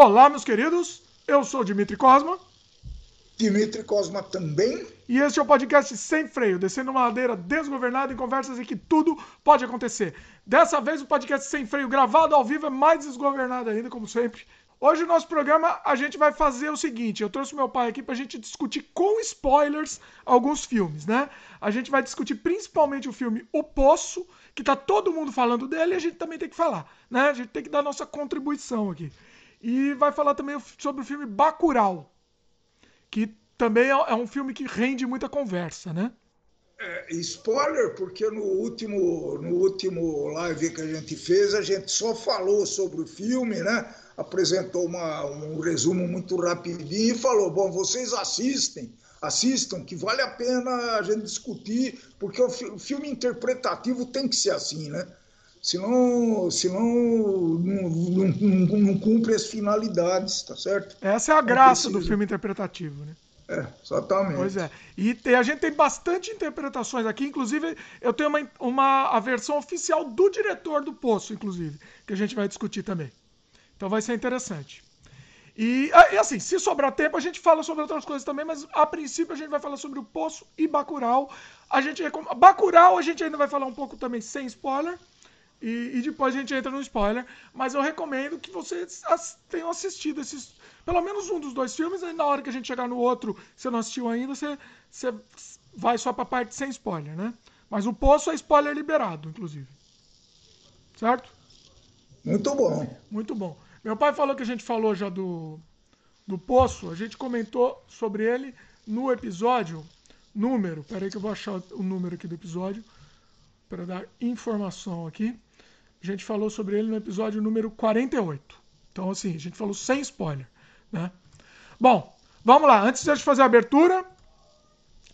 Olá, meus queridos. Eu sou Dimitri Cosma. Dimitri Cosma também. E este é o podcast Sem Freio, descendo uma ladeira desgovernada em conversas em que tudo pode acontecer. Dessa vez, o podcast Sem Freio, gravado ao vivo, é mais desgovernado ainda, como sempre. Hoje, no nosso programa, a gente vai fazer o seguinte: eu trouxe meu pai aqui pra gente discutir com spoilers alguns filmes, né? A gente vai discutir principalmente o filme O Poço, que tá todo mundo falando dele e a gente também tem que falar, né? A gente tem que dar nossa contribuição aqui. E vai falar também sobre o filme Bacurau, que também é um filme que rende muita conversa, né? É, spoiler, porque no último, no último live que a gente fez, a gente só falou sobre o filme, né? Apresentou uma, um resumo muito rapidinho e falou: bom, vocês assistem, assistam, que vale a pena a gente discutir, porque o filme interpretativo tem que ser assim, né? Senão, senão não, não, não, não, cumpre as finalidades, tá certo? Essa é a graça do filme interpretativo, né? É, exatamente. Pois é. E tem, a gente tem bastante interpretações aqui, inclusive eu tenho uma, uma a versão oficial do diretor do Poço, inclusive, que a gente vai discutir também. Então vai ser interessante. E, ah, e, assim, se sobrar tempo, a gente fala sobre outras coisas também, mas a princípio a gente vai falar sobre o Poço e Bacurau. A gente Bacurau a gente ainda vai falar um pouco também sem spoiler. E, e, depois a gente entra no spoiler. Mas eu recomendo que vocês tenham assistido esses. Pelo menos um dos dois filmes. Aí na hora que a gente chegar no outro, se você não assistiu ainda, você, você vai só pra parte sem spoiler, né? Mas o Poço é spoiler liberado, inclusive. Certo? Muito bom. Muito bom. Meu pai falou que a gente falou já do, do Poço. A gente comentou sobre ele no episódio número. Peraí que eu vou achar o número aqui do episódio para dar informação aqui. A gente falou sobre ele no episódio número 48. Então, assim, a gente falou sem spoiler, né? Bom, vamos lá. Antes de a gente fazer a abertura,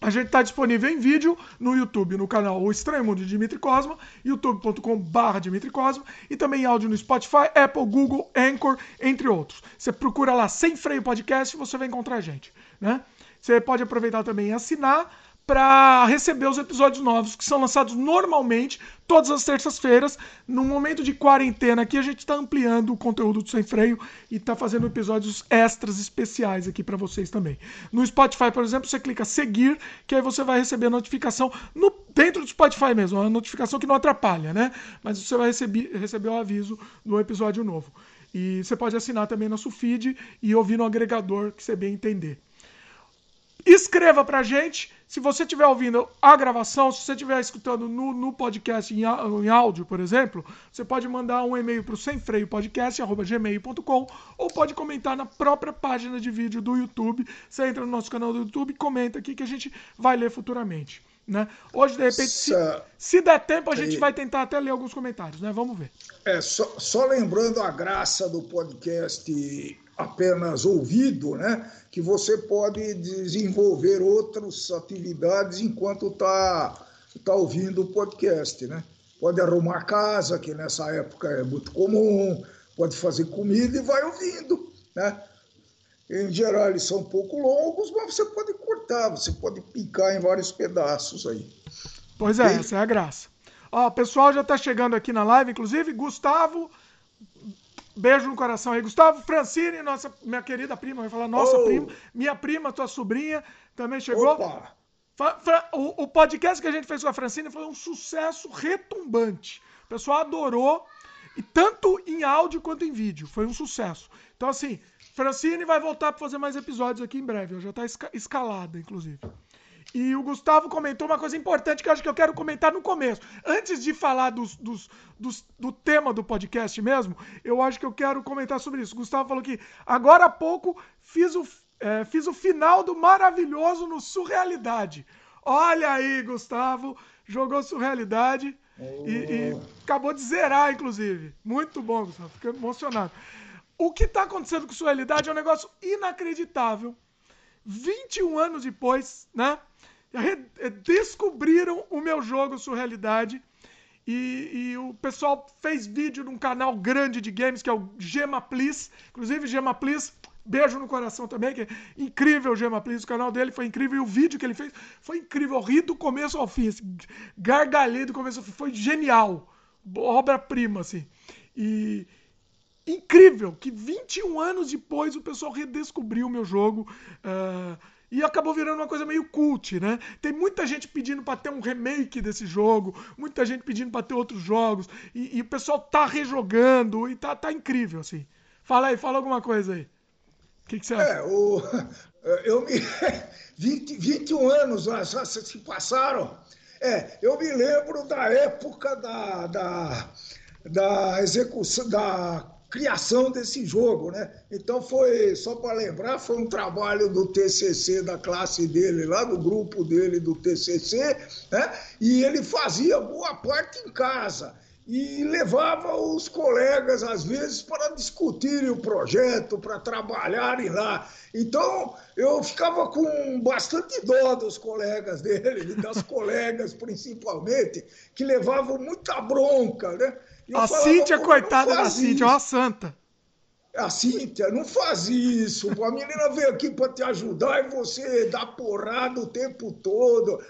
a gente está disponível em vídeo no YouTube, no canal O Estranho Mundo de Dimitri Cosma, youtube.com.br Dimitri Cosma, e também áudio no Spotify, Apple, Google, Anchor, entre outros. Você procura lá Sem Freio Podcast e você vai encontrar a gente, né? Você pode aproveitar também e assinar para receber os episódios novos que são lançados normalmente todas as terças-feiras. No momento de quarentena aqui a gente está ampliando o conteúdo do Sem Freio e está fazendo episódios extras especiais aqui para vocês também. No Spotify, por exemplo, você clica seguir, que aí você vai receber a notificação no dentro do Spotify mesmo, uma notificação que não atrapalha, né? Mas você vai receber, receber o aviso do episódio novo. E você pode assinar também nosso feed e ouvir no agregador que você bem entender. Escreva pra gente. Se você estiver ouvindo a gravação, se você estiver escutando no, no podcast em, em, áudio, por exemplo, você pode mandar um e-mail para o semfreiopodcast.gmail.com ou pode comentar na própria página de vídeo do YouTube. Você entra no nosso canal do YouTube e comenta aqui que a gente vai ler futuramente. Né? Hoje, de repente, se, se der tempo, a gente vai tentar até ler alguns comentários, né? Vamos ver. É, só, só lembrando a graça do podcast apenas ouvido, né? que você pode desenvolver outras atividades enquanto está tá ouvindo o podcast. Né? Pode arrumar casa, que nessa época é muito comum, pode fazer comida e vai ouvindo. Né? Em geral, eles são um pouco longos, mas você pode cortar, você pode picar em vários pedaços aí. Pois é, e... essa é a graça. Ó, o pessoal já está chegando aqui na live, inclusive, Gustavo Beijo no coração aí. Gustavo Francine, nossa, minha querida prima, vai falar nossa oh. prima, minha prima, tua sobrinha, também chegou. Opa. O, o podcast que a gente fez com a Francine foi um sucesso retumbante. O pessoal adorou, e tanto em áudio quanto em vídeo. Foi um sucesso. Então, assim, Francine vai voltar para fazer mais episódios aqui em breve. Já está escalada, inclusive. E o Gustavo comentou uma coisa importante que eu acho que eu quero comentar no começo. Antes de falar dos, dos, dos, do tema do podcast mesmo, eu acho que eu quero comentar sobre isso. O Gustavo falou que agora há pouco fiz o, é, fiz o final do maravilhoso no Surrealidade. Olha aí, Gustavo, jogou Surrealidade oh. e, e, acabou de zerar, inclusive. Muito bom, Gustavo, fiquei emocionado. O que está acontecendo com Surrealidade é um negócio inacreditável. 21 anos depois, né? Eh, descobriram o meu jogo Surrealidade. E, e, o pessoal fez vídeo num canal grande de games que é o Gema Please. Inclusive, Gema Please, beijo no coração também, que é incrível o Gema Please. O canal dele foi incrível e o vídeo que ele fez foi incrível. Eu ri do começo ao fim, assim, gargalhei do começo ao fim. Foi genial. Obra-prima, assim. E, incrível que 21 anos depois o pessoal redescobriu o meu jogo. Uh, e acabou virando uma coisa meio cult, né? Tem muita gente pedindo para ter um remake desse jogo, muita gente pedindo para ter outros jogos, e, e, o pessoal tá rejogando, e tá, tá incrível, assim. Fala aí, fala alguma coisa aí. O que, que você acha? É, o, eu me. 20, 21 anos já se passaram. É, eu me lembro da época da, da, da execução, da criação desse jogo, né? Então foi, só para lembrar, foi um trabalho do TCC da classe dele lá, do grupo dele do TCC, né? E ele fazia boa parte em casa e levava os colegas às vezes para discutirem o projeto, para trabalharem lá. Então eu ficava com bastante dó dos colegas dele, das colegas principalmente, que levavam muita bronca, né? A Cíntia, coitada da Cíntia, é uma santa. A Cíntia, não faz isso. A menina veio aqui para te ajudar e você dá porrada o tempo todo.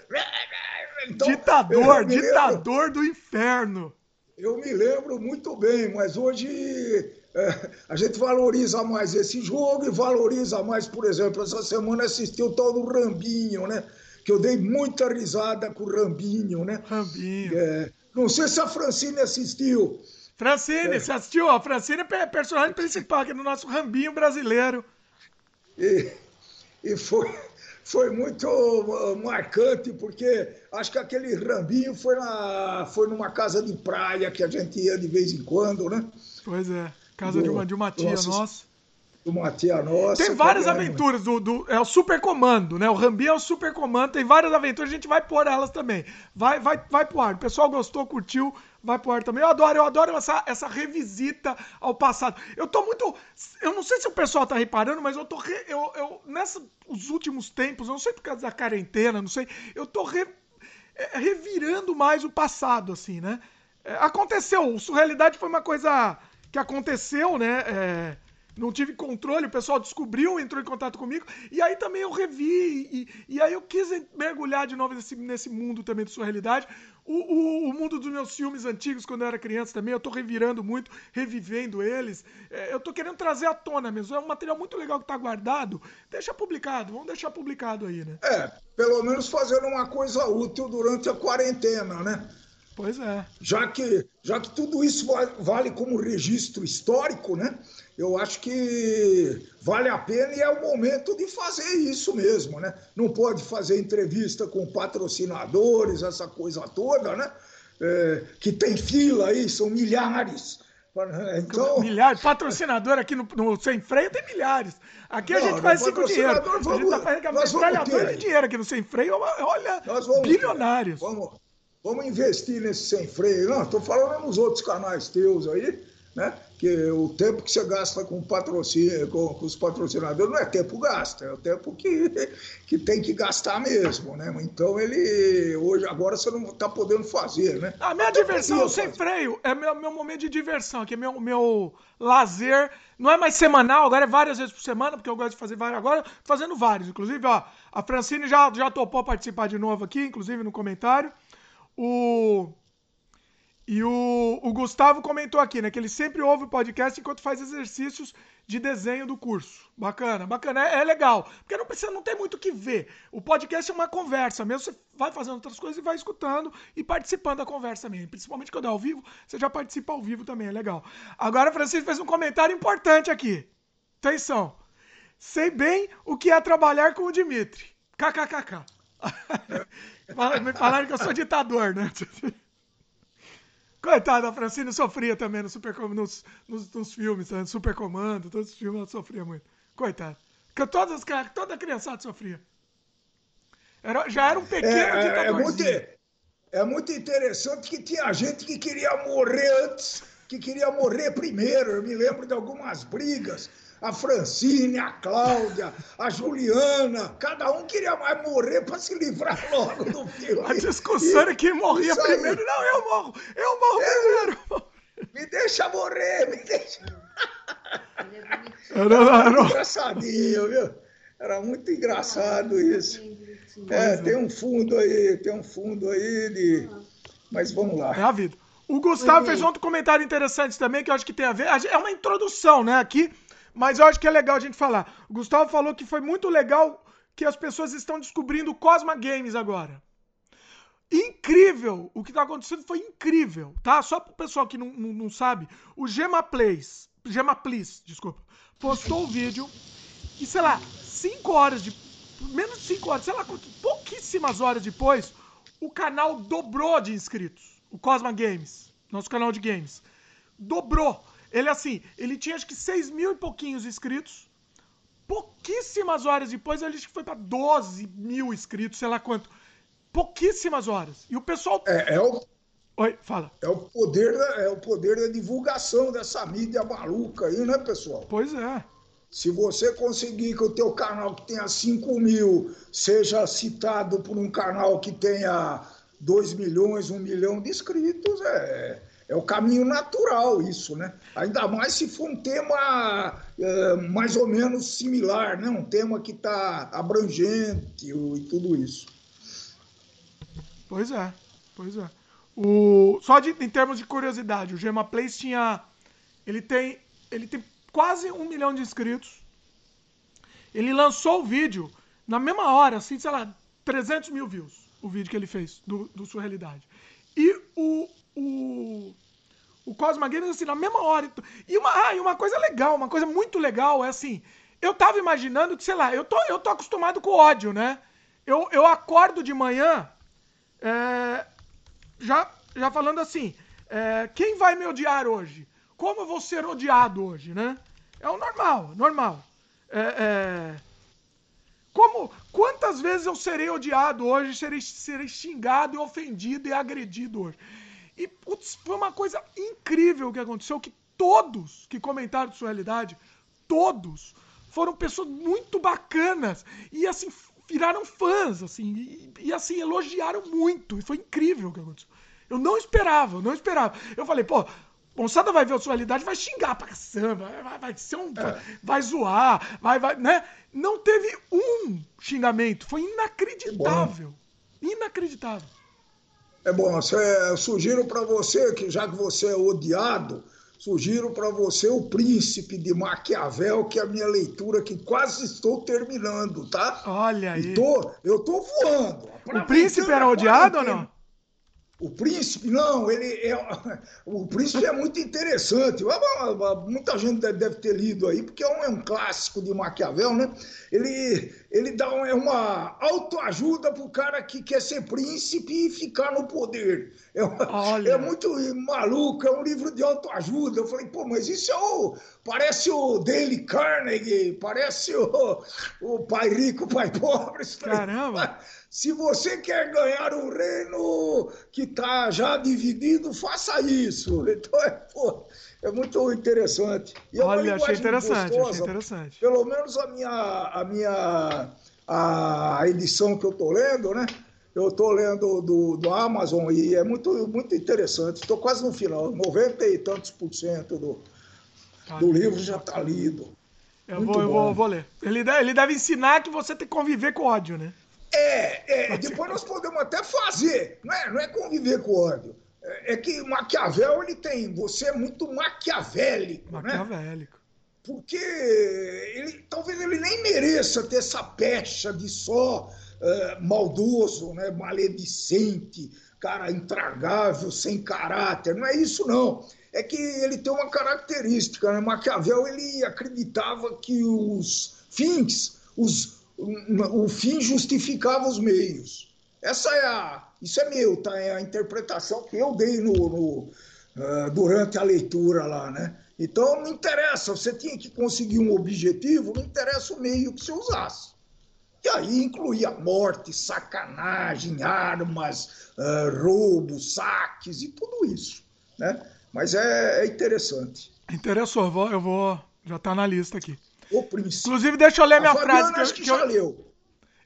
Então, ditador, ditador lembro, do inferno. Eu me lembro muito bem, mas hoje é, a gente valoriza mais esse jogo e valoriza mais, por exemplo, essa semana assisti o tal do Rambinho, né? Que eu dei muita risada com o Rambinho, né? Rambinho. É, não sei se a Francine assistiu. Francine, é. você assistiu? A Francine é personagem principal aqui no nosso rambinho brasileiro. E, e foi, foi muito uh, marcante, porque acho que aquele rambinho foi, na, foi numa casa de praia que a gente ia de vez em quando, né? Pois é, casa do, de, uma, de uma tia nossa uma tia nossa. Tem várias aventuras do, do, É o super comando, né? O Rambi é o super comando, tem várias aventuras, a gente vai pôr elas também. Vai, vai, vai pro ar. O pessoal gostou, curtiu, vai pro ar também. Eu adoro, eu adoro essa, essa revisita ao passado. Eu tô muito. Eu não sei se o pessoal tá reparando, mas eu tô. Re, eu, eu, nessa, os últimos tempos, eu não sei por causa da quarentena, não sei. Eu tô re, é, revirando mais o passado, assim, né? É, aconteceu, o Surrealidade foi uma coisa que aconteceu, né? É, não tive controle, o pessoal descobriu, entrou em contato comigo, e aí também eu revi, e, e aí eu quis mergulhar de novo nesse, nesse mundo também de sua realidade. O, o, o, mundo dos meus filmes antigos, quando eu era criança também, eu tô revirando muito, revivendo eles. É, eu tô querendo trazer à tona mesmo. É um material muito legal que tá guardado. Deixa publicado, vamos deixar publicado aí, né? É, pelo menos fazendo uma coisa útil durante a quarentena, né? Pois é. Já que, já que tudo isso vale como registro histórico, né? Eu acho que vale a pena e é o momento de fazer isso mesmo, né? Não pode fazer entrevista com patrocinadores, essa coisa toda, né? É, que tem fila aí, são milhares. Então... Milhares. Patrocinador aqui no, no, Sem Freio tem milhares. Aqui não, a gente faz cinco dinheiro. Vamos, a gente tá fazendo de dinheiro aqui no Sem Freio. Olha, vamos, bilionários. Vamos, vamos investir nesse Sem Freio. Não, estou falando nos outros canais teus aí, né? que o tempo que você gasta com patrocínio, com, com, os patrocinadores não é tempo gasto, é o tempo que, que tem que gastar mesmo, né? Então ele hoje agora você não está podendo fazer, né? A minha diversão sem freio é meu, meu momento de diversão, aqui é meu, meu lazer. Não é mais semanal, agora é várias vezes por semana, porque eu gosto de fazer vários agora, fazendo vários. Inclusive, ó, a Francine já, já topou participar de novo aqui, inclusive no comentário. O e o, o, Gustavo comentou aqui, né? Que ele sempre ouve o podcast enquanto faz exercícios de desenho do curso. Bacana, bacana. É, é legal. Porque não precisa, não tem muito o que ver. O podcast é uma conversa mesmo. Você vai fazendo outras coisas e vai escutando e participando da conversa mesmo. Principalmente quando é ao vivo, você já participa ao vivo também, é legal. Agora, Francisco fez um comentário importante aqui. Atenção. Sei bem o que é trabalhar com o Dimitri. KKKK. Me falaram que eu sou ditador, né? Coitada, a Francine sofria também no super, nos, nos, nos filmes, né? Super Comando, todos os filmes ela sofria muito. Coitada. Porque todas, toda a criançada sofria. Era, já era um pequeno é, é, muito, é muito interessante que tinha gente que queria morrer antes, que queria morrer primeiro. Eu me lembro de algumas brigas a Francine, a Cláudia, a Juliana, cada um queria mais morrer para se livrar logo do filme. A discussão era quem morria primeiro. Não, eu morro, eu morro eu, primeiro. Me deixa morrer, me deixa. Era, era, era... Engraçadinho, viu? Era muito engraçado isso. É, tem um fundo aí, tem um fundo aí de. Mas vamos lá. É a vida. O Gustavo fez outro comentário interessante também, que eu acho que tem a ver. É uma introdução, né, aqui, mas eu acho que é legal a gente falar. O Gustavo falou que foi muito legal que as pessoas estão descobrindo o Cosma Games agora. Incrível! O que está acontecendo foi incrível, tá? Só para o pessoal que não, não, não, sabe, o Gema Plays, Gema desculpa, postou o vídeo e, sei lá, 5 horas de. Menos de 5 horas, sei lá, pouquíssimas horas depois, o canal dobrou de inscritos. O Cosma Games, nosso canal de games. Dobrou. Ele assim, ele tinha acho que 6 mil e pouquinhos inscritos. Pouquíssimas horas depois, ele foi para 12 mil inscritos, sei lá quanto. Pouquíssimas horas. E o pessoal. É, é o. Oi, fala. É o, poder da, é o poder da divulgação dessa mídia maluca aí, né, pessoal? Pois é. Se você conseguir que o teu canal que tenha 5 mil seja citado por um canal que tenha 2 milhões, 1 um milhão de inscritos, é, é o caminho natural isso, né? Ainda mais se for um tema é, mais ou menos similar, né? Um tema que está abrangente e tudo isso. Pois é, pois é. O, só de, em termos de curiosidade, o Gema Place tinha. Ele tem. Ele tem quase um milhão de inscritos. Ele lançou o vídeo na mesma hora, assim, sei lá, 300 mil views. O vídeo que ele fez do, do Surrealidade. E o. O, o Cosma Games, assim, na mesma hora. E uma, ah, e uma coisa legal, uma coisa muito legal é assim. Eu tava imaginando que, sei lá, eu tô, eu tô acostumado com ódio, né? Eu, eu acordo de manhã é, já, já falando assim, é, quem vai me odiar hoje? Como eu vou ser odiado hoje, né? É o normal, normal. É, é, como, quantas vezes eu serei odiado hoje, serei, serei xingado e ofendido e agredido hoje? E putz, foi uma coisa incrível que aconteceu, que todos que comentaram de sua realidade, todos, foram pessoas muito bacanas e assim viraram fãs, assim, e, e, assim, elogiaram muito. E foi incrível o que aconteceu. Eu não esperava, eu não esperava. Eu falei, pô, moçada vai ver a sua realidade, vai xingar pra caçamba, vai, vai ser um. É. Vai zoar, vai, vai, né? Não teve um xingamento. Foi inacreditável. Inacreditável. É bom, eu sugiro para você que já que você é odiado, Sugiro para você O Príncipe de Maquiavel, que é a minha leitura que quase estou terminando, tá? Olha aí. Tô, eu tô voando. O Príncipe era odiado ou não? O príncipe, não, ele é. O príncipe é muito interessante. Muita gente deve ter lido aí, porque é um, é um clássico de Maquiavel, né? Ele, ele dá uma, é uma autoajuda para o cara que quer ser príncipe e ficar no poder. É, é, muito maluco, é um livro de autoajuda. Eu falei, pô, mas isso é o. Parece o Dale Carnegie, parece o, o pai rico, pai pobre. Caramba! Se você quer ganhar um reino que está já dividido, faça isso. Então é, pô, é muito interessante. E é Olha, achei interessante, gostosa, achei interessante. Pelo menos a minha, a minha a edição que eu estou lendo, né? Eu estou lendo do, do Amazon e é muito, muito interessante. Estou quase no final, 90 e tantos por cento do, tá do livro já está lido. Eu vou, eu vou, vou, ler. Ele deve, ele deve ensinar que você tem que conviver com ódio, né? É, é, depois nós podemos até fazer, não é, não é conviver com ódio. É, que Maquiavel ele tem, você é muito maquiavélico, né? maquiavélico. Né? Porque ele, talvez ele nem mereça ter essa pecha de só uh, maldoso, né? maledicente, cara intragável, sem caráter. Não é isso, não. É que ele tem uma característica. Né? Maquiavel ele acreditava que os fins, os o fim justificava os meios. Essa é a, isso é meu, tá? É a interpretação que eu dei no, no uh, durante a leitura lá, né? Então não interessa, você tinha que conseguir um objetivo, não interessa o meio que você usasse. E aí incluía morte, sacanagem, armas, uh, roubos, saques e tudo isso, né? Mas é, é interessante. Interessou, eu vou, eu vou já está na lista aqui. Inclusive, deixa eu ler a minha Fabiana frase. Que, acho que, que já eu... leu.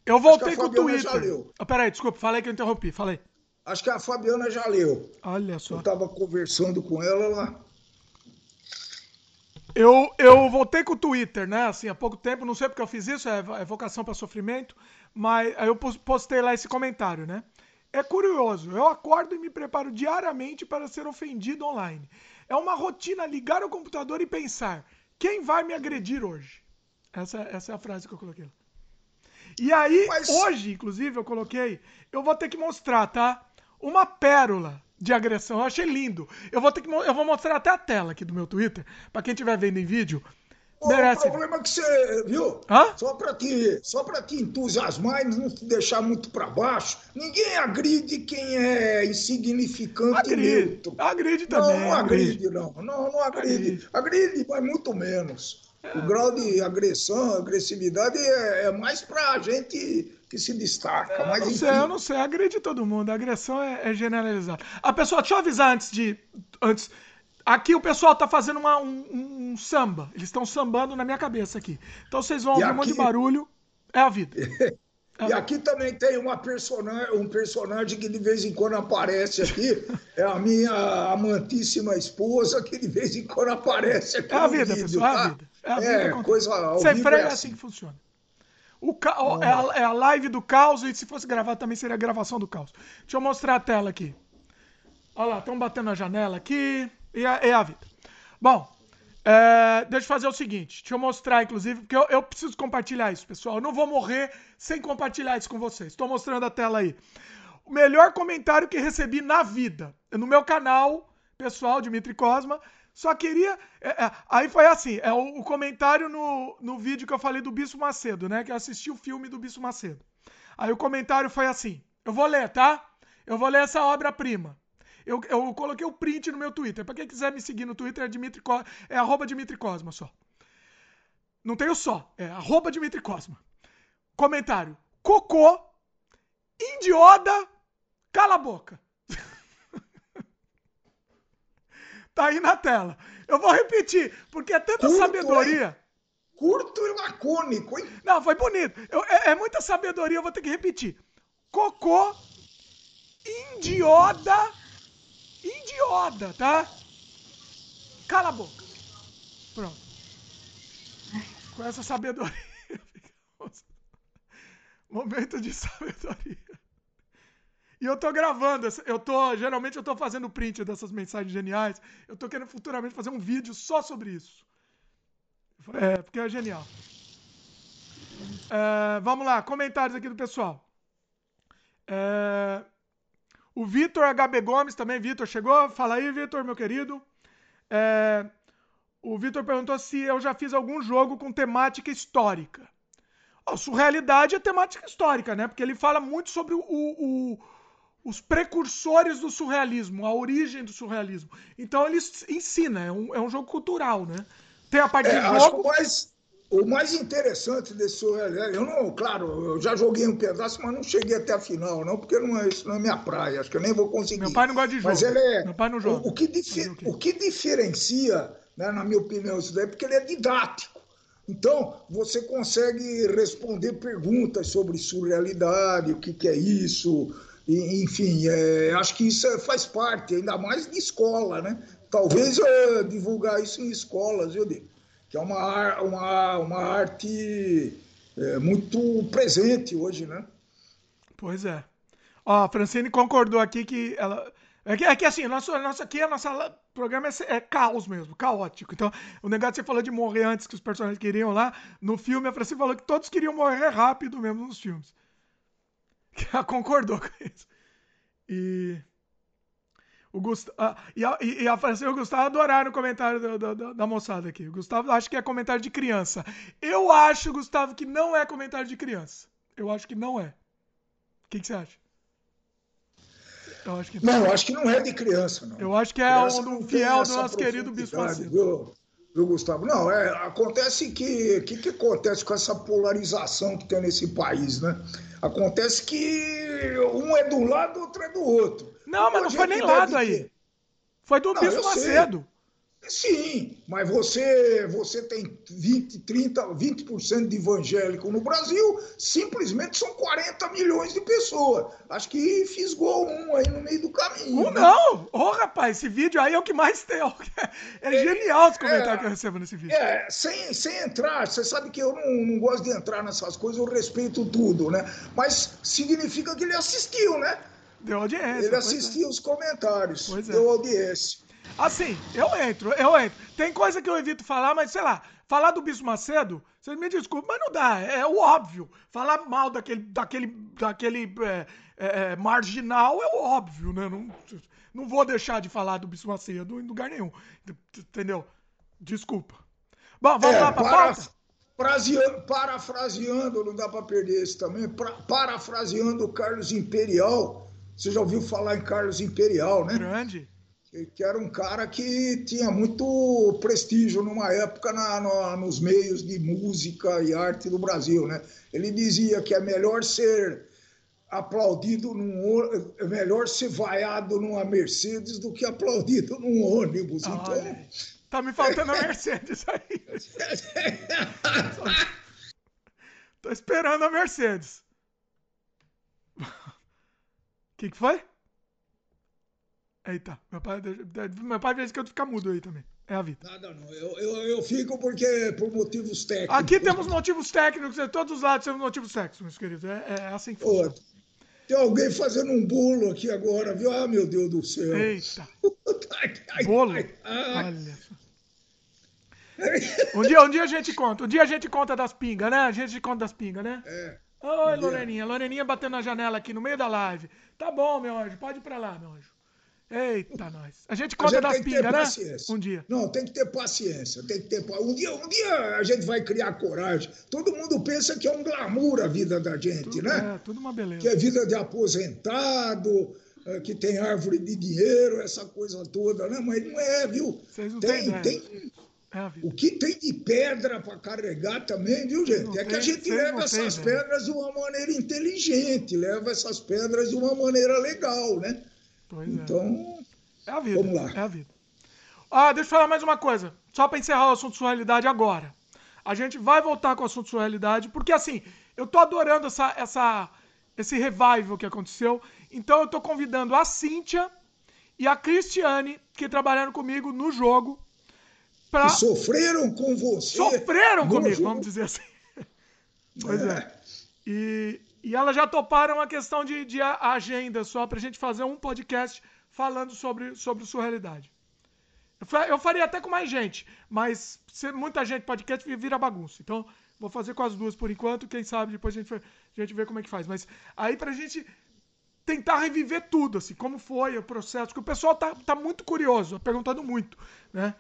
Eu voltei com o Twitter. Oh, peraí, desculpa, falei que eu interrompi, falei. Acho que a Fabiana já leu. Olha só. Eu estava conversando com ela lá. Eu, eu voltei com o Twitter, né? Assim, há pouco tempo, não sei porque eu fiz isso, é, é vocação para sofrimento, mas aí eu postei lá esse comentário, né? É curioso. Eu acordo e me preparo diariamente para ser ofendido online. É uma rotina ligar o computador e pensar: quem vai me agredir hoje? Essa, essa é a frase que eu coloquei. E aí, Mas... hoje, inclusive, eu coloquei. Eu vou ter que mostrar, tá? Uma pérola de agressão. Eu achei lindo. Eu vou ter que eu vou mostrar até a tela aqui do meu Twitter, para quem estiver vendo em vídeo. Merece. O problema é que você, viu? Hã? Só para te, só para te entusiasmar e não te deixar muito para baixo. Ninguém agride quem é insignificante agride. neutro. Agride também. Não, não agride, agride, não. Não, não agride. Agride, agride mas muito menos. O grau de agressão, agressividade é, é mais para a gente que se destaca. É, mas, não sei, eu não sei, agride todo mundo. A agressão é, é generalizada. A pessoa, deixa eu avisar antes de. Antes, Aqui o pessoal tá fazendo uma, um, um, samba. Eles estão sambando na minha cabeça aqui. Então vocês vão ouvir aqui... um monte de barulho. É a vida. É e aqui também tem uma personagem, um personagem que de vez em quando aparece aqui. É a minha amantíssima esposa que de vez em quando aparece aqui. É a vida, vídeo, pessoal. Tá? É a vida. É, a é coisa ao Sem freio é assim. assim que funciona. O ca... é, a, é a live do caos e se fosse gravar também seria a gravação do caos. Deixa eu mostrar a tela aqui. Olha lá, estão batendo na janela aqui. E é, é a vida. Bom, é, deixa eu fazer o seguinte. Deixa eu mostrar, inclusive, porque eu, eu, preciso compartilhar isso, pessoal. Eu não vou morrer sem compartilhar isso com vocês. Estou mostrando a tela aí. O melhor comentário que recebi na vida. No meu canal, pessoal, Dimitri Cosma. Só queria. É, é, aí foi assim: é o, o, comentário no, no vídeo que eu falei do Bispo Macedo, né? Que eu assisti o filme do Bispo Macedo. Aí o comentário foi assim: eu vou ler, tá? Eu vou ler essa obra-prima. Eu, eu coloquei o print no meu Twitter. Pra quem quiser me seguir no Twitter, é, Dimitri é arroba Dimitri Cosma só. Não tem o só, é arroba Dimitri Cosma. Comentário. Cocô, indioda, cala a boca. Tá aí na tela. Eu vou repetir, porque é tanta curto, sabedoria. Curto e lacônico, hein? Não, foi bonito. Eu, é, é muita sabedoria, eu vou ter que repetir. Cocô, indioda, Idioda, tá? Cala a boca. Pronto. Com essa sabedoria. Momento de sabedoria. E eu tô gravando, eu tô, geralmente eu tô fazendo print dessas mensagens geniais. Eu tô querendo futuramente fazer um vídeo só sobre isso. É, porque é genial. É, vamos lá, comentários aqui do pessoal. É, o Vitor HB Gomes também, Vitor, chegou? Fala aí, Vitor, meu querido. É, o Vitor perguntou se eu já fiz algum jogo com temática histórica. Oh, surrealidade é temática histórica, né? Porque ele fala muito sobre o, o, os precursores do surrealismo, a origem do surrealismo. Então ele ensina, é um, é um jogo cultural, né? Tem a parte é, de jogo. Acho o mais interessante desse surrealismo, eu não, claro, eu já joguei um pedaço, mas não cheguei até a final, não, porque não é, isso não é minha praia, acho que eu nem vou conseguir. Meu pai não gosta de jogo. Mas ele é. Meu pai não joga. O, o que, difer, o que diferencia, né, na minha opinião, isso daí é porque ele é didático. Então, você consegue responder perguntas sobre surrealidade, o que, que é isso, e, enfim, é, acho que isso é, faz parte, ainda mais de escola, né? Talvez é, divulgar isso em escolas, eu digo que é uma, uma, uma arte é, muito presente hoje, né? Pois é. Ó, a Francine concordou aqui que ela. É que, é que assim, nosso, nosso aqui, a nossa programa é, é, caos mesmo, caótico. Então, o negócio que você falou de morrer antes que os personagens queriam lá, no filme a Francine falou que todos queriam morrer rápido mesmo nos filmes. Ela concordou com isso. E. O Gustavo, ah, e, a, e, a Francine e o Gustavo adoraram o comentário do, do, da moçada aqui. O Gustavo acha que é comentário de criança. Eu acho, Gustavo, que não é comentário de criança. Eu acho que não é. O que, que você acha? Eu acho que não, não acho que não é de criança, não. Eu acho que é um, fiel do nosso querido Bispo Macedo. Viu, viu, Gustavo? Não, é, acontece que. O que, que acontece com essa polarização que tem nesse país, né? Acontece que um é do lado, outro é do outro. Não, mas não foi nem lado aí. Foi do não, Bispo Macedo. Sim, mas você, você tem 20, 30, 20% de evangélico no Brasil, simplesmente são 40 milhões de pessoas. Acho que fisgou um aí no meio do caminho. Um né? não! Ô, oh, rapaz, esse vídeo aí é o que mais tem. É, é genial os comentários é, que eu recebo nesse vídeo. É, sem, sem entrar, você sabe que eu não, não gosto de entrar nessas coisas, eu respeito tudo, né? Mas significa que ele assistiu, né? Deu audiência. Ele assistia é. os comentários. Pois é. Deu audiência. Assim, eu entro, eu entro. Tem coisa que eu evito falar, mas sei lá, falar do Bispo Macedo, vocês me desculpem, mas não dá, é, o óbvio. Falar mal daquele, daquele, daquele é, é, é marginal é o óbvio, né? Não, não vou deixar de falar do Bispo Macedo em lugar nenhum. Entendeu? Desculpa. Bom, vamos é, lá para para, praseando, Parafraseando, não dá para perder esse também. Pra, parafraseando o Carlos Imperial. Você já ouviu falar em Carlos Imperial, né? Grande que era um cara que tinha muito prestígio numa época na, no, nos meios de música e arte do Brasil, né? Ele dizia que é melhor ser aplaudido num é melhor ser vaiado numa Mercedes do que aplaudido num ônibus. Ah, então, tá me faltando a Mercedes aí. Tô esperando a Mercedes. O que, que foi? Eita, meu pai, meu pai fez que eu ficar mudo aí também. É a vida. Nada não. Eu, eu, eu fico porque por motivos técnicos. Aqui temos motivos técnicos, de todos os lados temos motivos técnicos, meus queridos. É, é assim que funciona. Tem alguém fazendo um bolo aqui agora, viu? Ah, meu Deus do céu. Eita. bolo? Olha só. Um dia, um dia a gente conta. Um dia a gente conta das pingas, né? A gente conta das pingas, né? É. Oi, Loreninha. Loreninha batendo na janela aqui no meio da live. Tá bom, meu anjo. Pode ir pra lá, meu anjo. Eita, nós. A gente conta a gente das pingas, né? Um dia. Não, tem que ter paciência. Tem que ter um dia, um dia a gente vai criar coragem. Todo mundo pensa que é um glamour a vida da gente, tudo, né? É, tudo uma beleza. Que é vida de aposentado, é, que tem árvore de dinheiro, essa coisa toda, né? Mas não é, viu? Vocês não tem, tem, tem é o que tem de pedra para carregar também, viu, gente? é que a gente leva essas tem, pedras de uma maneira inteligente, leva essas pedras de uma maneira legal, né? Pois é. então, é. a vida. Vamos lá. É a vida. Ah, deixa eu falar mais uma coisa. Só para encerrar o assunto sua realidade agora. A gente vai voltar com o assunto sua realidade, porque assim, eu tô adorando essa, essa, esse revival que aconteceu. Então eu tô convidando a Cíntia e a Cristiane, que trabalharam comigo no jogo. Pra... Que sofreram com você. Sofreram comigo, jogo. vamos dizer assim. Pois é. é. E, e elas já toparam a questão de, de agenda só pra gente fazer um podcast falando sobre, sobre sua realidade. Eu faria até com mais gente, mas muita gente podcast vira bagunça. Então, vou fazer com as duas por enquanto. Quem sabe depois a gente, a gente vê como é que faz. Mas aí pra gente tentar reviver tudo, assim, como foi o processo, porque o pessoal tá, tá muito curioso, perguntando muito, né?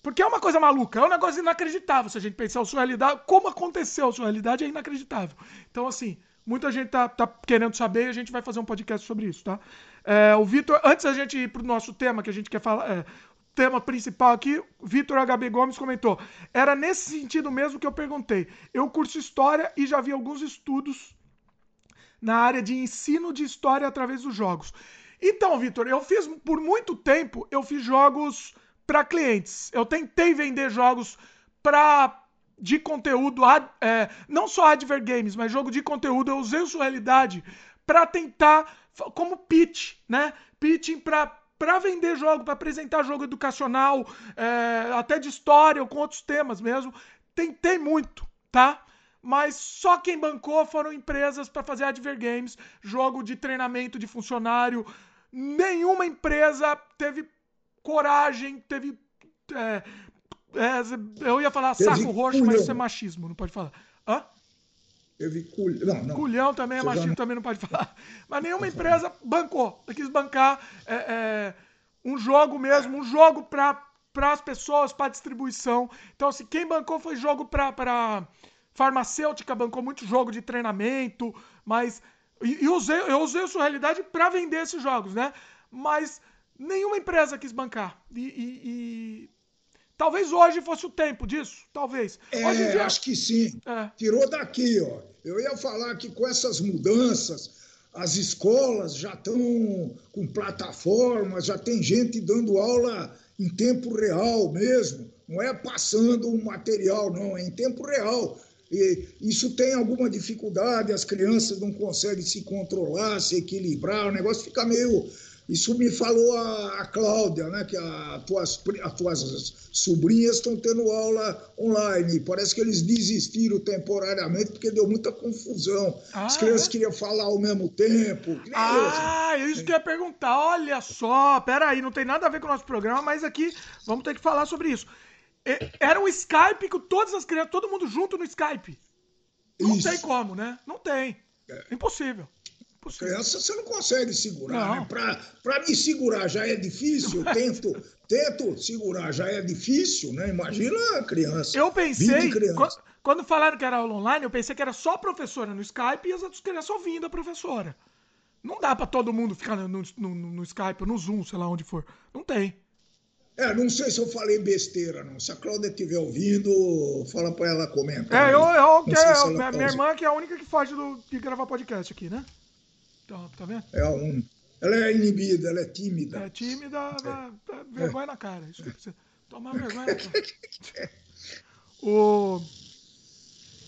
Porque é uma coisa maluca, é um negócio inacreditável se a gente pensar a sua realidade, como aconteceu a sua realidade é inacreditável. Então, assim, Muita gente tá, tá querendo saber e a gente vai fazer um podcast sobre isso, tá? É, o Vitor, antes da gente ir pro nosso tema que a gente quer falar, é, tema principal aqui, Vitor HB Gomes comentou. Era nesse sentido mesmo que eu perguntei. Eu curso história e já vi alguns estudos na área de ensino de história através dos jogos. Então, Vitor, eu fiz por muito tempo, eu fiz jogos para clientes. Eu tentei vender jogos para de conteúdo, é, não só Adver Games, mas jogo de conteúdo, eu usei sua realidade para tentar, como pitch, né? Pitching para para vender jogo, para apresentar jogo educacional, é, até de história ou com outros temas mesmo. Tentei muito, tá? Mas só quem bancou foram empresas para fazer Adver Games, jogo de treinamento de funcionário. Nenhuma empresa teve coragem, teve é, é, eu ia falar saco roxo, culhão. mas isso é machismo, não pode falar. Hã? Teve culhão. Não, não. Culhão também é Você machismo, já... também não pode falar. Mas nenhuma empresa bancou. Quis bancar é, é, um jogo mesmo, um jogo para as pessoas, para distribuição. Então, assim, quem bancou foi jogo para farmacêutica, bancou muito jogo de treinamento, mas. E, e usei, eu usei a sua realidade para vender esses jogos, né? Mas nenhuma empresa quis bancar. E, e, e Talvez hoje fosse o tempo disso, talvez. É, dia... acho que sim. É. Tirou daqui, ó. Eu ia falar que com essas mudanças, as escolas já estão com plataformas, já tem gente dando aula em tempo real mesmo. Não é passando um material, não, é em tempo real. E isso tem alguma dificuldade, as crianças não conseguem se controlar, se equilibrar, o negócio fica meio Isso me falou a, a Cláudia, né? Que a, tuas, as tuas sobrinhas estão tendo aula online. Parece que eles desistiram temporariamente porque deu muita confusão. Ah, As crianças é? queriam falar ao mesmo tempo. Ah, eu, isso que eu ia perguntar. Olha só, peraí, não tem nada a ver com o nosso programa, mas aqui vamos ter que falar sobre isso. Era um Skype com todas as crianças, todo mundo junto no Skype. Não isso. tem como, né? Não tem. É. Impossível. Criança você não consegue segurar, não. né? Para me segurar já é difícil, eu tento, tento segurar já é difícil, né? Imagina a criança. Eu pensei, quando falaram que era aula online, eu pensei que era só a professora no Skype e as outras crianças ouvindo a professora. Não dá para todo mundo ficar no, no, no Skype ou no Zoom, sei lá onde for. Não tem. É, não sei se eu falei besteira, não. Se a Cláudia estiver ouvindo, fala para ela comentar. É, eu, eu, eu, eu minha, minha irmã que é a única que foge do, de gravar podcast aqui, né? Tá, tá vendo? É um. Ela é inibida, ela é tímida. É tímida, é. vergonha é. na cara. Isso que tomar vergonha na cara. o...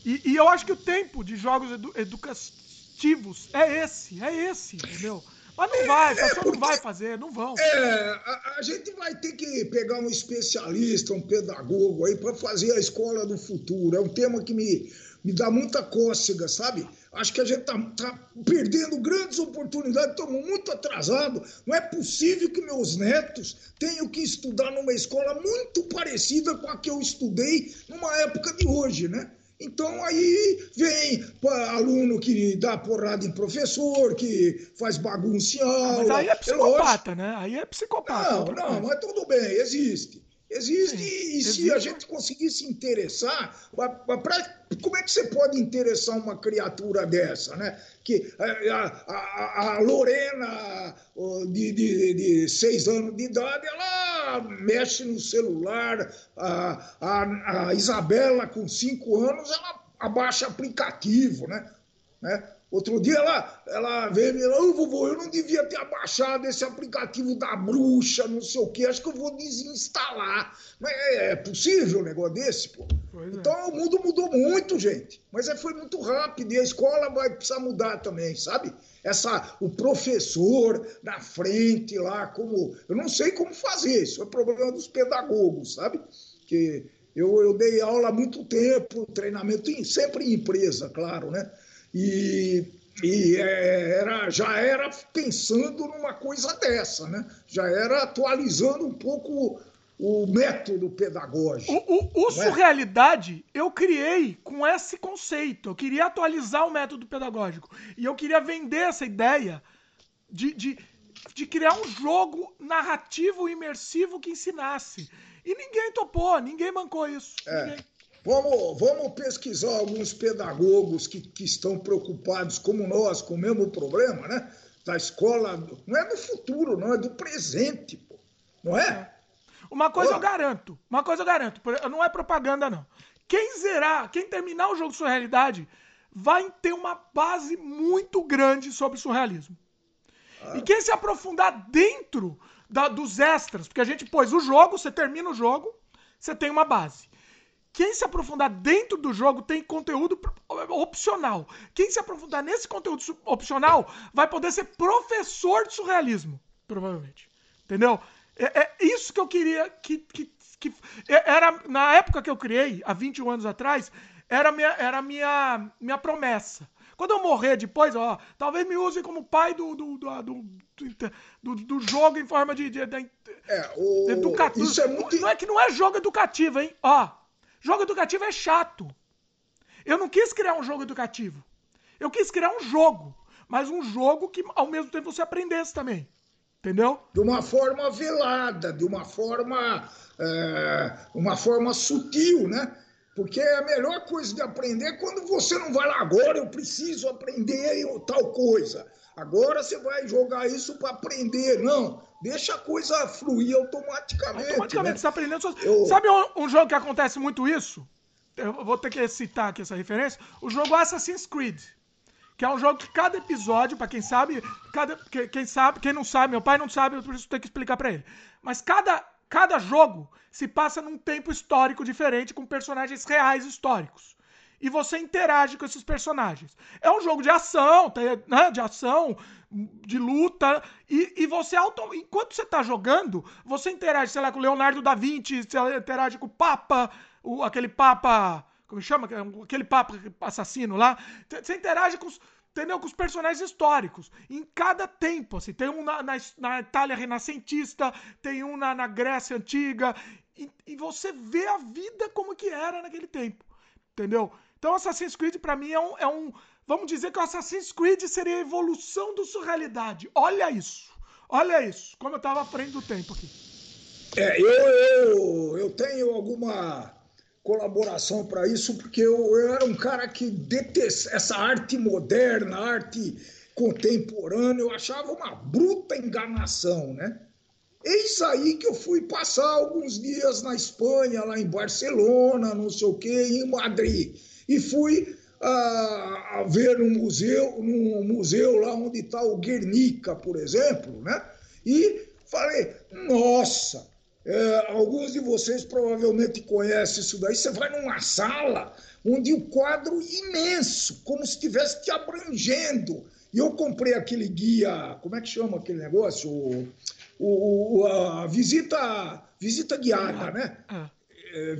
E, e, eu acho que o tempo de jogos edu educativos é esse, é esse, entendeu? Mas não vai, é, porque, não vai fazer, não vão. É, a, a, gente vai ter que pegar um especialista, um pedagogo aí para fazer a escola do futuro. É um tema que me, me dá muita cócega, sabe? Acho que a gente está tá perdendo grandes oportunidades, estamos muito atrasados. Não é possível que meus netos tenham que estudar numa escola muito parecida com a que eu estudei numa época de hoje, né? Então aí vem aluno que dá porrada em professor, que faz bagunça em aula. Mas aí é psicopata, né? Aí é psicopata. Não, não, mas tudo bem, existe. Existe, e existe. se a gente conseguir se interessar, pra, pra, como é que você pode interessar uma criatura dessa, né? Que a, a, a Lorena, de, de, de, seis anos de idade, ela mexe no celular, a, a, a Isabela, com cinco anos, ela abaixa aplicativo, né? né? Outro dia ela, ela veio e falou, oh, vovô, eu não devia ter abaixado esse aplicativo da bruxa, não sei o quê, acho que eu vou desinstalar. Mas é, é possível um negócio desse, pô? Pois então é. o mundo mudou muito, gente. Mas é, foi muito rápido e a escola vai precisar mudar também, sabe? Essa, o professor na frente lá, como. Eu não sei como fazer, isso é problema dos pedagogos, sabe? Que eu, eu dei aula há muito tempo, treinamento, sempre em empresa, claro, né? E, e é, era, já era pensando numa coisa dessa, né? já era atualizando um pouco o método pedagógico. O, o, o é? surrealidade é? eu criei com esse conceito. Eu queria atualizar o método pedagógico. E eu queria vender essa ideia de, de, de criar um jogo narrativo imersivo que ensinasse. E ninguém topou, ninguém bancou isso. É. Ninguém. Vamos, vamos pesquisar alguns pedagogos que, que estão preocupados, como nós, com o mesmo problema, né? Da escola. Não é do futuro, não, é do presente, pô. Não é? Uma coisa eu garanto, uma coisa eu garanto, não é propaganda, não. Quem zerar, quem terminar o jogo Surrealidade, vai ter uma base muito grande sobre surrealismo. Ah. E quem se aprofundar dentro da, dos extras, porque a gente pôs o jogo, você termina o jogo, você tem uma base. Quem se aprofundar dentro do jogo tem conteúdo opcional. Quem se aprofundar nesse conteúdo opcional vai poder ser professor de surrealismo, provavelmente. Entendeu? É, é isso que eu queria que, que, que, é, era na época que eu criei, há 21 anos atrás, era minha era minha minha promessa. Quando eu morrer depois, ó, talvez me usem como pai do, do, do, do, do jogo em forma de, de, de, é, o... educativo. Isso é muito... Não é que não é jogo educativo, hein? Ó, Jogo educativo é chato. Eu não quis criar um jogo educativo. Eu quis criar um jogo. Mas um jogo que ao mesmo tempo você aprendesse também. Entendeu? De uma forma velada, de uma forma, é, uma forma sutil, né? Porque é a melhor coisa de aprender é quando você não vai lá agora, eu preciso aprender tal coisa. Agora você vai jogar isso para aprender. Não, deixa a coisa fluir automaticamente. Automaticamente, né? você está aprendendo. Só... Eu... Sabe um, um, jogo que acontece muito isso? Eu vou ter que citar aqui essa referência. O jogo Assassin's Creed. Que é um jogo que cada episódio, para quem sabe, cada, quem sabe, quem não sabe, meu pai não sabe, eu preciso ter que explicar para ele. Mas cada, cada jogo se passa num tempo histórico diferente, com personagens reais históricos e você interage com esses personagens. É um jogo de ação, né? De ação, de luta. E, e você, auto, enquanto você tá jogando, você interage, sei lá, com o Leonardo da Vinci, você interage com o Papa, o, aquele Papa. Como chama? Aquele Papa assassino lá. Você interage com os entendeu? Com os personagens históricos. Em cada tempo, assim. Tem um na, na, na Itália renascentista, tem um na, na Grécia antiga. E, e, você vê a vida como que era naquele tempo. Entendeu? Então Assassin's Creed para mim é um, é um. Vamos dizer que o Assassin's Creed seria a evolução do surrealidade. Olha isso. Olha isso. Como eu tava à frente do tempo aqui. É, eu, eu, eu tenho alguma colaboração para isso, porque eu, eu, era um cara que detestava essa arte moderna, arte contemporânea, eu achava uma bruta enganação, né? Eis aí que eu fui passar alguns dias na Espanha, lá em Barcelona, não sei o quê, em Madrid. E fui a, a ver um museu, num museu lá onde está o Guernica, por exemplo, né? E falei, nossa, é, alguns de vocês provavelmente conhecem isso daí. Você vai numa sala onde o quadro imenso, como se estivesse te abrangendo. E eu comprei aquele guia, como é que chama aquele negócio? O, o, a visita, visita guiada, né? Ah. É,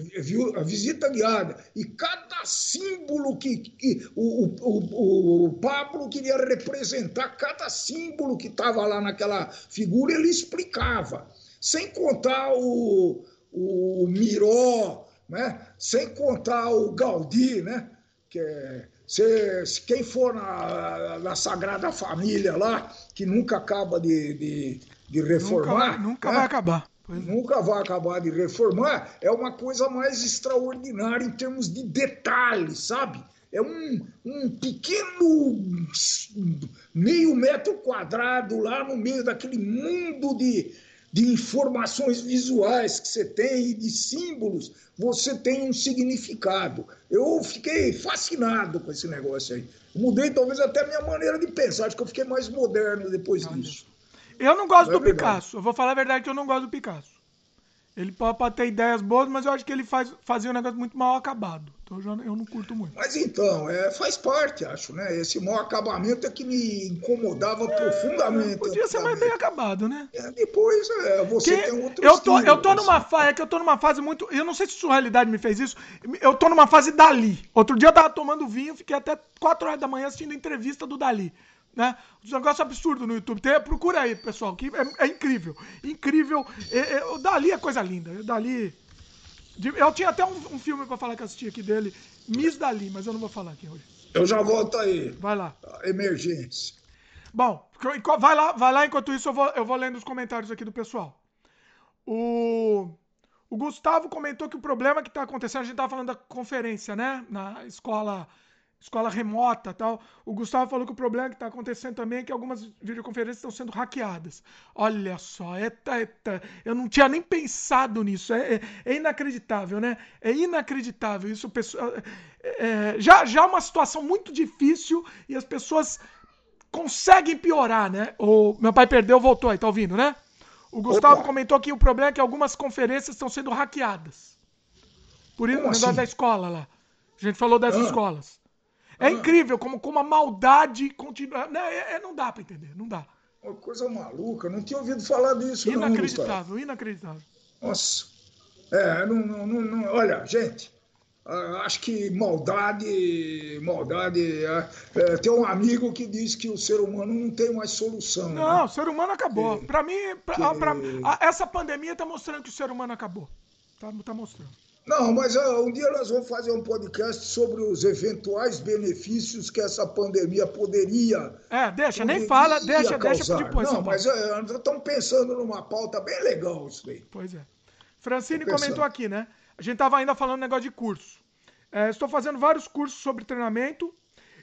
a visita guiada. E cada símbolo que, que o, o, o, Pablo queria representar, cada símbolo que estava lá naquela figura, ele explicava sem contar o, o Miró, né? sem contar o Gaudí, né? que é, se, quem for na, na, Sagrada Família lá, que nunca acaba de, de, de reformar. Nunca, nunca né? vai acabar. É. Nunca vai acabar de reformar, é uma coisa mais extraordinária em termos de detalhes, sabe? É um, um pequeno meio metro quadrado lá no meio daquele mundo de, de informações visuais que você tem e de símbolos, você tem um significado. Eu fiquei fascinado com esse negócio aí. Mudei talvez até a minha maneira de pensar, acho que eu fiquei mais moderno depois disso. Eu não gosto não é do Picasso, eu vou falar a verdade que eu não gosto do Picasso. Ele pode ter ideias boas, mas eu acho que ele faz, fazia um negócio muito mal acabado. Então eu, eu não curto muito. Mas então, é, faz parte, acho, né? Esse mau acabamento é que me incomodava é, profundamente. Podia ser mais bem acabado, né? É, depois é, você que tem outro eu tô, estilo, eu tô numa fase, é que eu tô numa fase muito. Eu não sei se sua realidade me fez isso. Eu tô numa fase Dali. Outro dia eu tava tomando vinho, fiquei até 4 horas da manhã assistindo a entrevista do Dali né? Um negócio absurdo no YouTube. Tem, procura aí, pessoal, que é, é incrível. Incrível. É, é, o Dali é coisa linda. O Dali. Eu tinha até um, um filme para falar que assisti aqui dele, Miss Dali, mas eu não vou falar aqui hoje. Eu já volto aí. Vai lá. Emergência. Bom, vai lá, vai lá enquanto isso eu vou, eu vou lendo os comentários aqui do pessoal. O, o Gustavo comentou que o problema que está acontecendo, a gente estava falando da conferência, né? Na escola escola remota tal. O Gustavo falou que o problema que está acontecendo também é que algumas videoconferências estão sendo hackeadas. Olha só, eita, eita, eu não tinha nem pensado nisso. É, é, é inacreditável, né? É inacreditável. Isso, pessoal, é, é, já, já é uma situação muito difícil e as pessoas conseguem piorar, né? O meu pai perdeu, voltou aí, tá ouvindo, né? O Gustavo Opa. comentou que o problema é que algumas conferências estão sendo hackeadas. Por isso, o negócio assim? da escola lá. A gente falou das ah. escolas. É ah. incrível como, como a maldade continua. Não, é, é, não dá para entender, não dá. Uma coisa maluca, não tinha ouvido falar disso. Inacreditável, não, inacreditável. Nossa. É, não, não, não, olha, gente, acho que maldade, maldade. É, é, tem um amigo que diz que o ser humano não tem mais solução. Não, né? o ser humano acabou. Para mim, pra, que... pra, essa pandemia está mostrando que o ser humano acabou. Tá, tá mostrando. Não, mas uh, um dia nós vamos fazer um podcast sobre os eventuais benefícios que essa pandemia poderia. É, deixa, poderia nem fala, deixa, causar. deixa depois. Não, mas uh, estamos pensando numa pauta bem legal isso daí. Pois é. Francine comentou aqui, né? A gente estava ainda falando negócio de curso. É, estou fazendo vários cursos sobre treinamento.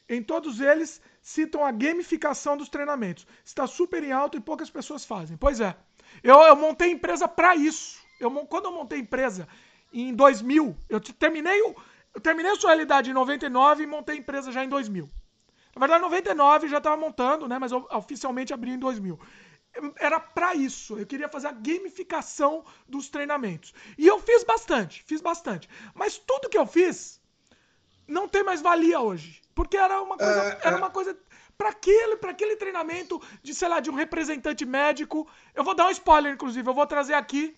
Em todos eles citam a gamificação dos treinamentos. Está super em alta e poucas pessoas fazem. Pois é. Eu, eu montei empresa para isso. Eu, quando eu montei empresa em 2000. Eu terminei, o, eu terminei a sua realidade em 99 e montei a empresa já em 2000. Na verdade, em 99 já estava montando, né? Mas eu oficialmente abri em 2000. Era para isso. Eu queria fazer a gamificação dos treinamentos. E eu fiz bastante, fiz bastante. Mas tudo que eu fiz não tem mais valia hoje. Porque era uma coisa, é, era é. uma coisa para aquele, pra aquele treinamento de, sei lá, de um representante médico. Eu vou dar um spoiler, inclusive, eu vou trazer aqui.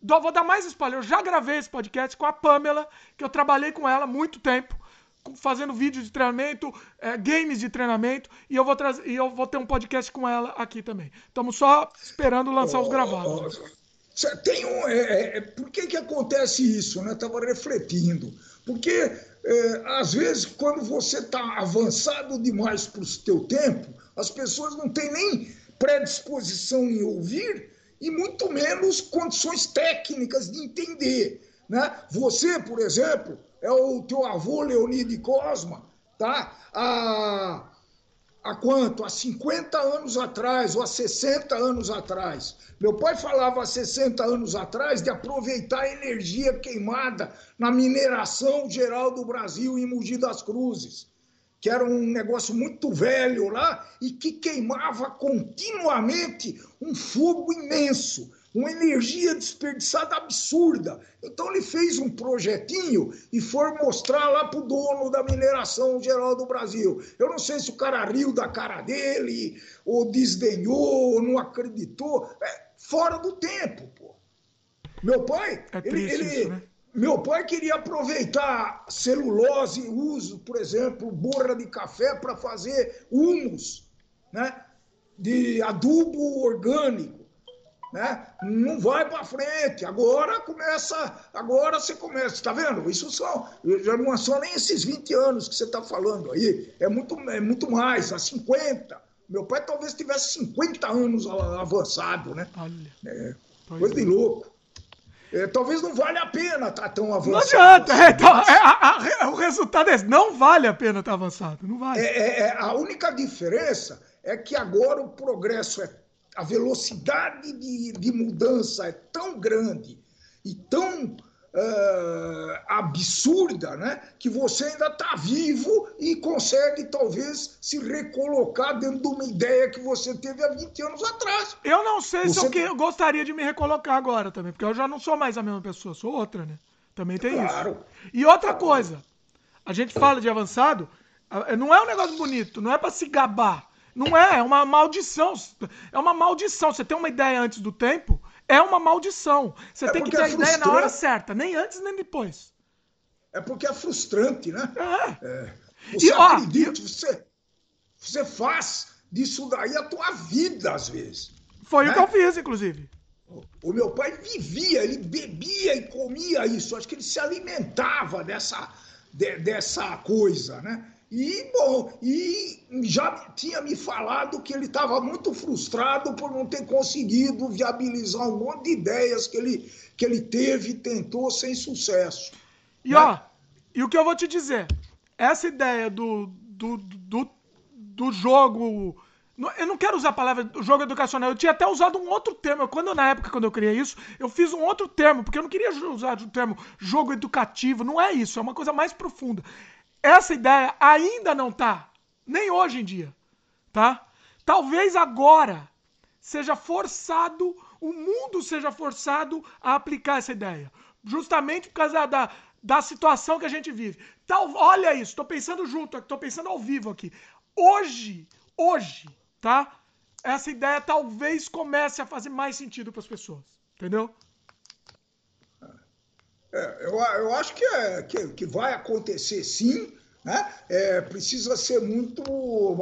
Vou dar mais spoiler. Eu já gravei esse podcast com a Pamela, que eu trabalhei com ela há muito tempo, fazendo vídeos de treinamento, é, games de treinamento, e eu vou trazer, e eu vou ter um podcast com ela aqui também. Estamos só esperando lançar oh, os gravados. Oh, tem um, é, é, por que, que acontece isso? Né? Estava refletindo. Porque, é, às vezes, quando você está avançado demais para o teu tempo, as pessoas não têm nem predisposição em ouvir e muito menos condições técnicas de entender. Né? Você, por exemplo, é o teu avô Leonide Cosma, tá? A há quanto? Há 50 anos atrás ou há 60 anos atrás. Meu pai falava há 60 anos atrás de aproveitar a energia queimada na mineração geral do Brasil em Mogi das Cruzes, que era um negócio muito velho lá e que queimava continuamente um fogo imenso uma energia desperdiçada absurda. Então ele fez um projetinho e foi mostrar lá para o dono da mineração geral do Brasil. Eu não sei se o cara riu da cara dele, ou desdenhou, ou não acreditou. É fora do tempo, pô. Meu pai, é ele, ele né? Meu pai queria aproveitar celulose uso, por exemplo, borra de café para fazer humus, né? De adubo orgânico né? Não vai para frente. Agora começa, agora você começa, está vendo? Isso são, já não são nem esses 20 anos que você está falando aí, é muito, é muito mais, há 50. Meu pai talvez tivesse 50 anos avançado, né? Olha. É, coisa de é. louco. É, talvez não valha a pena estar tá tão avançado. Não adianta, assim. é, então, é, a, o resultado é não vale a pena estar tá avançado, não vale. É, é, a única diferença é que agora o progresso é a velocidade de, de mudança é tão grande e tão uh, absurda, né, que você ainda está vivo e consegue talvez se recolocar dentro de uma ideia que você teve há 20 anos atrás. Eu não sei você... se eu, que, eu gostaria de me recolocar agora também, porque eu já não sou mais a mesma pessoa, sou outra, né? Também tem claro. isso. E outra coisa, a gente fala de avançado, não é um negócio bonito, não é para se gabar. Não é, é uma maldição. É uma maldição. Você tem uma ideia antes do tempo, é uma maldição. Você é tem que ter é a ideia na hora certa, nem antes nem depois. É porque é frustrante, né? É. é. Você e, acredita, ó, você, você faz disso daí a tua vida, às vezes. Foi né? o que eu fiz, inclusive. O meu pai vivia, ele bebia e comia isso. Acho que ele se alimentava dessa, de, dessa coisa, né? E, bom, e já tinha me falado que ele estava muito frustrado por não ter conseguido viabilizar um monte de ideias que ele, que ele teve e tentou sem sucesso. E né? ó, e o que eu vou te dizer, essa ideia do, do, do, do jogo. Eu não quero usar a palavra jogo educacional. Eu tinha até usado um outro termo. Quando na época quando eu criei isso, eu fiz um outro termo, porque eu não queria usar o termo jogo educativo. Não é isso, é uma coisa mais profunda. Essa ideia ainda não tá, nem hoje em dia, tá? Talvez agora seja forçado, o mundo seja forçado a aplicar essa ideia, justamente por causa da, da situação que a gente vive. Tal, olha isso, tô pensando junto, tô pensando ao vivo aqui. Hoje, hoje, tá? Essa ideia talvez comece a fazer mais sentido para as pessoas, entendeu? É, eu, eu acho que, é, que, que vai acontecer sim. Né? É, precisa ser muito.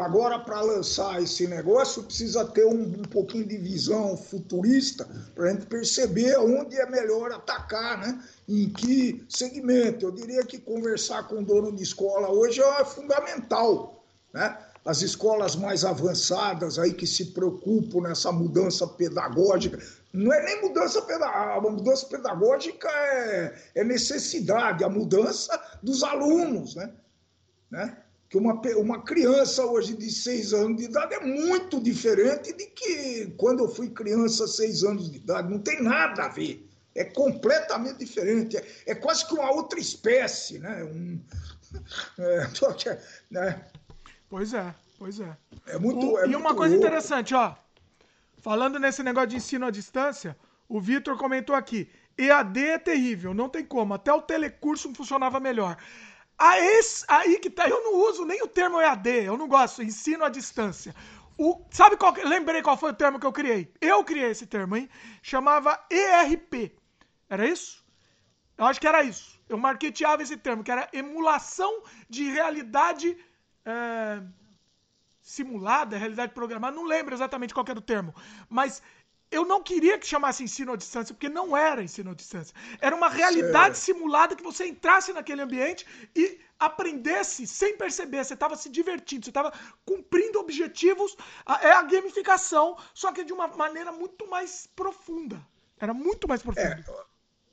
Agora, para lançar esse negócio, precisa ter um, um pouquinho de visão futurista para a gente perceber onde é melhor atacar, né? em que segmento. Eu diria que conversar com o dono de escola hoje é fundamental. Né? As escolas mais avançadas aí que se preocupam nessa mudança pedagógica, não é nem mudança pedagógica, a mudança pedagógica é, é, necessidade, a mudança dos alunos, né? né? Que uma, uma criança hoje de seis anos de idade é muito diferente de que quando eu fui criança, seis anos de idade, não tem nada a ver. É completamente diferente, é, é quase que uma outra espécie, né? Um, é, né? Pois é, pois é. É muito. O, é e muito uma coisa louco. interessante, ó. Falando nesse negócio de ensino à distância, o Vitor comentou aqui: EAD é terrível, não tem como. Até o telecurso funcionava melhor. Aí, aí que tá, eu não uso nem o termo EAD, eu não gosto, ensino à distância. O, sabe qual, lembrei qual foi o termo que eu criei? Eu criei esse termo, hein? Chamava ERP. Era isso? Eu acho que era isso. Eu marketeava esse termo, que era emulação de realidade é, simulada, realidade programada. Não lembro exatamente qual era o termo. Mas eu não queria que chamasse ensino à distância, porque não era ensino à distância. Era uma realidade simulada que você entrasse naquele ambiente e aprendesse sem perceber. Você estava se divertindo, você estava cumprindo objetivos. É a gamificação, só que de uma maneira muito mais profunda. Era muito mais profunda.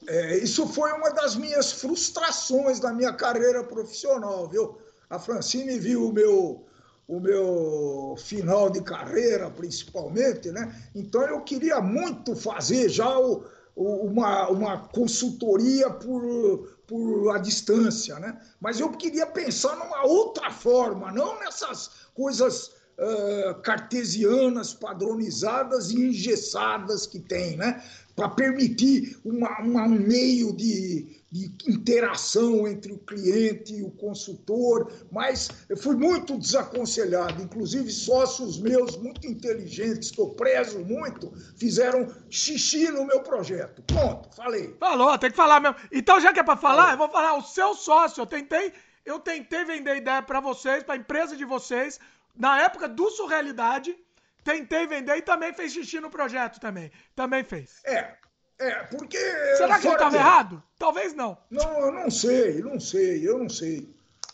É, é, isso foi uma das minhas frustrações da minha carreira profissional, viu? A Francine viu o meu o meu final de carreira, principalmente, né? Então eu queria muito fazer já o, o, uma, uma consultoria por, por a distância, né? Mas eu queria pensar numa outra forma, não nessas coisas uh, cartesianas, padronizadas e engessadas que tem, né? Para permitir uma, uma, um meio de, de interação entre o cliente e o consultor, mas eu fui muito desaconselhado, inclusive sócios meus muito inteligentes, que eu prezo muito, fizeram xixi no meu projeto. Pronto, falei. Falou, tem que falar mesmo. Então, já que é para falar, eu vou falar, o seu sócio, eu tentei, eu tentei vender ideia para vocês, para a empresa de vocês, na época do Surrealidade, tentei vender e também fez xixi no projeto também. Também fez. É, é, porque. Será que ele estava de... errado? Talvez não. Não, eu não sei, não sei, eu não sei.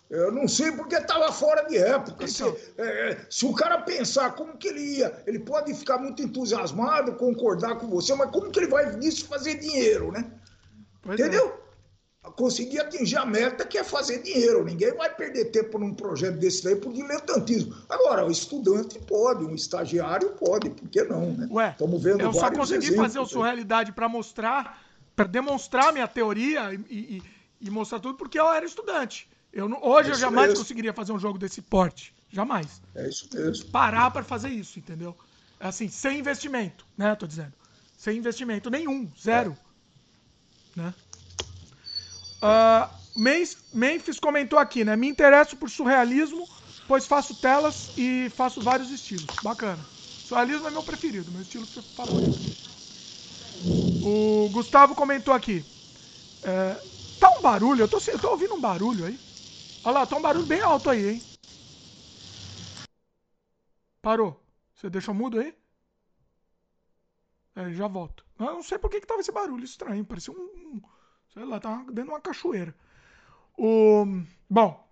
Eu não sei porque estava fora de época. Então. Se, é, se, o cara pensar como que ele ia, ele pode ficar muito entusiasmado, concordar com você, mas como que ele vai nisso fazer dinheiro, né? Pois é. Entendeu? É conseguir atingir a meta que é fazer dinheiro. Ninguém vai perder tempo num projeto desse daí por diletantismo. Agora, o estudante pode, um estagiário pode, por que não, né? Ué, Estamos vendo eu só consegui fazer o Surrealidade para mostrar, para demonstrar minha teoria e, e, e, mostrar tudo porque eu era estudante. Eu, hoje é eu jamais mesmo. conseguiria fazer um jogo desse porte. Jamais. É isso mesmo. Parar para fazer isso, entendeu? Assim, sem investimento, né? Tô dizendo. Sem investimento nenhum, zero. É. Né? Uh, Memphis comentou aqui, né? Me interesso por surrealismo, pois faço telas e faço vários estilos. Bacana. Surrealismo é meu preferido, meu estilo favorito. O Gustavo comentou aqui. É, tá um barulho, eu tô, eu tô ouvindo um barulho aí. Olha lá, tá um barulho bem alto aí, hein? Parou. Você deixou mudo aí? É, já volto. Eu não sei por que, que tava esse barulho estranho. Parecia um Sei lá, tá dentro de uma cachoeira. O, bom,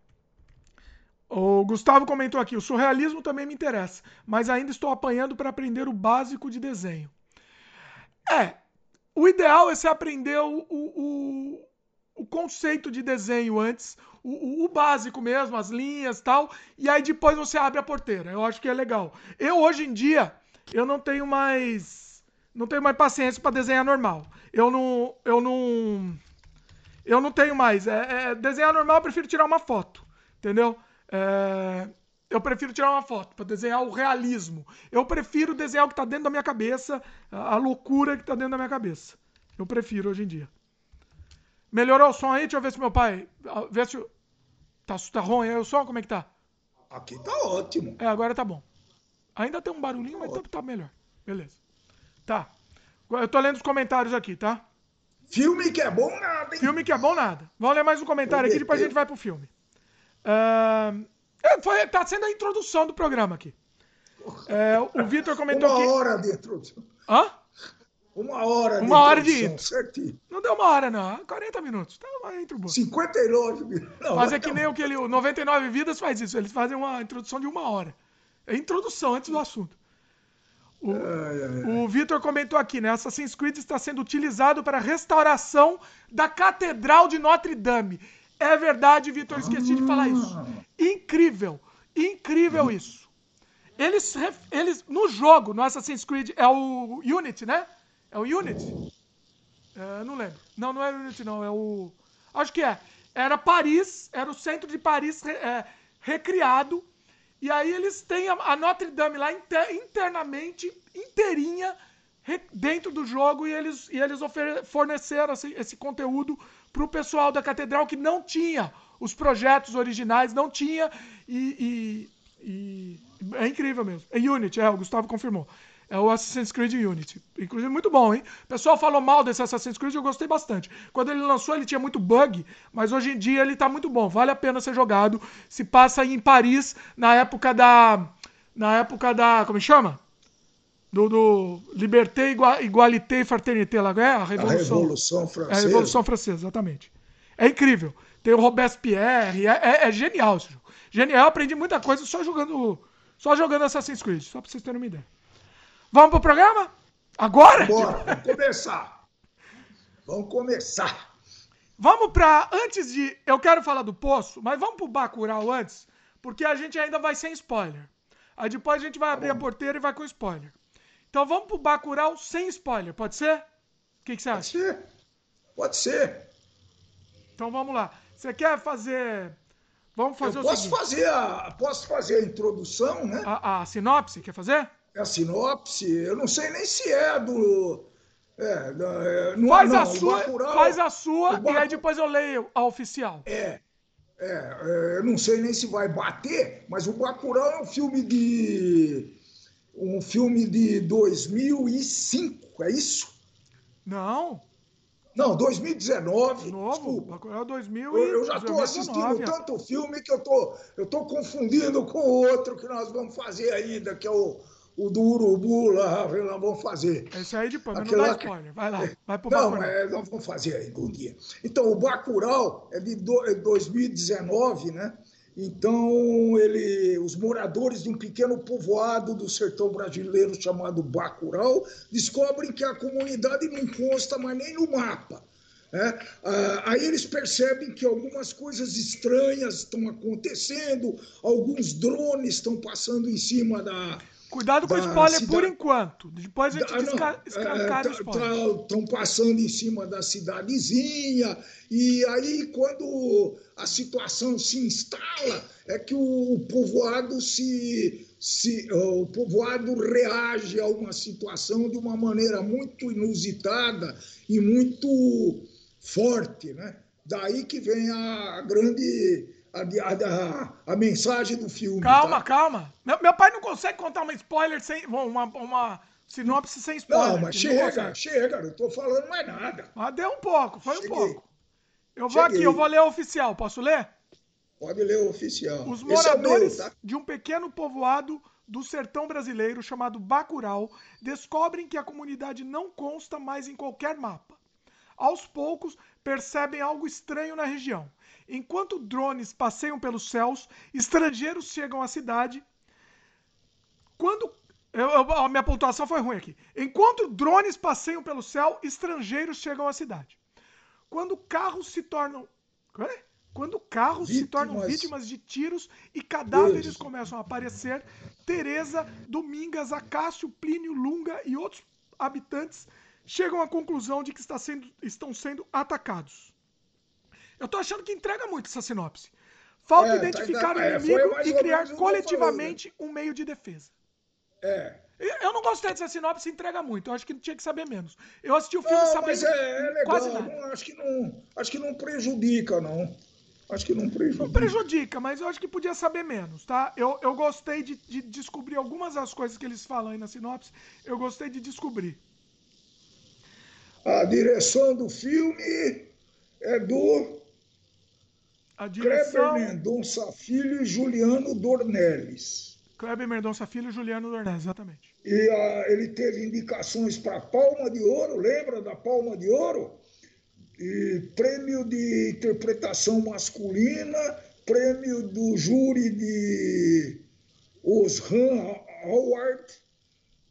o Gustavo comentou aqui: o surrealismo também me interessa, mas ainda estou apanhando para aprender o básico de desenho. É, o ideal é você aprender o, o, o conceito de desenho antes, o, o, básico mesmo, as linhas tal, e aí depois você abre a porteira. Eu acho que é legal. Eu, hoje em dia, eu não tenho mais. Não tenho mais paciência para desenhar normal. Eu não. Eu não eu não tenho mais. É, é, desenhar normal, eu prefiro tirar uma foto. Entendeu? É, eu prefiro tirar uma foto para desenhar o realismo. Eu prefiro desenhar o que está dentro da minha cabeça, a, a loucura que está dentro da minha cabeça. Eu prefiro hoje em dia. Melhorou o som aí? Deixa eu ver se meu pai. Vê se. Tá, tá ruim aí o som? Como é que tá? Aqui tá ótimo. É, agora tá bom. Ainda tem um barulhinho, tá mas tá, tá melhor. Beleza. Tá. Eu tô lendo os comentários aqui, tá? Filme que é bom nada, hein? Filme que é bom nada. Vamos ler mais um comentário aqui, depois a gente vai pro filme. Uh, foi, tá sendo a introdução do programa aqui. É, o Vitor comentou uma aqui. Uma hora de introdução. Hã? Uma hora uma hora de intro. Certinho. Não deu uma hora, não. 40 minutos. Tá uma intro boa. 59 minutos. Mas é que nem o que ele. O 99 Vidas faz isso. Eles fazem uma introdução de uma hora. É introdução antes do assunto. O, o Vitor comentou aqui, né? Assassin's Creed está sendo utilizado para a restauração da Catedral de Notre Dame. É verdade, Vitor, esqueci de falar isso. Incrível, incrível isso. Eles, eles, no jogo, no Assassin's Creed, é o Unity, né? É o Unity? É, não lembro. Não, não é o Unity, não. É o. Acho que é. Era Paris, era o centro de Paris é, recriado e aí eles têm a, Notre Dame lá inter, internamente, inteirinha, dentro do jogo, e eles, e eles forneceram esse, esse conteúdo pro pessoal da Catedral que não tinha os projetos originais, não tinha e, e, e é incrível mesmo. É Unity, é, o Gustavo confirmou. É o Assassin's Creed Unity. Inclusive, muito bom, hein? O pessoal falou mal desse Assassin's Creed, eu gostei bastante. Quando ele lançou, ele tinha muito bug, mas hoje em dia ele tá muito bom. Vale a pena ser jogado. Se passa em Paris, na época da. Na época da. Como chama? Do, do Liberté, Igualité e Fraternité, lá, é? A Revolução. A Revolução Francesa. É a Revolução Francesa, exatamente. É incrível. Tem o Robespierre, é, é, é genial esse jogo. Genial, eu aprendi muita coisa só jogando. Só jogando Assassin's Creed, só pra vocês terem uma ideia. Vamos pro programa? Agora? Bora, vamos começar. Vamos começar. Vamos pra. Antes de. Eu quero falar do poço, mas vamos pro Bacurau antes, porque a gente ainda vai sem spoiler. Aí depois a gente vai abrir a porteira e vai com spoiler. Então vamos pro Bacurau sem spoiler, pode ser? O que, que você Pode acha? ser. Pode ser. Então vamos lá. Você quer fazer. Vamos fazer Eu o posso seguinte. fazer, a, posso fazer a introdução, né? A, a sinopse, quer fazer? A sinopse. Eu não sei nem se é do. É, é, não, Faz não, a sua, Bacurau- faz a sua e aí depois eu leio a oficial. É, é, é, eu não sei nem se vai bater, mas o Bacurau é um filme de um filme de 2005, é isso? Não, Não, 2019. novo. Desculpa. Bacurau 2000 Eu, e eu já estou 2019, assistindo tanto filme que eu tô, eu tô confundindo com o outro que nós vamos fazer ainda, que é o, o do Urubu lá, nós vamos fazer. Esse aí depois, mas não Aquela dá que- spoiler. Vai lá, vai pro Não, Bacurau. mas nós vamos fazer ainda um dia. Então, o Bacurau é de do- é 2019, né? Então, ele, os moradores de um pequeno povoado do sertão brasileiro chamado Bacurau descobrem que a comunidade não consta mais nem no mapa. Ah, aí eles percebem que algumas coisas estranhas estão acontecendo, alguns drones estão passando em cima da, Cuidado com o spoiler por cidade- enquanto. Depois a gente ah, não, desca- escancara o spoiler. Estão passando em cima da cidadezinha, e aí, quando a situação se instala, é que o povoado se. se o povoado reage a uma situação de uma maneira muito inusitada e muito forte. Né? Daí que vem a grande. A, a, a, mensagem do filme. Calma, tá? calma. Meu, meu pai não consegue contar uma spoiler sem. Uma, uma sinopse sem spoiler. Não, mas Ele não chega, chega, não estou falando mais nada. Mas deu um pouco, foi Cheguei. um pouco. Eu vou Cheguei. aqui, eu vou ler a oficial. Posso ler? Pode ler o oficial. Os é o moradores meu, tá? de um pequeno povoado do sertão brasileiro chamado Bacurau descobrem que a comunidade não consta mais em qualquer mapa. Aos poucos, percebem algo estranho na região. Enquanto drones passeiam pelos céus, estrangeiros chegam à cidade. Quando. eu- eu- a minha pontuação foi ruim aqui. Enquanto drones passeiam pelo céu, estrangeiros chegam à cidade. Quando carros se tornam. Quê? Quando carros se tornam Vítimas. vítimas de tiros e cadáveres Deus. começam a aparecer, Teresa, Domingas, Acácio, Plínio, Lunga e outros habitantes chegam à conclusão de que está sendo- estão sendo atacados. Eu tô achando que entrega muito essa sinopse. Falta É, tá- identificar tá- o é, inimigo mais e criar menos o que eu falei, coletivamente um meio de defesa. É. Eu eu não gostei dessa sinopse, entrega muito. Eu acho que tinha que saber menos. Eu assisti o filme Não, sabendo mas é, é legal. quase nada. não, acho, que não, acho que não prejudica, não. Acho que não prejudica. Não prejudica, mas eu acho que podia saber menos, tá? Eu, eu gostei de, de descobrir algumas das coisas que eles falam aí na sinopse. Eu gostei de descobrir. A direção do filme é do A Kleber direção. Mendonça Filho e Juliano Dornelles. Kleber Mendonça Filho e Juliano Dornelles, exatamente. E ah, ele teve indicações para Palma de Ouro, lembra da Palma de Ouro? E prêmio de interpretação masculina, prêmio do júri de Osran Howard,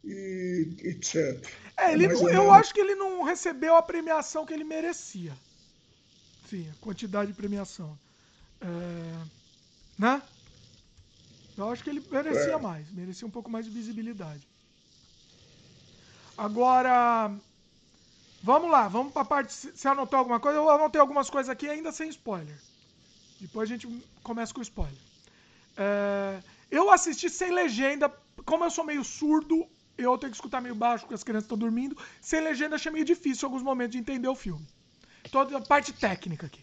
e etc. É, ele não- eu acho que ele não recebeu a premiação que ele merecia. Sim, a quantidade de premiação. É, né? Eu acho que ele merecia É. mais, merecia um pouco mais de visibilidade. Agora, vamos lá, vamos pra parte. Você anotou alguma coisa? Eu anotei algumas coisas aqui ainda sem spoiler. Depois a gente começa com o spoiler. É, eu assisti sem legenda, como eu sou meio surdo, eu tenho que escutar meio baixo porque as crianças estão dormindo. Sem legenda achei meio difícil em alguns momentos de entender o filme. toda a parte técnica aqui.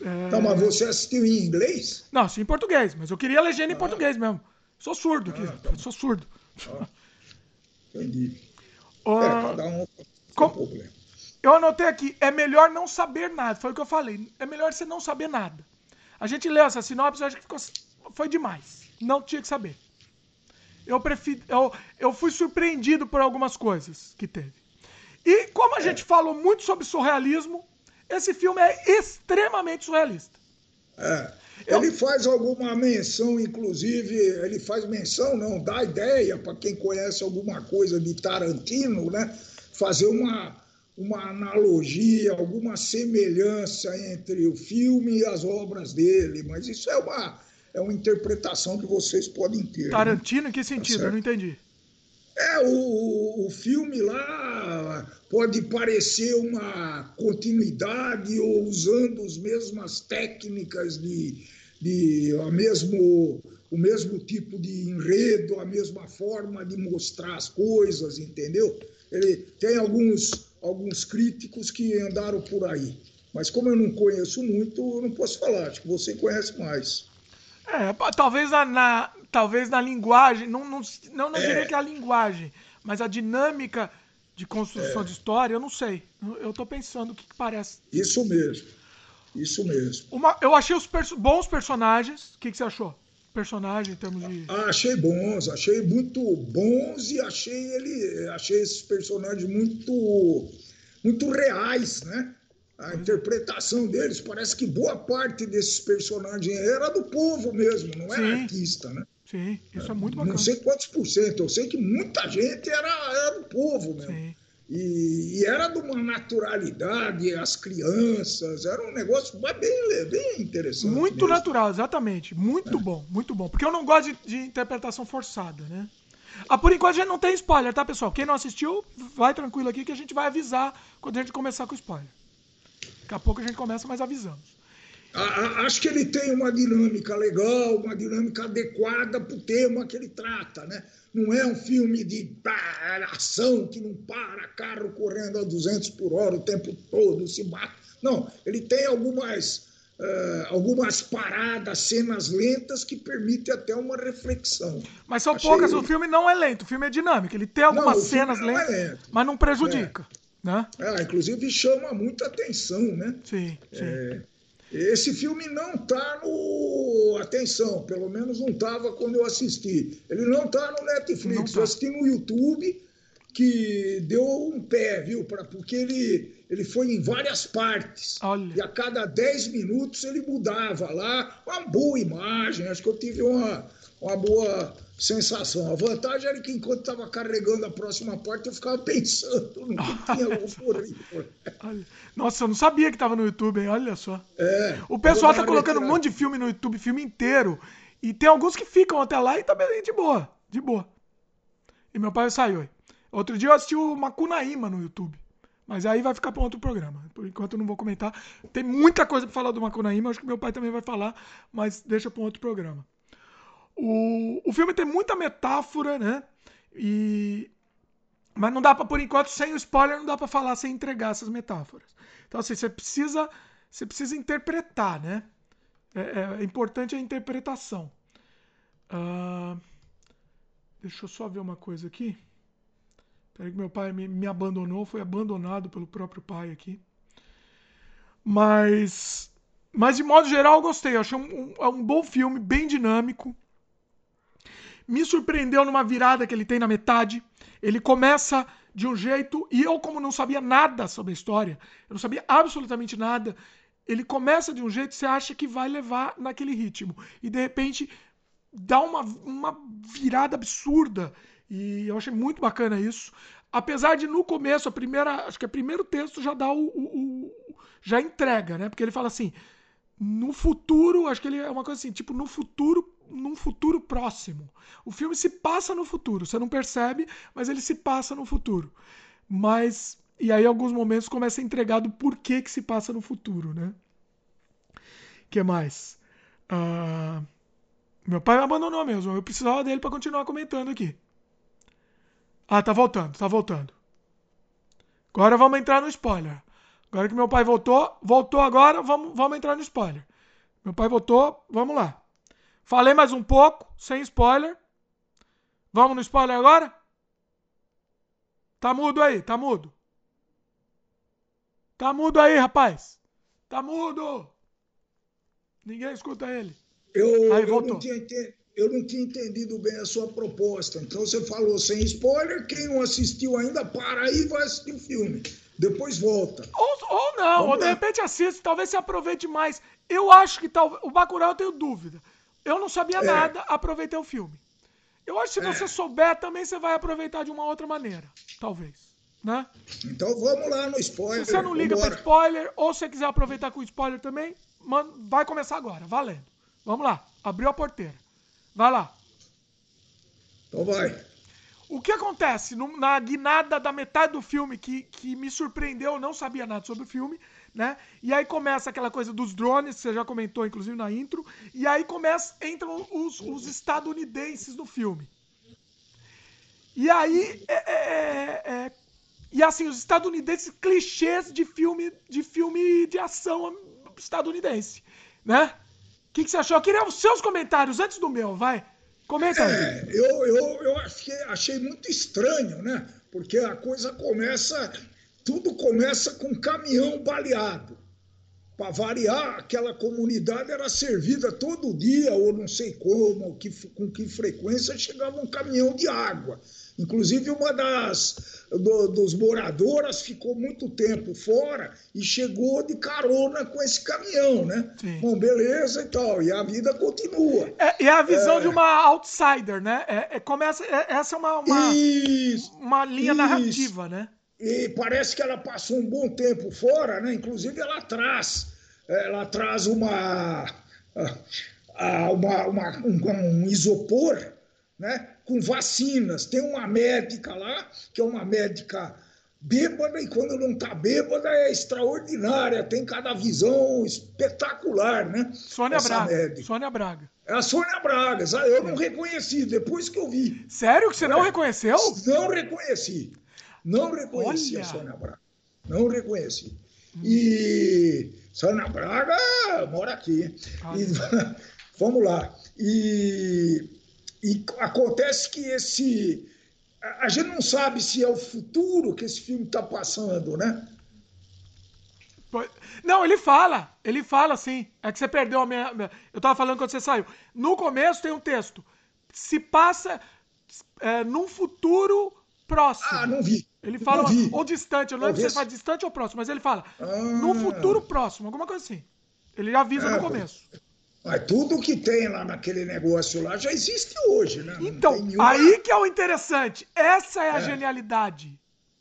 É... Tá, mas você assistiu em inglês? Não, assisti em português, mas eu queria a legenda ah. em português mesmo. Sou surdo aqui, ah, tá. sou surdo. Ah. Entendi. Uh, é, cada um com... problema. Eu anotei aqui, é melhor não saber nada. Foi o que eu falei. É melhor você não saber nada. A gente leu essa sinopse, acho que ficou, foi demais. Não tinha que saber. Eu prefiro, eu, eu fui surpreendido por algumas coisas que teve. E como a é. gente falou muito sobre surrealismo, esse filme é extremamente surrealista. É. Ele faz alguma menção, inclusive, ele faz menção, não, dá ideia para quem conhece alguma coisa de Tarantino, né? Fazer uma, uma analogia, alguma semelhança entre o filme e as obras dele, mas isso é uma, é uma interpretação que vocês podem ter. Né? Tarantino, né? em que sentido? Tá Eu não entendi. É, o, o filme lá pode parecer uma continuidade ou usando as mesmas técnicas de, de a mesmo, o mesmo tipo de enredo, a mesma forma de mostrar as coisas, entendeu? Ele tem alguns, alguns críticos que andaram por aí. Mas como eu não conheço muito, eu não posso falar. Acho que você conhece mais. É, talvez na, na, talvez na linguagem, não, não, não, não é. diria que é a linguagem, mas a dinâmica de construção é. de história, eu não sei. Eu estou pensando o que, que, parece. Isso mesmo. Isso mesmo. Uma, eu achei os perso bons personagens. O que, que você achou? Personagem em termos de. Ah, achei bons, achei muito bons e achei ele. Achei esses personagens muito, muito reais, né? a interpretação deles, parece que boa parte desses personagens era do povo mesmo, não era Sim. artista, né? Sim, isso é muito bacana. Não sei quantos por cento, eu sei que muita gente era, era do povo mesmo. Sim. E, e, era de uma naturalidade, as crianças, era um negócio bem, bem interessante. Muito mesmo. natural, exatamente. Muito é. bom, muito bom. Porque eu não gosto de, de interpretação forçada, né? Ah, por enquanto a gente não tem spoiler, tá, pessoal? Quem não assistiu, vai tranquilo aqui que a gente vai avisar quando a gente começar com o spoiler. Daqui a pouco a gente começa, mas avisamos. Acho que ele tem uma dinâmica legal, uma dinâmica adequada para o tema que ele trata, né? Não é um filme de ação que não para, carro correndo a 200 por hora o tempo todo, se bate. Não, ele tem algumas, uh, algumas paradas, cenas lentas que permitem até uma reflexão. Mas são Achei... poucas, o filme não é lento, o filme é dinâmico. Ele tem algumas não, cenas é lentas, é mas não prejudica. É. Né? Ah, inclusive chama muita atenção, né? Sim, sim. É, esse filme não está no. Atenção, pelo menos não estava quando eu assisti. Ele não está no Netflix. Tá. Eu assisti no YouTube, que deu um pé, viu? Pra, porque ele, ele foi em várias partes. Olha. E a cada 10 minutos ele mudava lá. Uma boa imagem. Acho que eu tive uma, uma boa sensação. A vantagem era que enquanto estava carregando a próxima parte, eu ficava pensando no que tinha ocorrido. Nossa, eu não sabia que estava no YouTube, hein? Olha só. É, o pessoal tá colocando um monte de filme no YouTube, filme inteiro. E tem alguns que ficam até lá e tá bem de boa. De boa. E meu pai saiu. Outro dia eu assisti o Macunaíma no YouTube. Mas aí vai ficar para outro programa. Por enquanto eu não vou comentar. Tem muita coisa para falar do Macunaíma, acho que meu pai também vai falar, mas deixa para outro programa. O, o filme tem muita metáfora, né? E, mas não dá para, por enquanto, sem o spoiler, não dá para falar sem entregar essas metáforas. Então, assim, você precisa, você precisa interpretar, né? É, é, é importante a interpretação. Uh, deixa eu só ver uma coisa aqui. Peraí que meu pai me, me abandonou, foi abandonado pelo próprio pai aqui. Mas, mas de modo geral, eu gostei. Eu achei um, um, é um bom filme, bem dinâmico me surpreendeu numa virada que ele tem na metade. Ele começa de um jeito, e eu, como não sabia nada sobre a história, eu não sabia absolutamente nada, ele começa de um jeito você acha que vai levar naquele ritmo. E de repente dá uma, uma virada absurda. E eu achei muito bacana isso. Apesar de no começo, a primeira. Acho que o primeiro texto já dá o, o, o. já entrega, né? Porque ele fala assim. No futuro, acho que ele é uma coisa assim, tipo, no futuro num futuro próximo. O filme se passa no futuro, você não percebe, mas ele se passa no futuro. Mas e aí alguns momentos começa a entregar do porquê que se passa no futuro, né? que mais? Uh... Meu pai me abandonou mesmo. Eu precisava dele para continuar comentando aqui. Ah, tá voltando, tá voltando. Agora vamos entrar no spoiler. Agora que meu pai voltou, voltou agora, vamos, vamos entrar no spoiler. Meu pai voltou, vamos lá. Falei mais um pouco, sem spoiler. Vamos no spoiler agora? Tá mudo aí, tá mudo. Tá mudo aí, rapaz. Tá mudo. Ninguém escuta ele. Eu, aí, eu, não tinha, eu não tinha entendido bem a sua proposta. Então você falou sem spoiler. Quem não assistiu ainda, para aí e vai assistir o filme. Depois volta. Ou, ou não, Vamos ou de lá. repente assiste, talvez se aproveite mais. Eu acho que tal, o Bacurau eu tenho dúvida. Eu não sabia é. nada, aproveitei o filme. Eu acho que se é. você souber, também você vai aproveitar de uma outra maneira, talvez. Né? Então vamos lá no spoiler. Se você não liga para spoiler, ou se você quiser aproveitar com spoiler também, vai começar agora, valendo. Vamos lá, abriu a porteira. Vai lá. Então vai. O que acontece na guinada da metade do filme que, que me surpreendeu, eu não sabia nada sobre o filme, né? E aí começa aquela coisa dos drones, que você já comentou, inclusive, na intro. E aí começa, entram os, os estadunidenses no filme. E aí, é, é, é, é, e assim, os estadunidenses clichês de filme de filme de ação estadunidense, né? O que, que você achou? Eu queria os seus comentários antes do meu, vai. Comenta aí. É, eu, eu, eu achei, achei muito estranho, né? Porque a coisa começa, tudo começa com caminhão baleado. Para variar, aquela comunidade era servida todo dia, ou não sei como, que, com que frequência chegava um caminhão de água. Inclusive, uma das do, dos moradoras ficou muito tempo fora e chegou de carona com esse caminhão, né? Sim. Bom, beleza e tal. E a vida continua. É, e a visão é... de uma outsider, né? É, é começa, é, essa é uma, uma, isso, uma linha isso. narrativa, né? E parece que ela passou um bom tempo fora, né? Inclusive, ela traz, ela traz uma, uma, uma um, um isopor, né? com vacinas. Tem uma médica lá, que é uma médica bêbada, e quando não está bêbada é extraordinária, tem cada visão espetacular, né? Sônia Essa Braga. Médica. Sônia Braga. É a Sônia Braga, eu não reconheci, depois que eu vi. Sério que você não é. reconheceu? Não reconheci. Não reconheci Olha. a Sônia Braga. Não reconheci. Hum. E Sônia Braga mora aqui. E, vamos lá. E e acontece que esse. A gente não sabe se é o futuro que esse filme está passando, né? Não, ele fala. Ele fala sim. É que você perdeu a minha. Eu estava falando quando você saiu. No começo tem um texto. Se passa é, num futuro próximo. Ah, não vi. Ele fala. Não vi. Ou distante. Eu não lembro se ele fala distante ou próximo, mas ele fala. Ah. No futuro próximo, alguma coisa assim. Ele avisa é, no começo. Mas tudo que tem lá naquele negócio lá já existe hoje, né? Então, nenhuma... aí que é o interessante. Essa é a é. genialidade.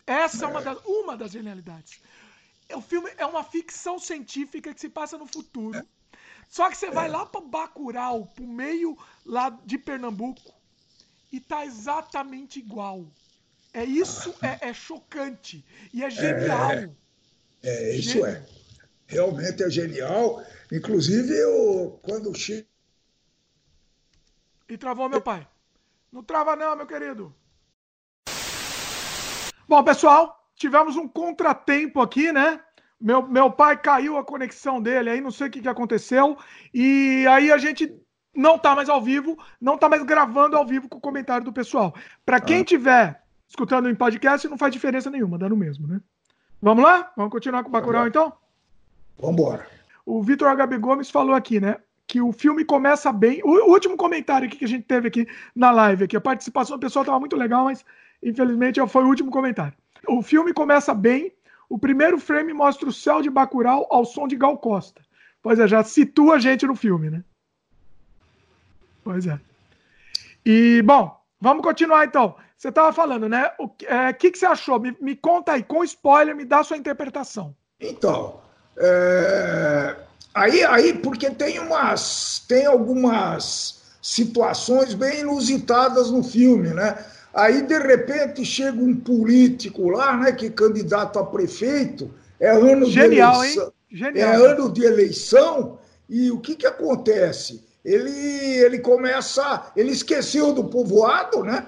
Essa é, é uma, das, uma das genialidades. O filme é uma ficção científica que se passa no futuro. É. Só que você vai é. lá para Bacurau, pro meio lá de Pernambuco, e tá exatamente igual. É isso, é, é chocante. E é genial. É, é isso é. Realmente é genial. Inclusive, eu, quando chego. E travou meu pai. Não trava, não, meu querido. Bom, pessoal, tivemos um contratempo aqui, né? Meu, meu pai caiu a conexão dele aí, não sei o que, que aconteceu. E aí a gente não tá mais ao vivo, não tá mais gravando ao vivo com o comentário do pessoal. Para quem ah. tiver escutando em podcast, não faz diferença nenhuma, dá no mesmo, né? Vamos lá? Vamos continuar com o Bacurau, então? Vamos embora. O Vitor HB Gomes falou aqui, né? Que o filme começa bem. O último comentário que a gente teve aqui na live, aqui, a participação do pessoal estava muito legal, mas infelizmente foi o último comentário. O filme começa bem. O primeiro frame mostra o céu de Bacurau ao som de Gal Costa. Pois é, já situa a gente no filme, né? Pois é. E, bom, vamos continuar então. Você estava falando, né? O é, que, que você achou? Me, me conta aí, com spoiler, me dá a sua interpretação. Então, é, aí, aí, porque tem umas, tem algumas situações bem inusitadas no filme, né? Aí, de repente, chega um político lá, né, que é candidato a prefeito, é ano Genial, de eleição. Hein? Genial. É ano de eleição, e o que, que acontece? Ele, ele começa. Ele esqueceu do povoado, né?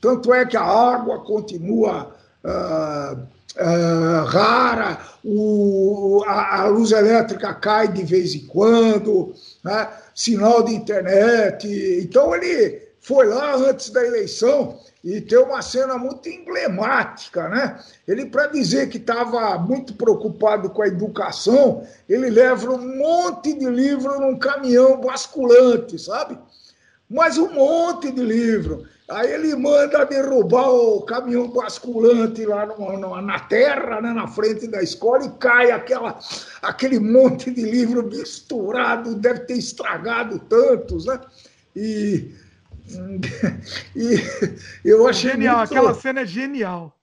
Tanto é que a água continua. Uh, uh, rara, o, a, a, luz elétrica cai de vez em quando, né? sinal de internet. Então ele foi lá antes da eleição e tem uma cena muito emblemática, né? Ele, para dizer que estava muito preocupado com a educação, ele leva um monte de livro num caminhão basculante, sabe? Mas um monte de livro. Aí ele manda derrubar o caminhão basculante lá no, no, na terra, né, na frente da escola, e cai aquela, aquele monte de livro misturado, deve ter estragado tantos, né? E e eu achei genial, muito... aquela cena é genial.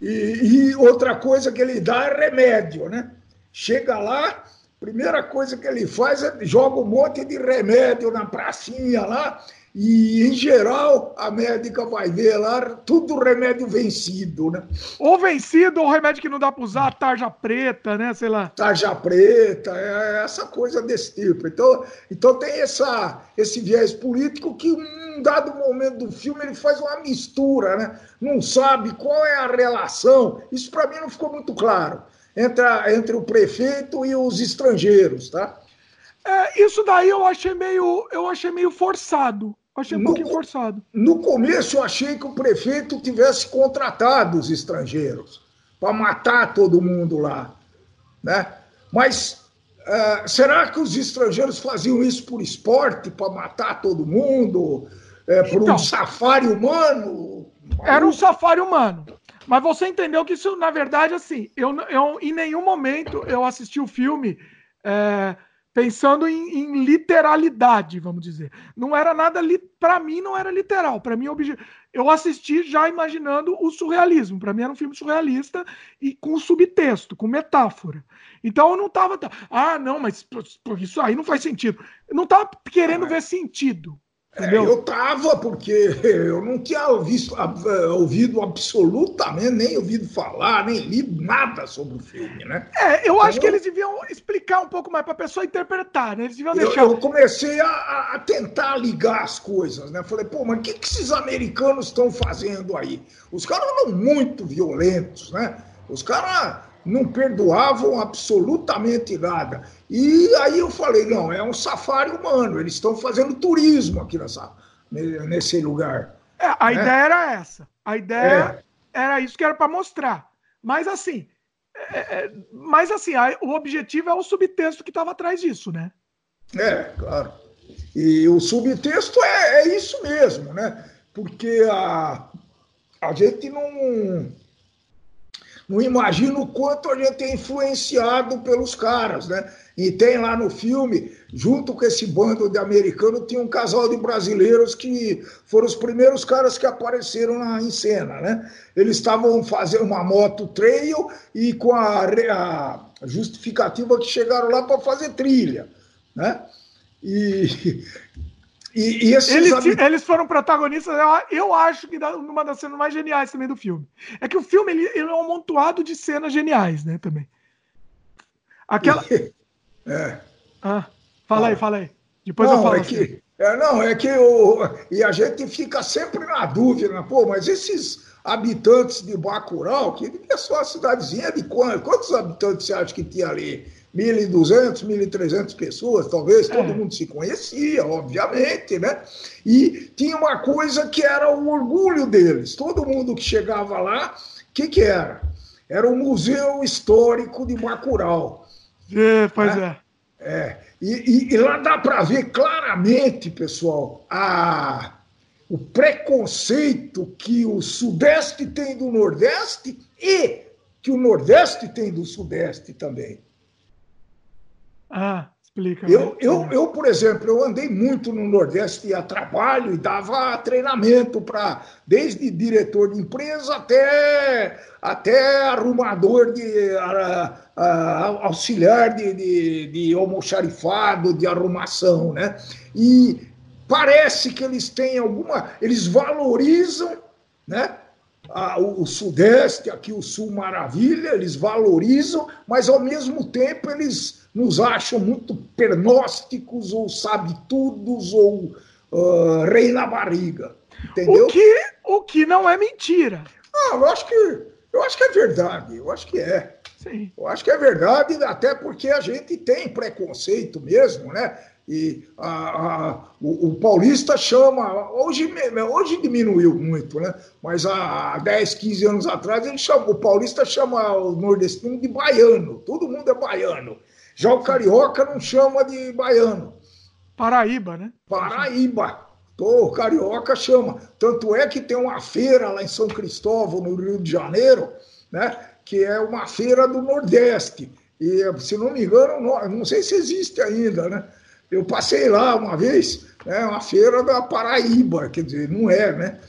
E, e, outra coisa que ele dá é remédio, né? Chega lá, primeira coisa que ele faz é joga um monte de remédio na pracinha lá e, em geral, a médica vai ver lá tudo remédio vencido, né? Ou vencido, ou remédio que não dá para usar, tarja preta, né? Sei lá. Tarja preta, é essa coisa desse tipo. Então, então tem essa, esse viés político que, um dado momento do filme, ele faz uma mistura, né? Não sabe qual é a relação. Isso, para mim, não ficou muito claro. Entre, a, entre o prefeito e os estrangeiros, tá? É, isso daí eu achei meio, eu achei meio forçado. Achei um no, pouquinho forçado. No começo eu achei que o prefeito tivesse contratado os estrangeiros para matar todo mundo lá. Né? Mas uh, será que os estrangeiros faziam isso por esporte, para matar todo mundo? É, por então, um safari humano? Era um safari humano. Mas você entendeu que isso, na verdade, assim, eu, eu em nenhum momento eu assisti o filme. É, pensando em, em, literalidade, vamos dizer. Não era nada, para mim não era literal. Para mim, eu assisti já imaginando o surrealismo. Para mim era um filme surrealista e com subtexto, com metáfora. Então eu não estava, ah, não, mas isso aí não faz sentido. Eu não estava querendo ver sentido. É, eu tava, porque eu não tinha visto, eh, ouvido absolutamente, nem ouvido falar, nem lido nada sobre o filme, né? É, eu acho então, que eles deviam explicar um pouco mais para a pessoa interpretar, né? Eles deviam deixar. Eu, eu comecei a, a, tentar ligar as coisas, né? Falei, pô, mas o que, que esses americanos estão fazendo aí? Os caras eram muito violentos, né? Os caras não perdoavam absolutamente nada. E aí eu falei, não, é um safari humano, eles estão fazendo turismo aqui nessa, nesse lugar. É, a né? ideia era essa. A ideia é. era isso que era para mostrar. Mas assim, é, é, mas assim, a, o objetivo é o subtexto que estava atrás disso, né? É, claro. E o subtexto é, é isso mesmo, né? Porque a, a gente não não imagino o quanto a gente é influenciado pelos caras, né? E tem lá no filme, junto com esse bando de americanos, tinha um casal de brasileiros que foram os primeiros caras que apareceram na, em cena, né? Eles estavam fazendo uma moto trail e com a, a justificativa que chegaram lá para fazer trilha, né? E e, e eles, eles, foram protagonistas, eu, eu acho que uma das cenas mais geniais também do filme. É que o filme ele, ele é um amontoado de cenas geniais, né? Também. Aquela. É. Ah, fala ah. aí, fala aí. Depois não, eu falo. É assim. que, é, não, é que o, e a gente fica sempre na dúvida, né? pô, mas esses habitantes de Bacurau, que é só uma cidadezinha de quantos, quantos habitantes você acha que tinha ali? 1.200, 1.300 pessoas, talvez, todo é. mundo se conhecia, obviamente, né? E tinha uma coisa que era o orgulho deles. Todo mundo que chegava lá, o que, que era? Era o Museu Histórico de Bacurau. É, pois né? é. É. E, e, e lá dá para ver claramente, pessoal, a, o preconceito que o Sudeste tem do Nordeste e que o Nordeste tem do Sudeste também. Ah, explica. Eu, eu, eu, por exemplo, eu andei muito no Nordeste a trabalho e dava treinamento para, desde diretor de empresa até, até arrumador de a, a, auxiliar de, de, de almoxarifado, de arrumação, né? E parece que eles têm alguma. Eles valorizam, né? O, o, Sudeste, aqui o Sul Maravilha, eles valorizam, mas ao mesmo tempo eles nos acham muito pernósticos ou sabe-tudos ou uh, rei na barriga. Entendeu? O que, o que não é mentira. Ah, eu acho que Eu acho que é verdade, eu acho que é. Sim. Eu acho que é verdade, até porque a gente tem preconceito mesmo, né? E a, a, o, o, paulista chama, hoje, hoje diminuiu muito, né? Mas há 10, 15 anos atrás ele chama, o paulista chama o nordestino de baiano, todo mundo é baiano. Já o carioca não chama de baiano. Paraíba, né? Paraíba. O carioca chama. Tanto é que tem uma feira lá em São Cristóvão, no Rio de Janeiro, né? Que é uma feira do Nordeste. E, se não me engano, não, não sei se existe ainda, né? Eu passei lá uma vez, né? Uma feira da Paraíba, quer dizer, não é, né?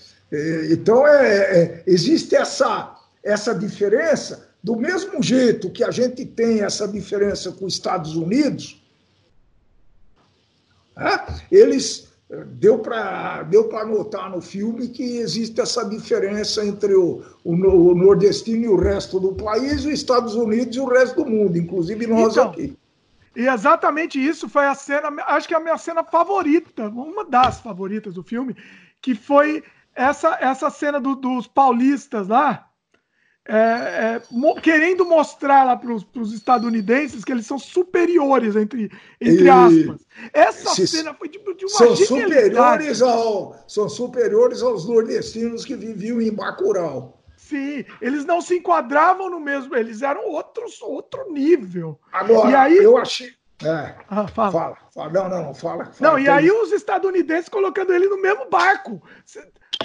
Então, é, é, existe essa, essa diferença, do mesmo jeito que a gente tem essa diferença com os Estados Unidos, né? eles deu para deu notar no filme que existe essa diferença entre o, o, o, nordestino e o resto do país, os Estados Unidos e o resto do mundo, inclusive nós então, aqui. E exatamente isso foi a cena, acho que a minha cena favorita, uma das favoritas do filme, que foi essa, essa cena do, dos paulistas lá, é, é, mo querendo mostrar lá para os estadunidenses que eles são superiores, entre, entre aspas. Essa se, cena foi de, de uma são superiores ao São superiores aos nordestinos que viviam em Bacurau. Sim, eles não se enquadravam no mesmo, eles eram outros, outro nível. Agora, e aí, eu achei. É, ah, fala. Fala, fala. Não, não, fala. fala não, e aí os estadunidenses colocando ele no mesmo barco.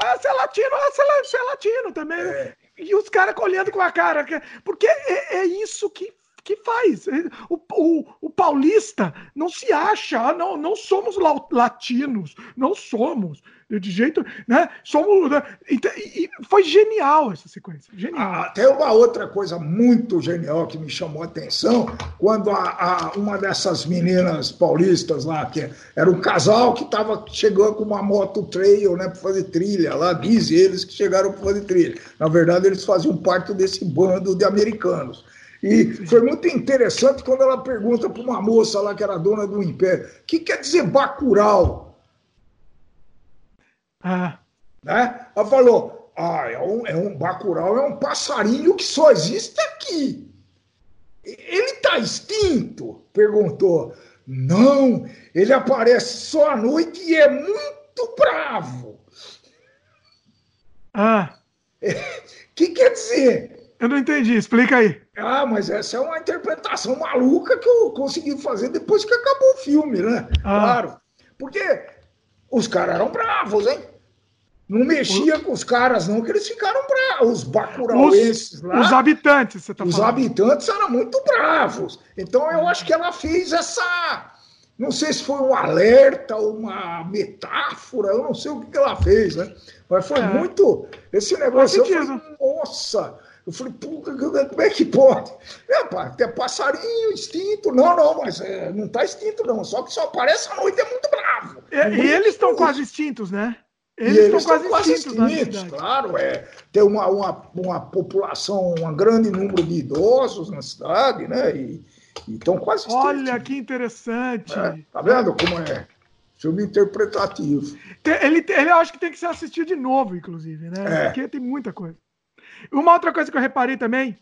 Ah, você é latino, ah, você é, é latino também. É. E os caras olhando com a cara. Porque é, é isso que que faz. O, o, o, paulista não se acha, ah, não, não somos latinos, não somos de jeito, né? Somos, né? E, e foi genial essa sequência, genial. Ah, tem uma outra coisa muito genial que me chamou a atenção quando a, a uma dessas meninas paulistas lá que era um casal que estava chegando com uma moto trail, né, para fazer trilha lá, diz eles que chegaram para fazer trilha. Na verdade, eles faziam parte desse bando de americanos. E foi muito interessante quando ela pergunta para uma moça lá que era dona do império: o que quer dizer Bacurau? Ah. Né? Ela falou: ah, é um, é um Bacurau é um passarinho que só existe aqui. Ele está extinto? Perguntou. Não, ele aparece só à noite e é muito bravo. Ah. O que quer dizer? Eu não entendi, explica aí. Ah, mas essa é uma interpretação maluca que eu consegui fazer depois que acabou o filme, né? Ah. Claro. Porque os caras eram bravos, hein? Não mexia com os caras, não, que eles ficaram bravos. Os bacurauenses lá. Os habitantes, você tá Os falando. habitantes eram muito bravos. Então eu acho que ela fez essa. Não sei se foi um alerta, uma metáfora, eu não sei o que ela fez, né? Mas foi é. muito. Esse negócio. Eu falei, Nossa! Eu falei, como é que pode? É, pá, tem passarinho extinto. Não, não, mas é, não está extinto, não. Só que só aparece à noite, é muito bravo. É, muito e eles estão quase extintos, né? Eles, estão quase, quase extintos, extintos claro. É, tem uma, uma, uma população, um grande número de idosos na cidade, né? E, estão quase extintos. Olha que interessante. É, tá vendo como é? Filme interpretativo. Ele, ele acho que tem que ser assistido de novo, inclusive, né? É. Porque tem muita coisa. Uma outra coisa que eu reparei também,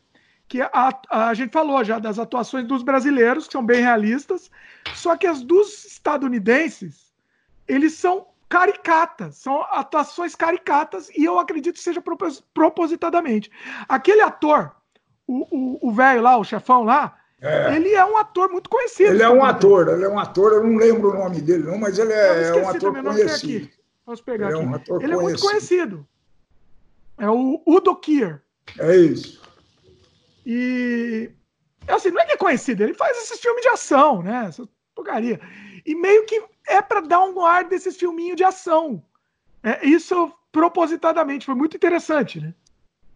que a, a, gente falou já das atuações dos brasileiros, que são bem realistas, só que as dos estadunidenses, eles são caricatas, são atuações caricatas, e eu acredito que seja propositadamente. Aquele ator, o velho lá, o chefão lá, é. Ele é um ator muito conhecido. Ele é um ator, ele é um ator, eu não lembro o nome dele, não, mas ele é, um ator conhecido. Posso pegar ele aqui. É um ele é muito conhecido. É o Udo Kier. É isso. E assim, não é que é conhecido, ele faz esses filmes de ação, né? Essa porcaria. E meio que é para dar um ar desses filminhos de ação. É, isso propositadamente, foi muito interessante, né?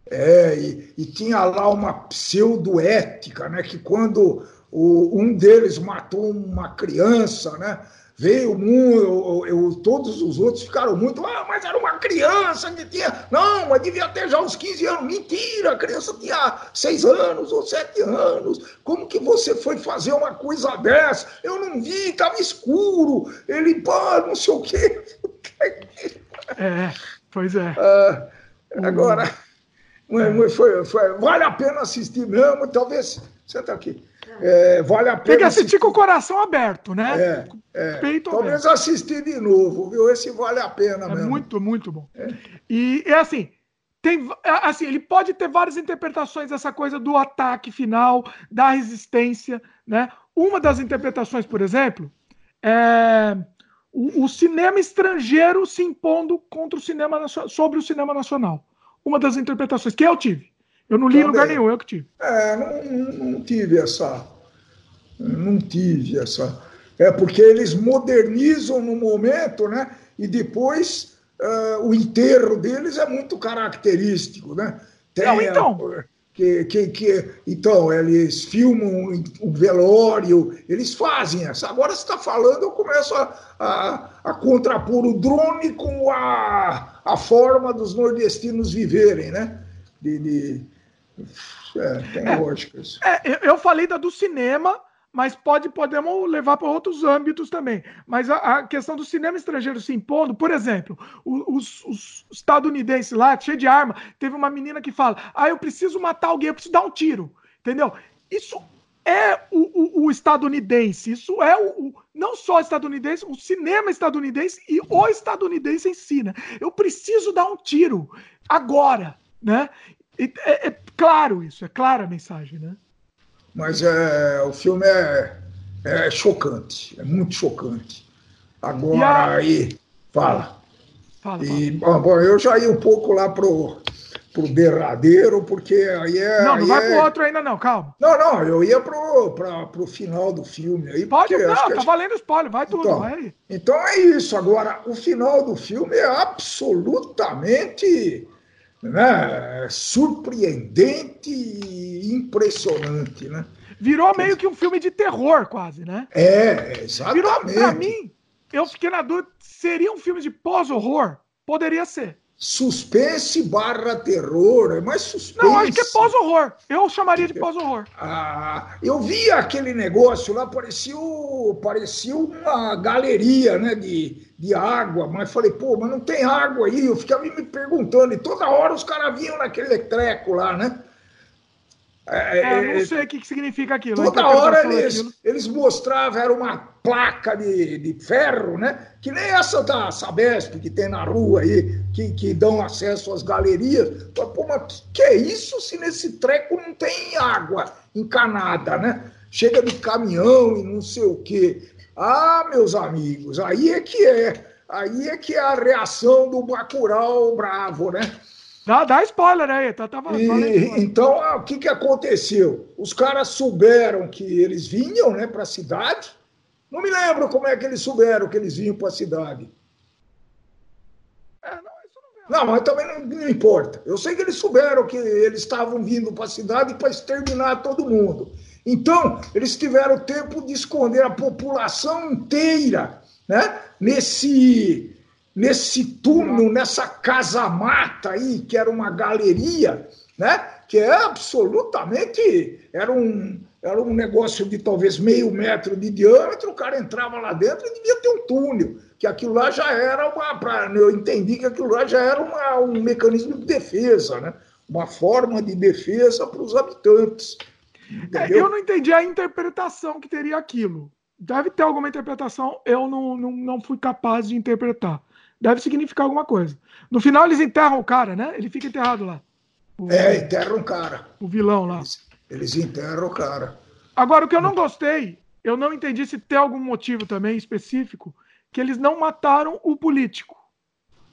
É, e, e tinha lá uma pseudo-ética, né? Que quando o, um deles matou uma criança, né? Veio muito, eu, eu, todos os outros ficaram muito, ah, mas era uma criança que tinha, não, mas devia ter já uns 15 anos, mentira, a criança tinha 6 anos ou 7 anos, como que você foi fazer uma coisa dessa? Eu não vi, estava escuro, ele, pá, não sei o quê. É, pois é. Ah, agora, Foi, foi, vale a pena assistir mesmo, talvez. Senta aqui. É, vale a pena. Tem que assistir, assistir, com o coração aberto, né? É, é. Peito talvez aberto. assistir de novo, viu? Esse vale a pena é mesmo. Muito, muito bom. É. E é assim, tem assim, ele pode ter várias interpretações dessa coisa do ataque final, da resistência, né? Uma das interpretações, por exemplo, é o, o cinema estrangeiro se impondo contra o cinema sobre o cinema nacional. Uma das interpretações que eu tive. Eu não li em lugar nenhum, eu que tive. É, não, não tive essa. Não tive essa. É porque eles modernizam no momento, né? E depois uh, o enterro deles é muito característico, né? Tem não, então. A, que, que, que, então, eles filmam o velório, eles fazem essa. Agora você está falando, eu começo a, a, a, contrapor o drone com a, a forma dos nordestinos viverem, né? De, de é, tem é, lógica isso. É, eu falei da do cinema, mas pode podemos levar para outros âmbitos também. Mas a, a, questão do cinema estrangeiro se impondo, por exemplo, os, os, estadunidenses lá, cheio de arma, teve uma menina que fala: Ah, eu preciso matar alguém, eu preciso dar um tiro. Entendeu? Isso é o, o, o estadunidense, isso é o, o, não só o estadunidense, o cinema estadunidense e o estadunidense em si, né? Eu preciso dar um tiro agora, né? É, é claro isso, é clara a mensagem, né? Mas é, o filme é, é chocante, é muito chocante. Agora, a... aí, fala. Fala, e, fala. Bom, eu já ia um pouco lá pro, pro derradeiro, porque aí é. Não, não vai é... pro outro ainda, não, calma. Não, não, eu ia pro, pra, pro final do filme. Aí, Pode, não, tá gente... valendo spoiler, vai tudo, então, vai aí. Então é isso. Agora, o final do filme é absolutamente né, surpreendente e impressionante, né? Virou meio que um filme de terror, quase, né? É, exatamente. Virou, pra mim, eu fiquei na dúvida, seria um filme de pós-horror? Poderia ser. Suspense barra terror, é mais suspense. Não, acho que é pós-horror. Eu chamaria de pós-horror. Ah, eu vi aquele negócio lá, parecia, parecia uma galeria né, de, de água, mas falei, pô, mas não tem água aí. Eu ficava me perguntando, e toda hora os caras vinham naquele treco lá, né? É, é, não sei o que, significa aquilo. Toda hora eles, eles mostravam, era uma placa de, de ferro, né? Que nem essa da Sabesp que tem na rua aí, que, que dão acesso às galerias. Pô, mas que, que é isso se nesse treco não tem água encanada, né? Chega de caminhão e não sei o quê. Ah, meus amigos, aí é que é. Aí é que é a reação do Bacurau bravo, né? Dá, dá spoiler aí, tá, tava, e, Então, ah, o que, que aconteceu? Os caras souberam que eles vinham né, para a cidade. Não me lembro como é que eles souberam que eles vinham para a cidade. É, não, não, não, mas também não, não, importa. Eu sei que eles souberam que eles estavam vindo para a cidade para exterminar todo mundo. Então, eles tiveram tempo de esconder a população inteira né, nesse nesse túnel, nessa casa-mata aí, que era uma galeria, né? que é absolutamente. Era um, era um negócio de talvez meio metro de diâmetro, o cara entrava lá dentro e devia ter um túnel, que aquilo lá já era uma. Pra, eu entendi que aquilo lá já era uma, um mecanismo de defesa, né? uma forma de defesa para os habitantes. É, eu não entendi a interpretação que teria aquilo. Deve ter alguma interpretação, eu não, não, não fui capaz de interpretar deve significar alguma coisa. No final eles enterram o cara, né? Ele fica enterrado lá. O, é, enterram o cara. O vilão lá. Eles, eles enterram o cara. Agora, o que eu não gostei, eu não entendi se tem algum motivo também específico, que eles não mataram o político.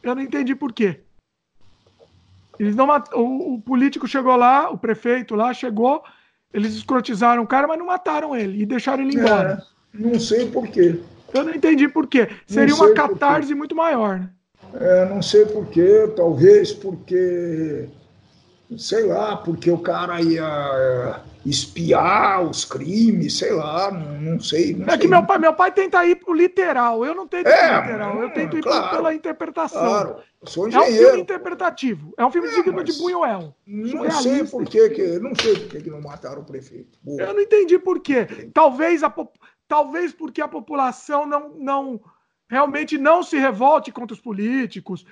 Eu não entendi por quê. Eles não mat... o, o político chegou lá, o prefeito lá chegou, eles escrotizaram o cara, mas não mataram ele e deixaram ele embora. É, não sei por quê. Eu não entendi por quê. Seria uma catarse muito maior, né? É, não sei por quê, talvez porque, sei lá, porque o cara ia é, espiar os crimes, sei lá, não, não sei. Não é sei. que meu pai, meu pai tenta ir pro literal, eu não tento ir é, pro literal, eu tento ir claro, pela interpretação. Claro, sou engenheiro. É um filme interpretativo, é um filme é, digno de Buñuel. Não sei por que, não sei por que, que não mataram o prefeito. Boa. Eu não entendi por quê. Talvez a talvez porque a população não, não realmente não se revolte contra os políticos.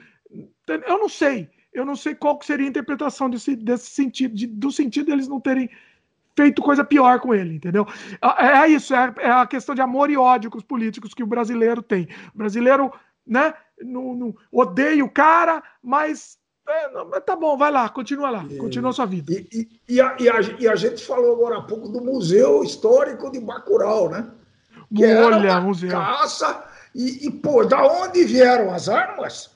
Eu não sei. eu não sei qual seria a interpretação desse, desse sentido, de, do sentido deles não terem feito coisa pior com ele, entendeu? É, é isso, é, é, a questão de amor e ódio com os políticos que o brasileiro tem. O brasileiro, né, não, não odeia o cara, mas é, não, tá bom, vai lá, continua lá, continua a sua vida. E, e, e, a, e, a, e, a, gente falou agora há pouco do Museu Histórico de Bacurau, né? Que Olha, era museu. caça. E, e, pô, da onde vieram as armas?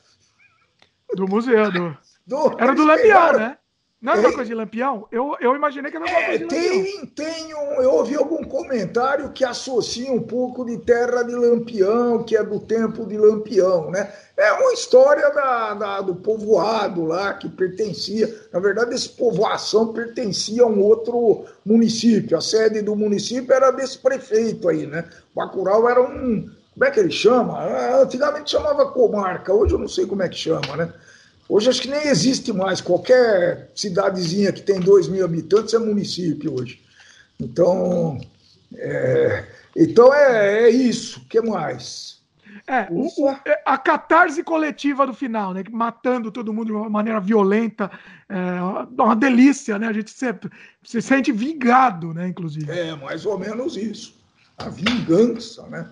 Do museu, do. do era do Lampião, né? Não era uma coisa de Lampião? Eu, eu imaginei que era uma é, coisa de tem, tem um, Eu ouvi algum comentário que associa um pouco de terra de Lampião, que é do tempo de Lampião, né? É uma história da, da, do povoado lá que pertencia. Na verdade, essa povoação pertencia a um outro município. A sede do município era desse prefeito aí, né? Bacurau era um. Como é que ele chama? Antigamente chamava comarca, hoje eu não sei como é que chama, né? Hoje acho que nem existe mais. Qualquer cidadezinha que tem 2 mil habitantes é município hoje. Então, é, então é, é isso. O que mais? É, o, o, é, a catarse coletiva do final, né? Matando todo mundo de uma maneira violenta. É uma delícia, né? A gente se, se sente vingado, né? Inclusive. É, mais ou menos isso. A vingança, né?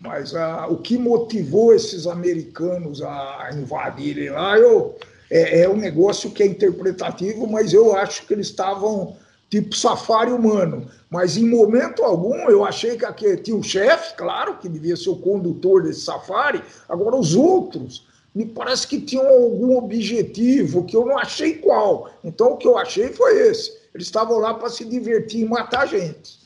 Mas ah, o que motivou esses americanos a invadirem lá eu, é, é um negócio que é interpretativo, mas eu acho que eles estavam tipo safari humano. Mas em momento algum eu achei que aqui tinha o chefe, claro, que devia ser o condutor desse safari. Agora os outros me parece que tinham algum objetivo que eu não achei qual. Então o que eu achei foi esse. Eles estavam lá para se divertir e matar gente.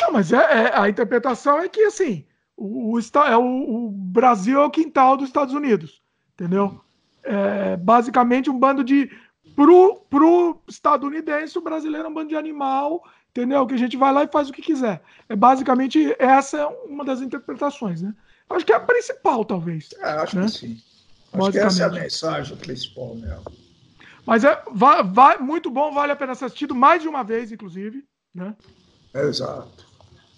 Não, mas é, é, a interpretação é que assim o, o, é o, o, Brasil é o quintal dos Estados Unidos, entendeu? É basicamente um bando de. Pro, pro estadunidense, o brasileiro é um bando de animal, entendeu? Que a gente vai lá e faz o que quiser. É basicamente essa é uma das interpretações, né? Acho que é a principal, talvez. É, acho né? que sim. Acho que essa é a mensagem principal mesmo. Mas é vai, vai, muito bom, vale a pena ser assistido mais de uma vez, inclusive. Né? Exato.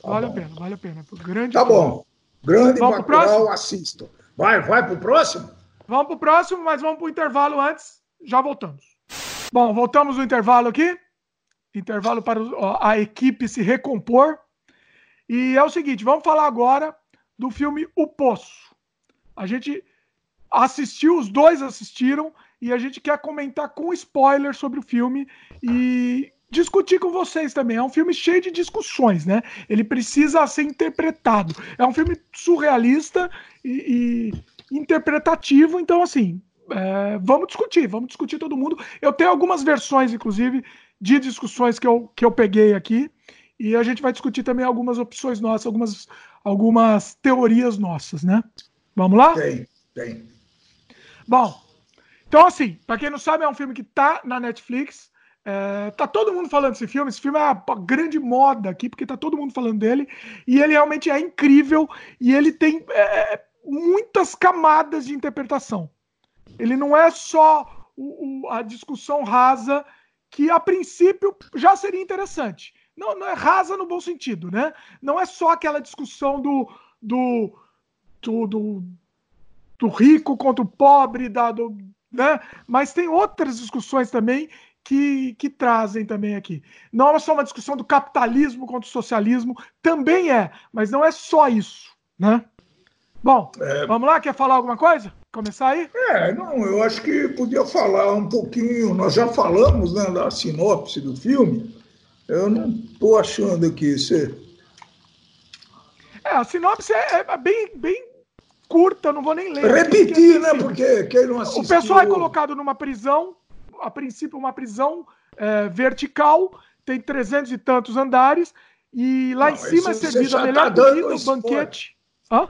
Tá vale bom. a pena, vale a pena. Grande tá bom. Grande vamos Bacurau, assistam. Vai, vai pro próximo? Vamos pro próximo, mas vamos pro intervalo antes. Já voltamos. Bom, voltamos no intervalo aqui. Intervalo para a equipe se recompor. E é o seguinte, vamos falar agora do filme O Poço. A gente assistiu, os dois assistiram, e a gente quer comentar com spoiler sobre o filme. E discutir com vocês também. É um filme cheio de discussões, né? Ele precisa ser interpretado. É um filme surrealista e, e interpretativo, então assim, é, vamos discutir, vamos discutir todo mundo. Eu tenho algumas versões, inclusive, de discussões que eu, que eu peguei aqui. E a gente vai discutir também algumas opções nossas, algumas, algumas teorias nossas, né? Vamos lá? Tem, tem. Bom, então assim, para quem não sabe, é um filme que tá na Netflix. É, tá todo mundo falando desse filme. Esse filme é uma grande moda aqui, porque tá todo mundo falando dele. E ele realmente é incrível. E ele tem é, é muitas camadas de interpretação. Ele não é só o, o, a discussão rasa, que a princípio já seria interessante. Não, não é rasa no bom sentido, né? Não é só aquela discussão do, do, do, do, do rico contra o pobre, da, do, né? mas tem outras discussões também que, que trazem também aqui. Não é só uma discussão do capitalismo contra o socialismo, também é, mas não é só isso, né? Bom, é... vamos lá, quer falar alguma coisa? Começar aí? É, não, eu acho que podia falar um pouquinho, nós já falamos né, da sinopse do filme, eu não estou achando aqui, você... É, a sinopse é, é bem, bem curta, não vou nem ler. Repetir, né? Porque quem não assistiu... O pessoal é colocado numa prisão a princípio, uma prisão é, vertical, tem trezentos e tantos andares, e lá não, em cima é servido a melhor tá comida, o banquete. Hã?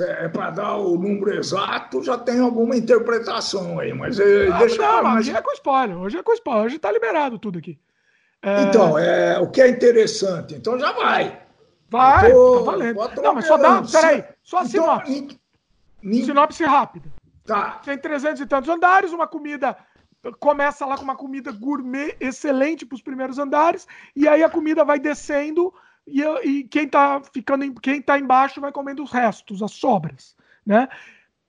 É para dar o número exato, já tem alguma interpretação aí, mas é, ah, deixa não, mas... hoje é com spoiler, hoje é com spoiler, hoje está liberado tudo aqui. É... Então, é, o que é interessante, então já vai. Vai, tô, tá valendo. Não, mas só dá, peraí, só a então, sinopse. Sinopse rápida. Tá. Tem trezentos e tantos andares, uma comida começa lá com uma comida gourmet excelente para os primeiros andares, e aí a comida vai descendo e, e quem está ficando em, quem tá embaixo vai comendo os restos, as sobras, né?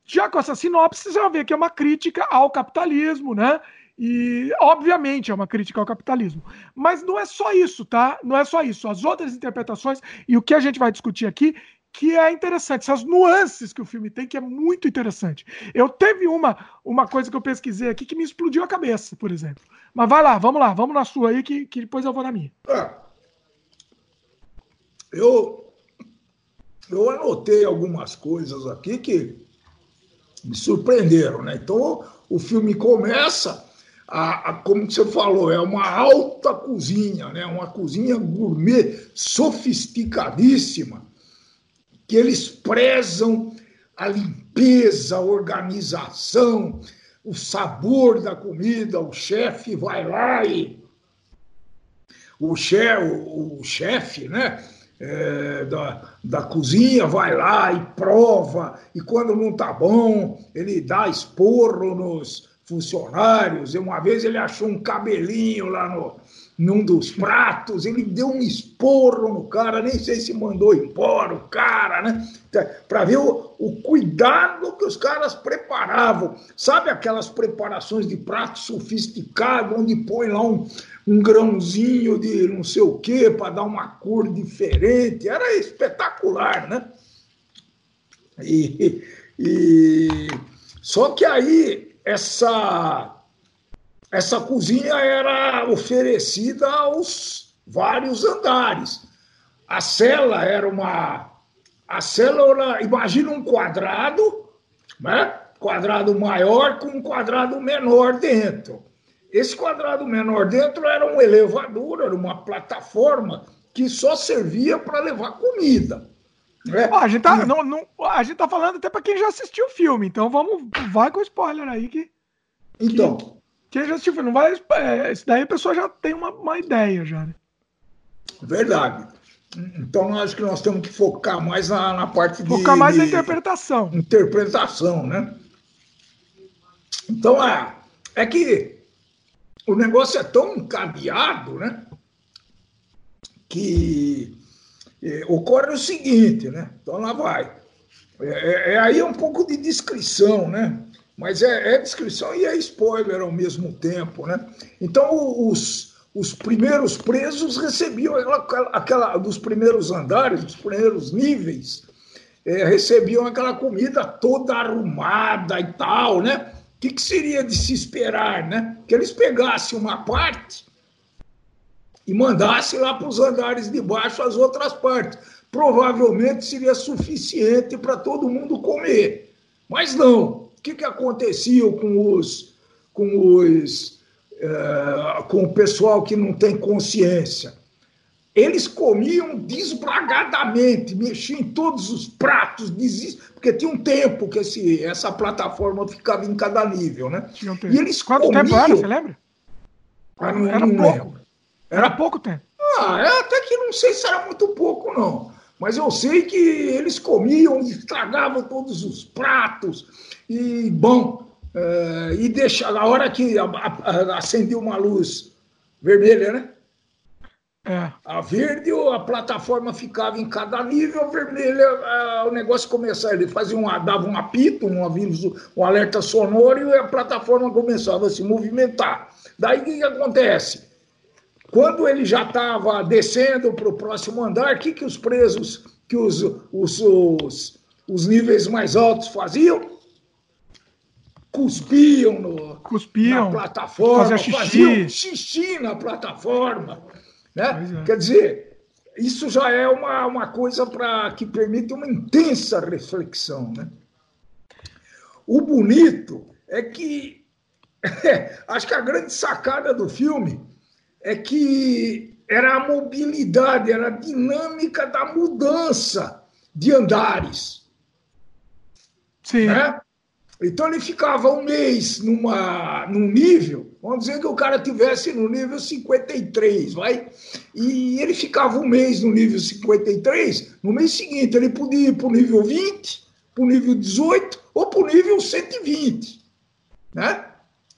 já com essa sinopse, você vai ver que é uma crítica ao capitalismo, né? E, obviamente, é uma crítica ao capitalismo. Mas não é só isso, tá? Não é só isso. As outras interpretações e o que a gente vai discutir aqui, que é interessante, essas nuances que o filme tem, que é muito interessante. Eu teve uma, uma coisa que eu pesquisei aqui que me explodiu a cabeça, por exemplo. Mas vai lá, vamos lá, vamos na sua aí, que, que depois eu vou na minha. É. Eu, eu anotei algumas coisas aqui que me surpreenderam, né? Então, o filme começa a, a, como você falou, é uma alta cozinha, né? uma cozinha gourmet sofisticadíssima, que eles prezam a limpeza, a organização, o sabor da comida. O chefe vai lá e. O chefe, o, chefe né? É, da, da cozinha vai lá e prova, e quando não tá bom, ele dá esporro nos, funcionários. E uma vez ele achou um cabelinho lá no, num dos pratos, ele deu um esporro no cara, nem sei se mandou embora o cara, né? Para ver o, o, cuidado que os caras preparavam. Sabe aquelas preparações de prato sofisticado, onde põe lá um, um grãozinho de não sei o quê para dar uma cor diferente? Era espetacular, né? E, e só que aí essa, essa cozinha era oferecida aos vários andares. A cela era uma. A cela era, imagina um quadrado, né? quadrado maior com um quadrado menor dentro. Esse quadrado menor dentro era um elevador, era uma plataforma que só servia para levar comida. É. a, gente tá, não, não, a gente tá falando até para quem já assistiu o filme, então vamos, vai com spoiler aí que. Então. Que, já assistiu, não vai. É, esse daí a pessoa já tem uma, uma ideia já. Né? Verdade. Então acho que nós temos que focar mais na, na parte de. Focar mais de na interpretação. Interpretação, né? Então é, é que o negócio é tão encadeado, né? Que é, ocorre o seguinte, né? Então lá vai. É, é, é aí um pouco de descrição, né? Mas é, é, descrição e é spoiler ao mesmo tempo, né? Então os, os primeiros presos recebiam aquela, aquela dos primeiros andares, dos primeiros níveis, é, recebiam aquela comida toda arrumada e tal, né? O que, que seria de se esperar, né? Que eles pegassem uma parte e mandasse lá para os andares de baixo as outras partes. Provavelmente seria suficiente para todo mundo comer. Mas não. O que, que acontecia com os, com os é, com o pessoal que não tem consciência? Eles comiam desbragadamente, mexiam em todos os pratos, porque tinha um tempo que esse, essa plataforma ficava em cada nível, né? E eles Quanto comiam... tempo era, você lembra? Ah, não, era não pouco. Lembro. Era pouco tempo. Ah, é até que não sei se era muito pouco, não. Mas eu sei que eles comiam, estragavam todos os pratos. E, bom, é, e deixa, a hora que acendeu uma luz vermelha, né? É. A verde, a plataforma ficava em cada nível, a vermelha, o negócio começava, ele fazia um, dava um apito, um aviso, um alerta sonoro e a plataforma começava a se movimentar. Daí o que acontece? Quando ele já estava descendo para o próximo andar, o que, que os presos, que os, os, os, os níveis mais altos faziam? Cuspiam, no, Cuspiam na plataforma, xixi. faziam xixi na plataforma. Né? É. Quer dizer, isso já é uma, uma coisa pra, que permite uma intensa reflexão. Né? O bonito é que acho que a grande sacada do filme é que era a mobilidade, era a dinâmica da mudança de andares. Sim. Né? Então ele ficava um mês numa, num nível, vamos dizer que o cara tivesse no nível 53, vai? E ele ficava um mês no nível 53, no mês seguinte ele podia ir para o nível 20, para o nível 18 ou para o nível 120, né?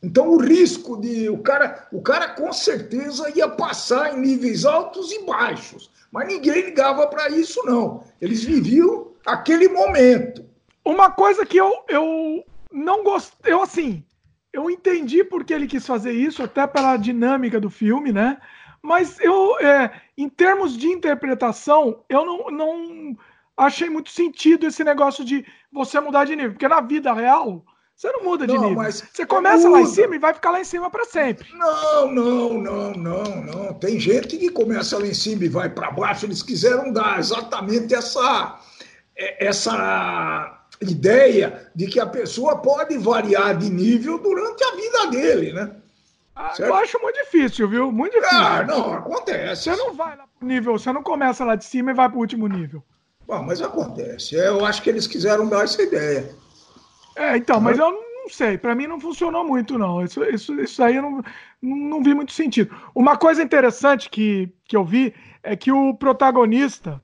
Então o risco de o cara, o cara com certeza ia passar em níveis altos e baixos, mas ninguém ligava para isso não. Eles viviam aquele momento. uma coisa que eu, eu não gostei, eu assim, eu entendi porque ele quis fazer isso, até pela dinâmica do filme, né? Mas eu, é, em termos de interpretação, eu não, não achei muito sentido esse negócio de você mudar de nível, porque na vida real você não muda de não, nível. Você começa muda. lá em cima e vai ficar lá em cima para sempre. Não, não, não, não, não. Tem gente que começa lá em cima e vai para baixo. Eles quiseram dar exatamente essa é, essa ideia de que a pessoa pode variar de nível durante a vida dele, né? Ah, eu acho muito difícil, viu? Muito difícil. Ah, não, acontece. Você não vai lá pro nível, você não começa lá de cima e vai pro último nível. Bom, mas acontece. Eu acho que eles quiseram dar essa ideia. É, então, mas eu não sei. Para mim não funcionou muito, não. Isso, isso, isso aí eu não, não vi muito sentido. Uma coisa interessante que, que eu vi é que o protagonista.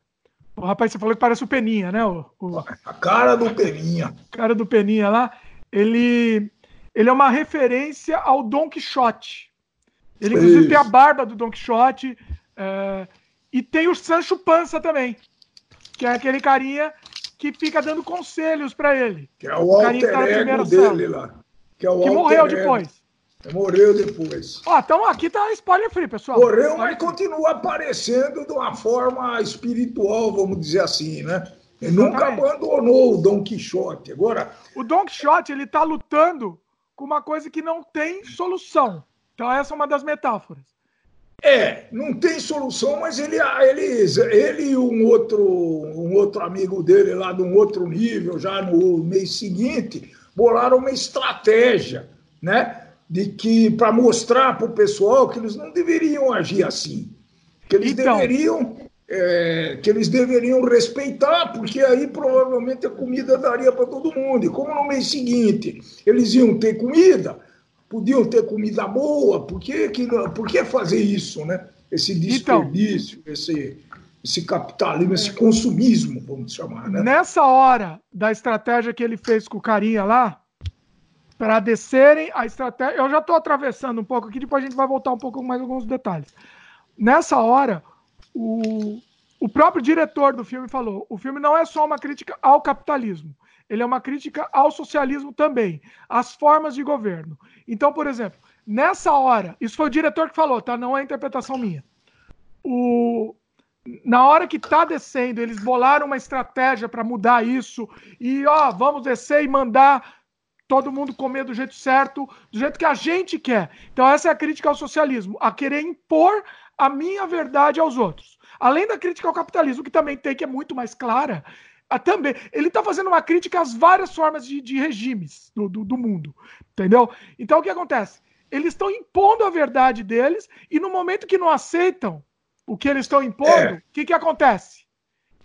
O rapaz, você falou que parece o Peninha, né? O, o... A cara do Peninha. A cara do Peninha lá. Ele, ele é uma referência ao Don Quixote. Ele, inclusive, tem a barba do Don Quixote. É, e tem o Sancho Pança também. Que é aquele carinha que fica dando conselhos para ele. Que é o, o alter tá ego dele lá. Que, é o que morreu ego. depois. Morreu depois. Ó, então aqui tá spoiler free, pessoal. Morreu, mas continua aparecendo de uma forma espiritual, vamos dizer assim, né? Ele nunca abandonou o Dom Quixote. Agora. O Dom Quixote, ele tá lutando com uma coisa que não tem solução. Então, essa é uma das metáforas. É, não tem solução, mas ele, ele, ele e um outro, um outro amigo dele lá de um outro nível, já no mês seguinte, bolaram uma estratégia, né? De que para mostrar para o pessoal que eles não deveriam agir assim, que eles então... deveriam é, que eles deveriam respeitar, porque aí provavelmente a comida daria para todo mundo. E como no mês seguinte eles iam ter comida, podiam ter comida boa, por que, que, por que fazer isso, né? Esse então, desperdício, então, esse, esse capitalismo, esse consumismo, vamos chamar, né? Nessa hora da estratégia que ele fez com o carinha lá, para descerem, a estratégia. Eu já estou atravessando um pouco aqui, depois a gente vai voltar um pouco mais alguns detalhes. Nessa hora, o, o próprio diretor do filme falou: o filme não é só uma crítica ao capitalismo, ele é uma crítica ao socialismo também, às formas de governo. Então, por exemplo, nessa hora, isso foi o diretor que falou, tá? Não é interpretação minha. O, na hora que tá descendo, eles bolaram uma estratégia para mudar isso e ó, vamos descer e mandar todo mundo comer do jeito certo, do jeito que a gente quer. Então essa é a crítica ao socialismo, a querer impor a minha verdade aos outros. Além da crítica ao capitalismo, que também tem que é muito mais clara, a, também. Ele está fazendo uma crítica às várias formas de, de regimes do, do, do, mundo. Entendeu? Então o que acontece? Eles estão impondo a verdade deles e no momento que não aceitam o que eles estão impondo, o é. que, que acontece?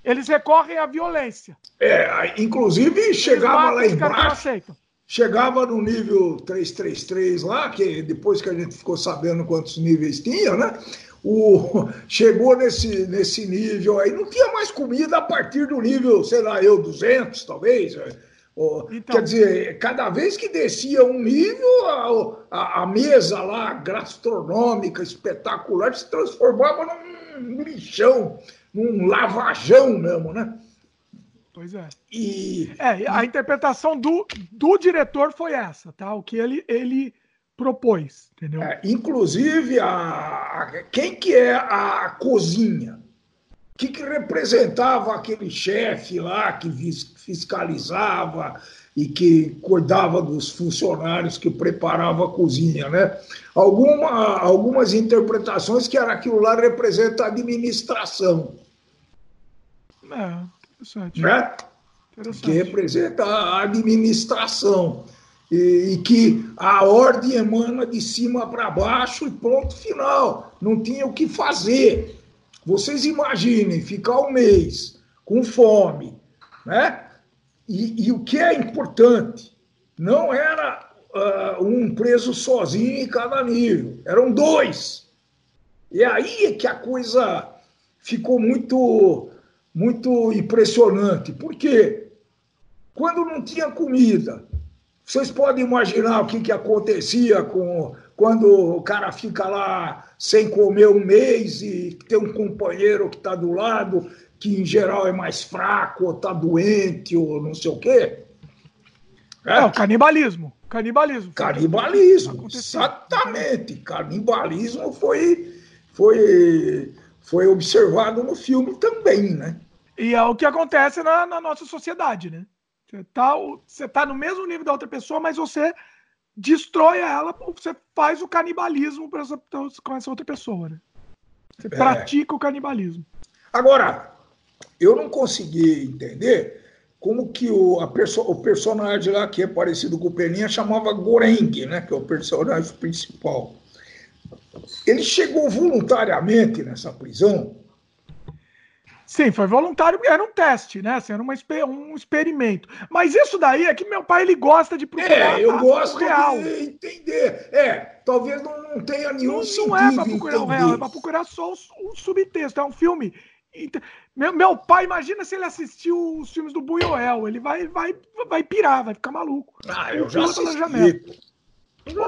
Eles recorrem à violência. É, inclusive chegava lá embaixo. Chegava no nível 333 lá, que depois que a gente ficou sabendo quantos níveis tinha, né? O, chegou nesse, nesse nível aí, não tinha mais comida a partir do nível, sei lá, eu, 200 talvez. É, então, Quer dizer, cada vez que descia um nível, a, a, a, mesa lá, gastronômica, espetacular, se transformava num lixão, num lavajão mesmo, né? Pois é. E, é, a interpretação do, do diretor foi essa, tá? O que ele, ele propôs, entendeu? É, inclusive, a, a, quem que é a cozinha? O que, que representava aquele chefe lá que fiscalizava e que cuidava dos funcionários que preparava a cozinha, né? Alguma, algumas interpretações que era aquilo lá representa a administração. É, interessante. Né? interessante. Que representa a administração e, e que a ordem emana de cima para baixo e ponto final. Não tinha o que fazer. Vocês imaginem ficar um mês com fome, né? E, e o que é importante, não era uh, um preso sozinho em cada nível, eram dois. E aí é que a coisa ficou muito, muito impressionante. Por quê? Quando não tinha comida, vocês podem imaginar o que, que acontecia com quando o cara fica lá sem comer um mês e tem um companheiro que está do lado, que em geral é mais fraco, ou está doente, ou não sei o quê? É, o canibalismo. Canibalismo. Canibalismo, exatamente. Canibalismo foi, foi, foi observado no filme também, né? E é o que acontece na, na nossa sociedade, né? Você tá, você tá no mesmo nível da outra pessoa, mas você destrói ela, você faz o canibalismo essa, com essa outra pessoa, né? Você é. pratica o canibalismo. Agora, eu não consegui entender como que o, perso o personagem lá, que é parecido com o Peninha, chamava Goreng, né, que é o personagem principal. Ele chegou voluntariamente nessa prisão? Sim, foi voluntário, era um teste, né? Assim, era uma, um experimento. Mas isso daí é que meu pai ele gosta de procurar. É, eu gosto real. de entender. É, talvez não, tenha nenhum não. Não é para procurar o real, é para procurar só o, o subtexto. É um filme meu, meu pai, imagina se ele assistiu os filmes do Buñuel. Ele vai, vai, vai pirar, vai ficar maluco. Ah, eu já assisti.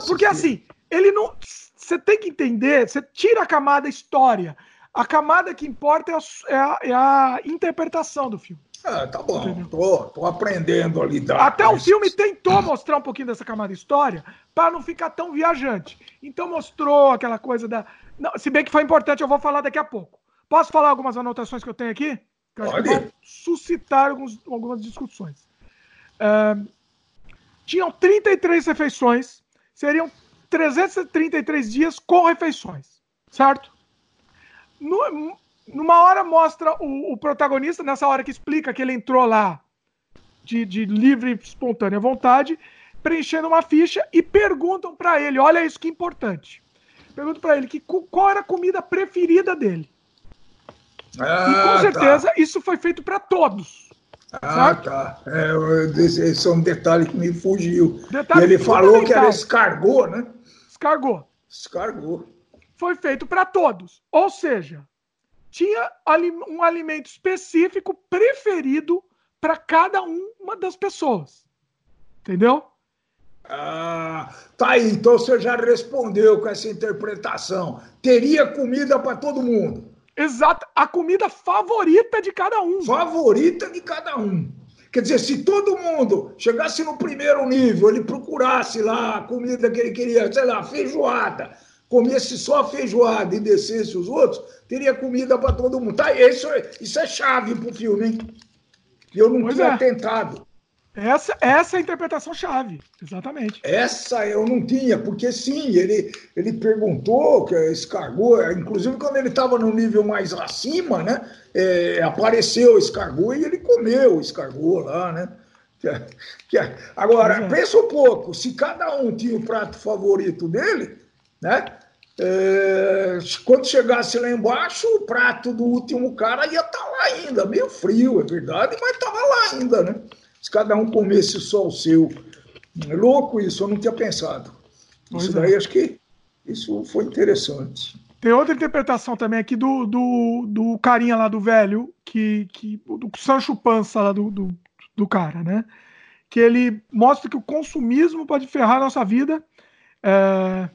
Porque assim, ele não. Você tem que entender, você tira a camada história. A camada que importa é a, é a, é a interpretação do filme. Ah, tá bom, tô, tô aprendendo a lidar. Até o filme tentou mostrar um pouquinho dessa camada história para não ficar tão viajante. Então mostrou aquela coisa da. Não, se bem que foi importante, eu vou falar daqui a pouco. Posso falar algumas anotações que eu tenho aqui? Que eu que suscitar alguns, algumas discussões. Uh, tinham 33 refeições, seriam 333 dias com refeições, certo? No, numa hora mostra o, o, protagonista, nessa hora que explica que ele entrou lá de, de livre, espontânea vontade, preenchendo uma ficha e perguntam para ele: olha isso que importante. Perguntam para ele que, qual era a comida preferida dele. Ah, e com certeza tá. isso foi feito para todos. Ah, certo? tá. É, esse é um detalhe que me fugiu. Detalhe ele falou que era escargot, né? Escargot. Escargot. Foi feito para todos. Ou seja, tinha um alimento específico preferido para cada uma das pessoas. Entendeu? Ah, tá aí. Então você já respondeu com essa interpretação. Teria comida para todo mundo. Exato. A comida favorita de cada um. Favorita de cada um. Quer dizer, se todo mundo chegasse no primeiro nível, ele procurasse lá a comida que ele queria, sei lá, feijoada, comesse só a feijoada e descesse os outros, teria comida para todo mundo. Tá, isso, isso é chave pro filme, hein? Eu não pois tinha é. tentado. Essa, essa é a interpretação chave, exatamente. Essa eu não tinha, porque sim, ele, ele perguntou, que escargou, inclusive quando ele estava no nível mais acima, né? É, apareceu o escargou e ele comeu o escargou lá, né? Que, que, agora, é. pensa um pouco, se cada um tinha o prato favorito dele, né? É, quando chegasse lá embaixo, o prato do último cara ia estar tá lá ainda, meio frio, é verdade, mas estava lá ainda, né? se cada um comesse só o seu. É louco isso, eu não tinha pensado. Pois isso é. daí acho que isso foi interessante. Tem outra interpretação também aqui do, do, do carinha lá do velho, que, que do Sancho Pança lá do, do, do cara, né? Que ele mostra que o consumismo pode ferrar a nossa vida. É,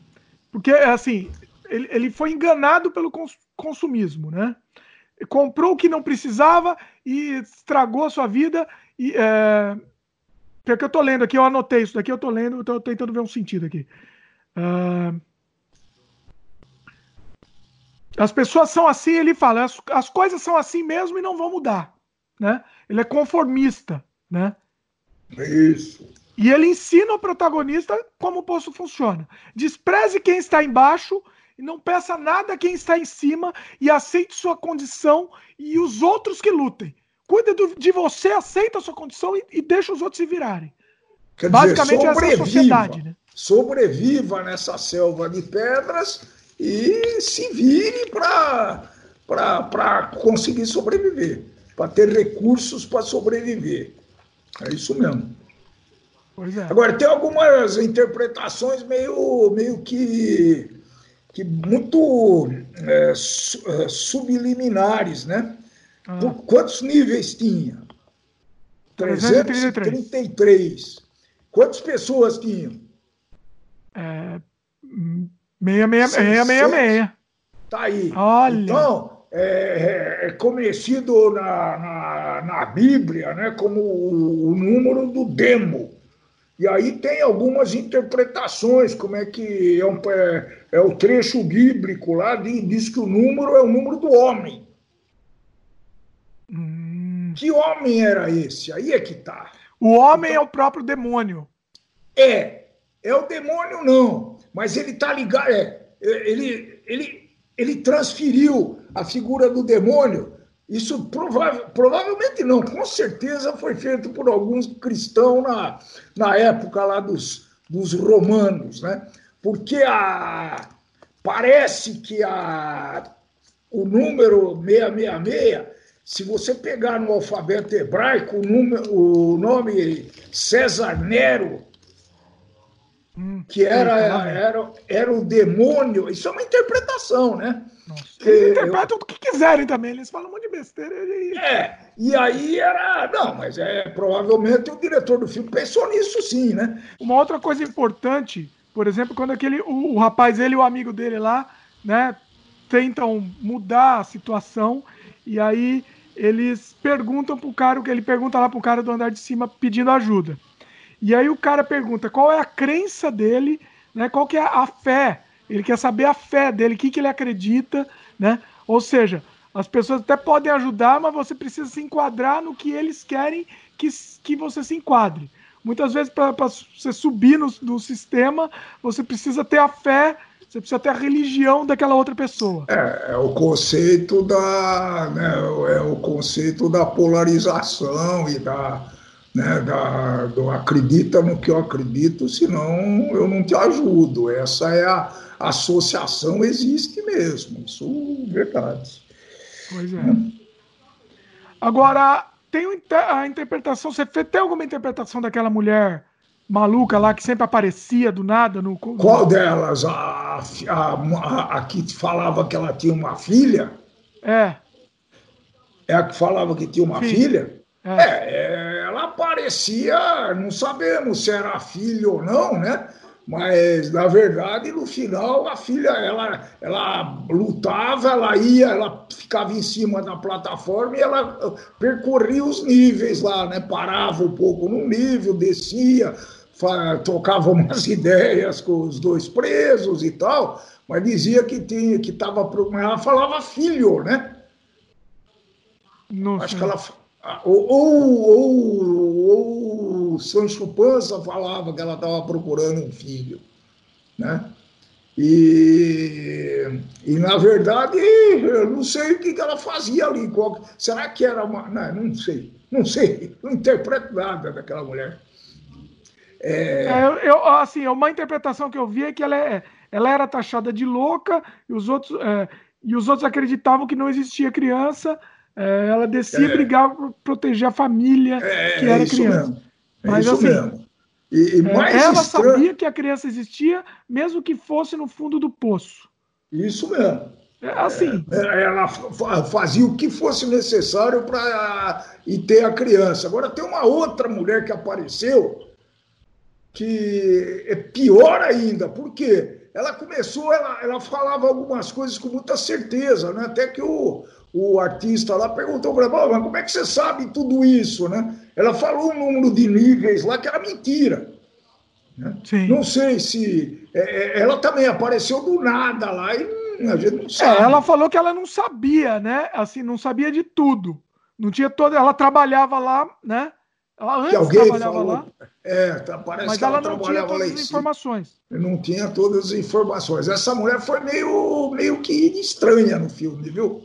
porque, assim, ele, ele foi enganado pelo cons, consumismo, né? Comprou o que não precisava e estragou a sua vida e, é, que eu tô lendo aqui, eu anotei isso daqui, eu tô lendo, eu tô tentando ver um sentido aqui. Uh, as pessoas são assim, ele fala, as, as coisas são assim mesmo e não vão mudar, né? Ele é conformista, né? Isso. E ele ensina o protagonista como o poço funciona. Despreze quem está embaixo e não peça nada a quem está em cima e aceite sua condição e os outros que lutem. Cuida do, de você, aceita a sua condição e, e deixa os outros se virarem. Quer Basicamente, dizer, essa é a sociedade. Né? Sobreviva nessa selva de pedras e se vire para conseguir sobreviver, para ter recursos para sobreviver. É isso mesmo. É. Agora, tem algumas interpretações meio, meio que, que muito é, é subliminares, né? Ah. Quantos níveis tinha? 333. 333. Quantas pessoas tinham? É, 666. Tá aí. Olha. Então, é, é, é conhecido na, na, na, Bíblia né, como o, o, número do demo. E aí tem algumas interpretações, como é que é, um, é, é o trecho bíblico lá, diz que o número é o número do homem. Hum. Que homem era esse? Aí é que tá. O homem então, é o próprio demônio. É. É o demônio, não. Mas ele tá ligado. É, ele, ele, ele transferiu a figura do demônio isso prova provavelmente não, com certeza foi feito por alguns cristãos na, na época lá dos, dos romanos, né? Porque a, parece que a, o número 666, se você pegar no alfabeto hebraico o, número, o nome César Nero, hum, que era, era, era o demônio, isso é uma interpretação, né? Eles interpretam eu... o que quiserem também, eles falam um monte de besteira. E... É, e aí era. Não, mas é provavelmente o diretor do filme pensou nisso sim, né? Uma outra coisa importante, por exemplo, quando aquele. O, o rapaz, ele e o amigo dele lá, né, tentam mudar a situação, e aí eles perguntam pro cara, ele pergunta lá pro cara do andar de cima pedindo ajuda. E aí o cara pergunta qual é a crença dele, né? Qual que é a fé ele quer saber a fé dele, o que, que ele acredita, né? Ou seja, as pessoas até podem ajudar, mas você precisa se enquadrar no que eles querem que, que você se enquadre. Muitas vezes, para você subir no, no sistema, você precisa ter a fé, você precisa ter a religião daquela outra pessoa. É, é o conceito da. Né, é o conceito da polarização e da. Né, da do acredita no que eu acredito, senão eu não te ajudo. Essa é a, associação existe mesmo, isso é verdade. Pois é. Né? Agora, tem a interpretação, você tem alguma interpretação daquela mulher maluca lá que sempre aparecia do nada no. Qual delas? A, a, a, a que falava que ela tinha uma filha? É. É a que falava que tinha uma Sim. filha? É. é. ela aparecia, não sabemos se era filha ou não, né? Mas, na verdade, no final, a filha, ela, ela lutava, ela ia, ela ficava em cima da plataforma e ela percorria os níveis lá, né? Parava um pouco num nível, descia, trocava umas ideias com os dois presos e tal, mas dizia que tinha, que estava... Ela falava filho, né? Acho que ela ou, ou, ou, o Sancho Panza falava que ela estava procurando um filho. Né? E, e, na verdade, eu não sei o que ela fazia ali. Qual, será que era uma. Não, não sei, não sei, não interpreto nada daquela mulher. É... É, eu, assim, uma interpretação que eu vi é que ela, é, ela era taxada de louca e os outros, é, e os outros acreditavam que não existia criança é, ela descia é. brigar para proteger a família é, que era criança. Mesmo. É Mas assim, mesmo. E, e é, ela estranho... sabia que a criança existia, mesmo que fosse no fundo do poço. Isso mesmo. É assim. É, ela fazia o que fosse necessário para ir ter a criança. Agora tem uma outra mulher que apareceu que é pior ainda, porque ela começou, ela, ela falava algumas coisas com muita certeza, né? Até que o, o artista lá perguntou para ela, mas como é que você sabe tudo isso, né? Ela falou um número de níveis lá que era mentira. Né? Não sei se é, é, ela também apareceu do nada lá e a gente não sabe. É, ela falou que ela não sabia, né? Assim, não sabia de tudo. Não tinha toda, ela trabalhava lá, né? Ela antes que alguém trabalhava falou, lá. É, tá, parece mas que ela, ela não tinha todas as informações. Não tinha todas as informações. Essa mulher foi meio, meio que estranha no filme, viu?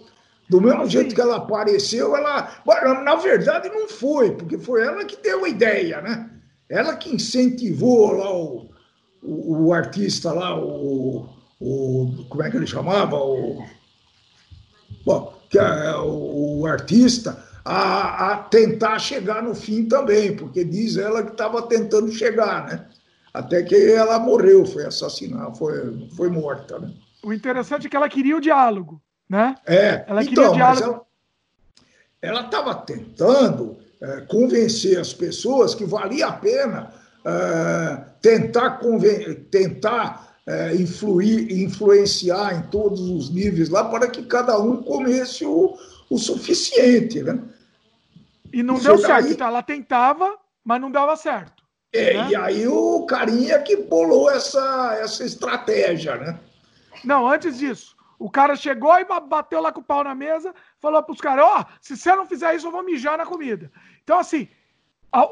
Do mesmo jeito que ela apareceu, ela. Na verdade, não foi, porque foi ela que deu a ideia, né? Ela que incentivou lá o, o, o artista lá, o, o. Como é que ele chamava? O, bom, que é, o, o artista a, a, tentar chegar no fim também, porque diz ela que estava tentando chegar, né? Até que ela morreu, foi assassinada, foi, foi morta, né? O interessante é que ela queria o diálogo né? É, ela então, diálogo... ela estava tentando é, convencer as pessoas que valia a pena é, tentar, conven... tentar é, influir, influenciar em todos os níveis lá para que cada um comesse o, o suficiente, né? E não Isso deu certo, daí... então ela tentava, mas não dava certo. É, né? E aí o carinha que bolou essa, essa estratégia, né? Não, antes disso, o cara chegou e bateu lá com o pau na mesa, falou para os caras: Ó, oh, se você não fizer isso, eu vou mijar na comida. Então, assim,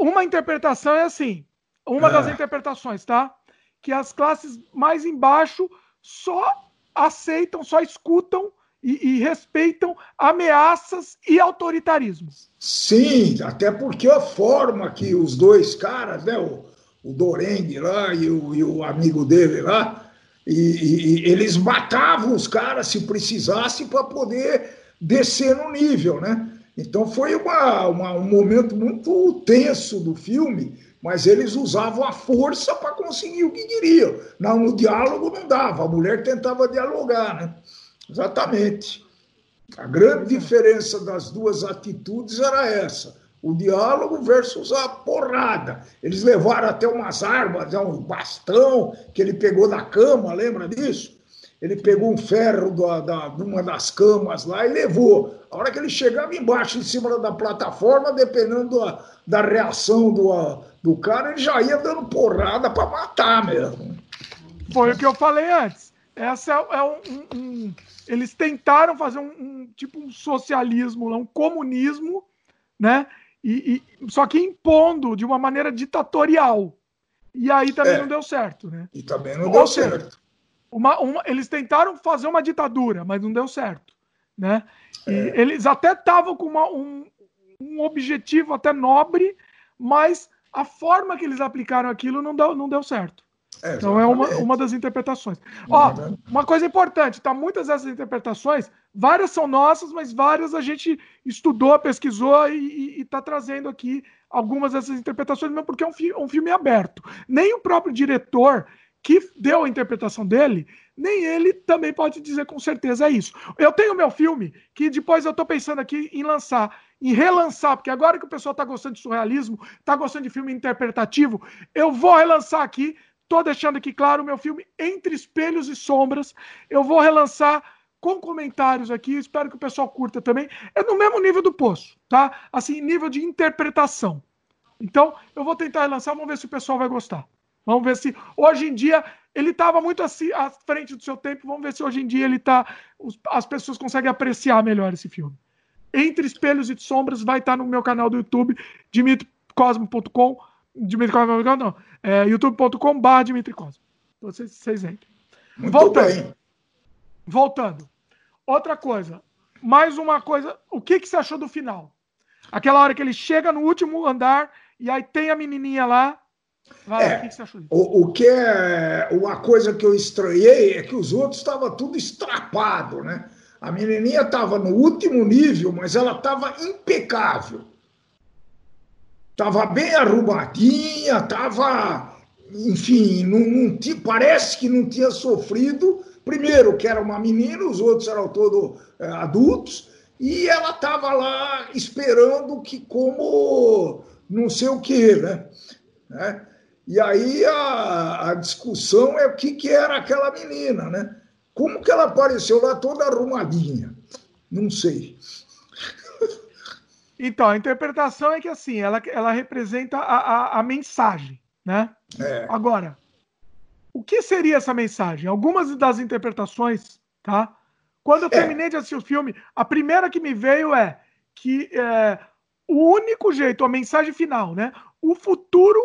uma interpretação é assim: uma é. das interpretações, tá? Que as classes mais embaixo só aceitam, só escutam e, e, respeitam ameaças e autoritarismo. Sim, até porque a forma que os dois caras, né, o, o Doreng lá e o, e o amigo dele lá, e, e, eles matavam os caras se precisasse para poder descer no nível, né? Então foi uma, uma, um momento muito tenso do filme, mas eles usavam a força para conseguir o que queriam. Não, no diálogo não dava, a mulher tentava dialogar, né? Exatamente. A grande diferença das duas atitudes era essa: o diálogo versus a porrada. Eles levaram até umas armas, né, um bastão que ele pegou da cama, lembra disso? Ele pegou um ferro da, da, de uma das camas lá e levou. A hora que ele chegava embaixo, em cima da plataforma, dependendo da, da reação do, do cara, ele já ia dando porrada para matar mesmo. Foi o que eu falei antes. Essa é, é um, um, eles tentaram fazer um, um, tipo um socialismo, um comunismo, né? E, e, só que impondo de uma maneira ditatorial. E aí também é. não deu certo, né? E também não Ou deu seja, certo. Uma, uma, eles tentaram fazer uma ditadura, mas não deu certo, né? É. E eles até estavam com uma, um, um objetivo até nobre, mas a forma que eles aplicaram aquilo não deu, não deu certo. É, então é uma, uma das interpretações. Ó, uma coisa importante, tá? Muitas dessas interpretações, várias são nossas, mas várias a gente estudou, pesquisou e está trazendo aqui algumas dessas interpretações, mesmo porque é um, fi um filme aberto. Nem o próprio diretor que deu a interpretação dele, nem ele também pode dizer com certeza é isso. Eu tenho meu filme que depois eu estou pensando aqui em lançar, em relançar, porque agora que o pessoal está gostando de surrealismo, está gostando de filme interpretativo, eu vou relançar aqui Tô deixando aqui claro o meu filme Entre Espelhos e Sombras. Eu vou relançar com comentários aqui, espero que o pessoal curta também. É no mesmo nível do Poço, tá? Assim, nível de interpretação. Então, eu vou tentar relançar, vamos ver se o pessoal vai gostar. Vamos ver se hoje em dia ele estava muito assim à frente do seu tempo. Vamos ver se hoje em dia ele tá. As pessoas conseguem apreciar melhor esse filme. Entre Espelhos e Sombras vai estar no meu canal do YouTube, dimitricosmo.com Dimitri Cosma, não. É youtube.com.br Dimitri Cosma. Então vocês, vocês entrem. Muito Voltando. Bem. Voltando. Outra coisa. Mais uma coisa. O que, que você achou do final? Aquela hora que ele chega no último andar e aí tem a menininha lá. Vai, é, o que, que você achou disso? O, o, que é uma coisa que eu estranhei é que os outros estavam tudo estrapado, né? A menininha estava no último nível, mas ela estava impecável. Estava bem arrumadinha, estava, enfim, não, não, parece que não tinha sofrido. Primeiro, que era uma menina, os outros eram todos é, adultos, e ela estava lá esperando que, como não sei o que, né? né? E aí a, a discussão é o que, que era aquela menina, né? Como que ela apareceu lá toda arrumadinha? Não sei. Então, a interpretação é que assim, ela, ela representa a, a, a mensagem, né? É. Agora, o que seria essa mensagem? Algumas das interpretações, tá? Quando eu é. terminei é. de assistir o filme, a primeira que me veio é que é, o único jeito, a mensagem final, né? O futuro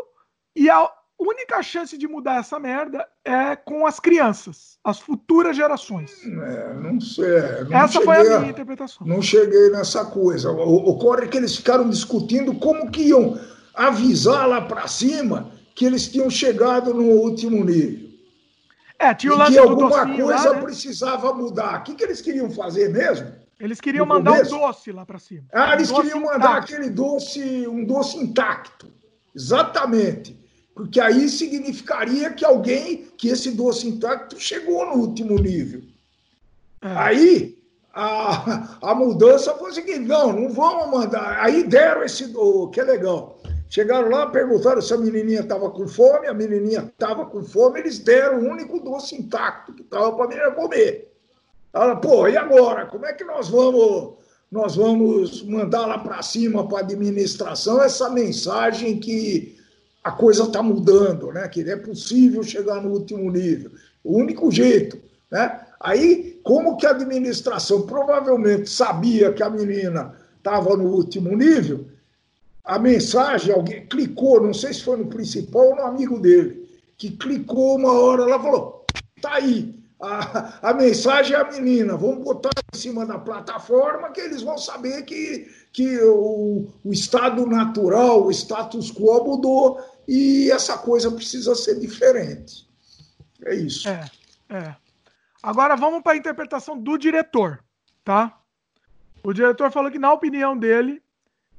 e a, única chance de mudar essa merda é com as crianças, as futuras gerações. É, não sei. Não essa foi a minha interpretação. Não cheguei nessa coisa. O, ocorre que eles ficaram discutindo como que iam avisar lá para cima que eles tinham chegado no último nível. É, tinha o lance que alguma coisa lá, né? precisava mudar. O que, que eles queriam fazer mesmo? Eles queriam mandar começo? um doce lá para cima. Ah, eles um queriam mandar intacto. aquele doce, um doce intacto. Exatamente porque aí significaria que alguém, que esse doce intacto chegou no último nível. É. Aí a, a mudança foi o seguinte: não, não vamos mandar. Aí deram esse, oh, que é legal. Chegaram lá, perguntaram se a menininha estava com fome, a menininha estava com fome, eles deram o único doce intacto que estava para a menina comer. Ela, pô, e agora? Como é que nós vamos, nós vamos mandar lá para cima para a administração essa mensagem que a coisa está mudando, né? que é possível chegar no último nível. O único jeito. Né? Aí, como que a administração provavelmente sabia que a menina estava no último nível, a mensagem, alguém clicou, não sei se foi no principal ou no amigo dele, que clicou uma hora, ela falou: tá aí, a, a mensagem é a menina, vamos botar em cima da plataforma que eles vão saber que, que o, o estado natural, o status quo mudou e essa coisa precisa ser diferente. É isso. É, é. Agora vamos para a interpretação do diretor, tá? O diretor falou que, na opinião dele,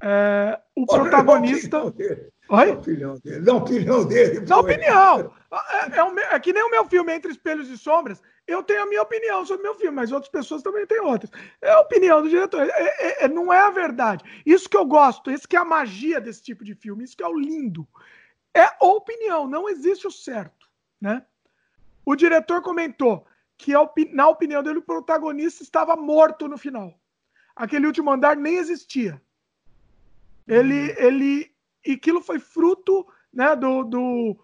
é, o protagonista. Oi? Na opinião dele. Na opinião dele. Na opinião. É, é, é, que nem o meu filme Entre Espelhos e Sombras. Eu tenho a minha opinião sobre o meu filme, mas outras pessoas também têm outras. É a opinião do diretor. É, é, é, não é a verdade. Isso que eu gosto, isso que é a magia desse tipo de filme, isso que é o lindo. É opinião, não existe o certo. Né? O diretor comentou que, na opinião dele, o protagonista estava morto no final. Aquele último andar nem existia. Ele, uhum. ele, e aquilo foi fruto né, do, do,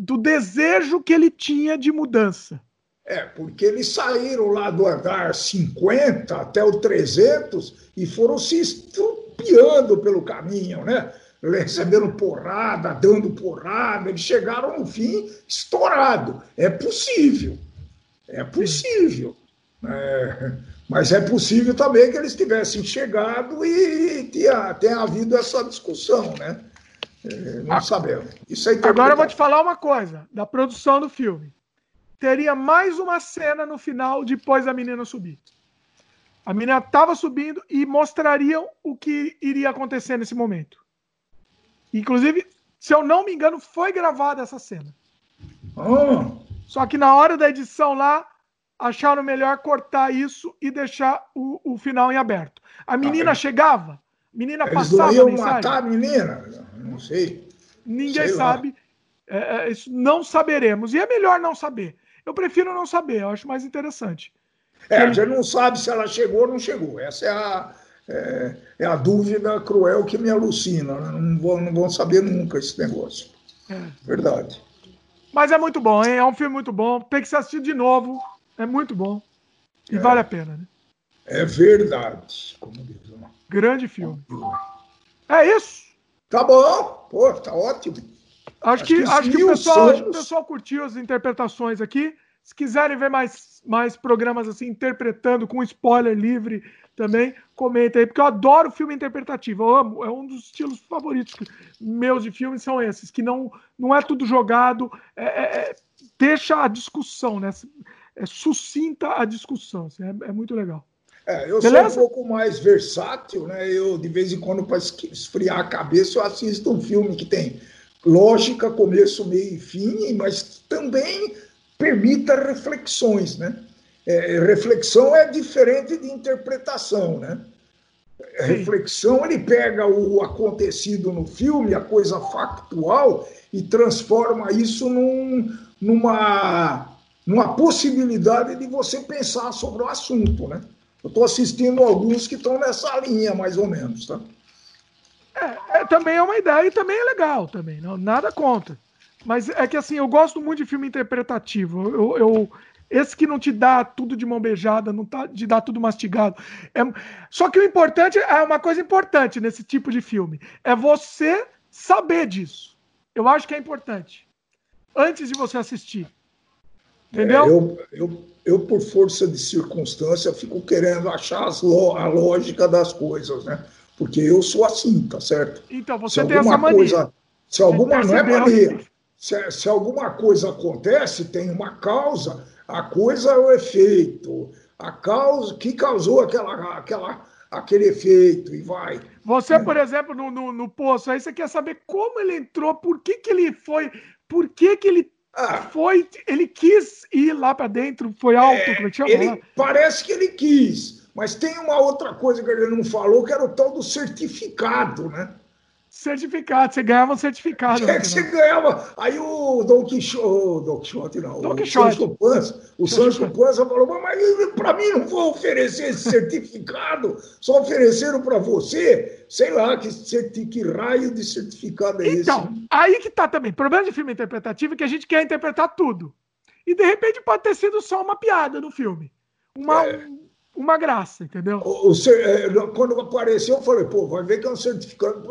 do desejo que ele tinha de mudança. É, porque eles saíram lá do andar 50 até o 300 e foram se estrupiando pelo caminho, né? Recebendo porrada, dando porrada, eles chegaram no fim estourado. É possível, é possível. É, mas é possível também que eles tivessem chegado e tenha, tenha havido essa discussão, né? É, não ah, sabemos. Isso é Agora eu vou te falar uma coisa da produção do filme. Teria mais uma cena no final depois da menina subir. A menina estava subindo e mostrariam o que iria acontecer nesse momento. Inclusive, se eu não me engano, foi gravada essa cena. Oh. Só que na hora da edição lá, acharam melhor cortar isso e deixar o, o final em aberto. A menina ah, chegava, a menina eles passava iam matar a menina? Não sei. Ninguém sei sabe. É, é, isso não saberemos. E é melhor não saber. Eu prefiro não saber, eu acho mais interessante. É, a gente não sabe se ela chegou ou não chegou. Essa é a, é, é a dúvida cruel que me alucina. Não vão, não vão saber nunca esse negócio. É. Verdade. Mas é muito bom, hein? É um filme muito bom. Tem que se assistir de novo. É muito bom. E é. vale a pena, né? É verdade. Grande filme. É isso. Tá bom. Pô, tá ótimo. Acho, acho que, que, acho que, o pessoal, acho que o pessoal curtiu as interpretações aqui. Se quiserem ver mais, mais programas assim, interpretando com spoiler livre também, comenta aí, porque eu adoro filme interpretativo. Eu amo, é um dos estilos favoritos meus de filmes são esses, que não, não é tudo jogado, é, é, é deixa a discussão, né? É, sucinta a discussão. Assim, é, é, muito legal. É, eu Beleza? sou um pouco mais versátil, né? Eu, de vez em quando, para esfriar a cabeça, eu assisto um filme que tem lógica, começo, meio e fim, mas também permita reflexões, né? É, reflexão é diferente de interpretação, né? Sim. Reflexão, ele pega o acontecido no filme, a coisa factual, e transforma isso num, numa numa possibilidade de você pensar sobre o assunto, né? Eu estou assistindo alguns que estão nessa linha, mais ou menos, tá? É, é, também é uma ideia e também é legal, também, não, nada contra. Mas é que assim, eu gosto muito de filme interpretativo. Eu, eu esse que não te dá tudo de mão beijada, não tá, te dá tudo mastigado. É, só que o importante é uma coisa importante nesse tipo de filme: é você saber disso. Eu acho que é importante. Antes de você assistir. Entendeu? É, eu, eu, eu, por força de circunstância, fico querendo achar a lógica das coisas, né? Porque eu sou assim, tá certo? Então, você se tem essa mania. Coisa, se alguma, não é mania. Se, se alguma coisa acontece, tem uma causa, a coisa é o efeito. A causa, que causou aquela, aquela, aquele efeito, e vai. Você, por exemplo, no, no, no poço, aí você quer saber como ele entrou, por que, que ele foi, por que, que ele ah, foi, ele quis ir lá para dentro, foi alto, é, como é que chama? Ele, parece que ele quis, mas tem uma outra coisa que ele não falou, que era o tal do certificado, né? Certificado, você ganhava um certificado. É que você ganhava. Aí o Don Quixote, o Don Quixote não, Don o Quixote. Sancho Panza, o Sancho Panza falou, mas para mim não vou oferecer esse certificado, só ofereceram para você, sei lá, que, certi- que raio de certificado é esse? Então, aí que tá também. O problema de filme interpretativo é que a gente quer interpretar tudo. E de repente pode ter sido só uma piada no filme. Uma, É. um- uma graça, entendeu? O- o é, quando apareceu, eu falei, pô, vai ver que é um certificado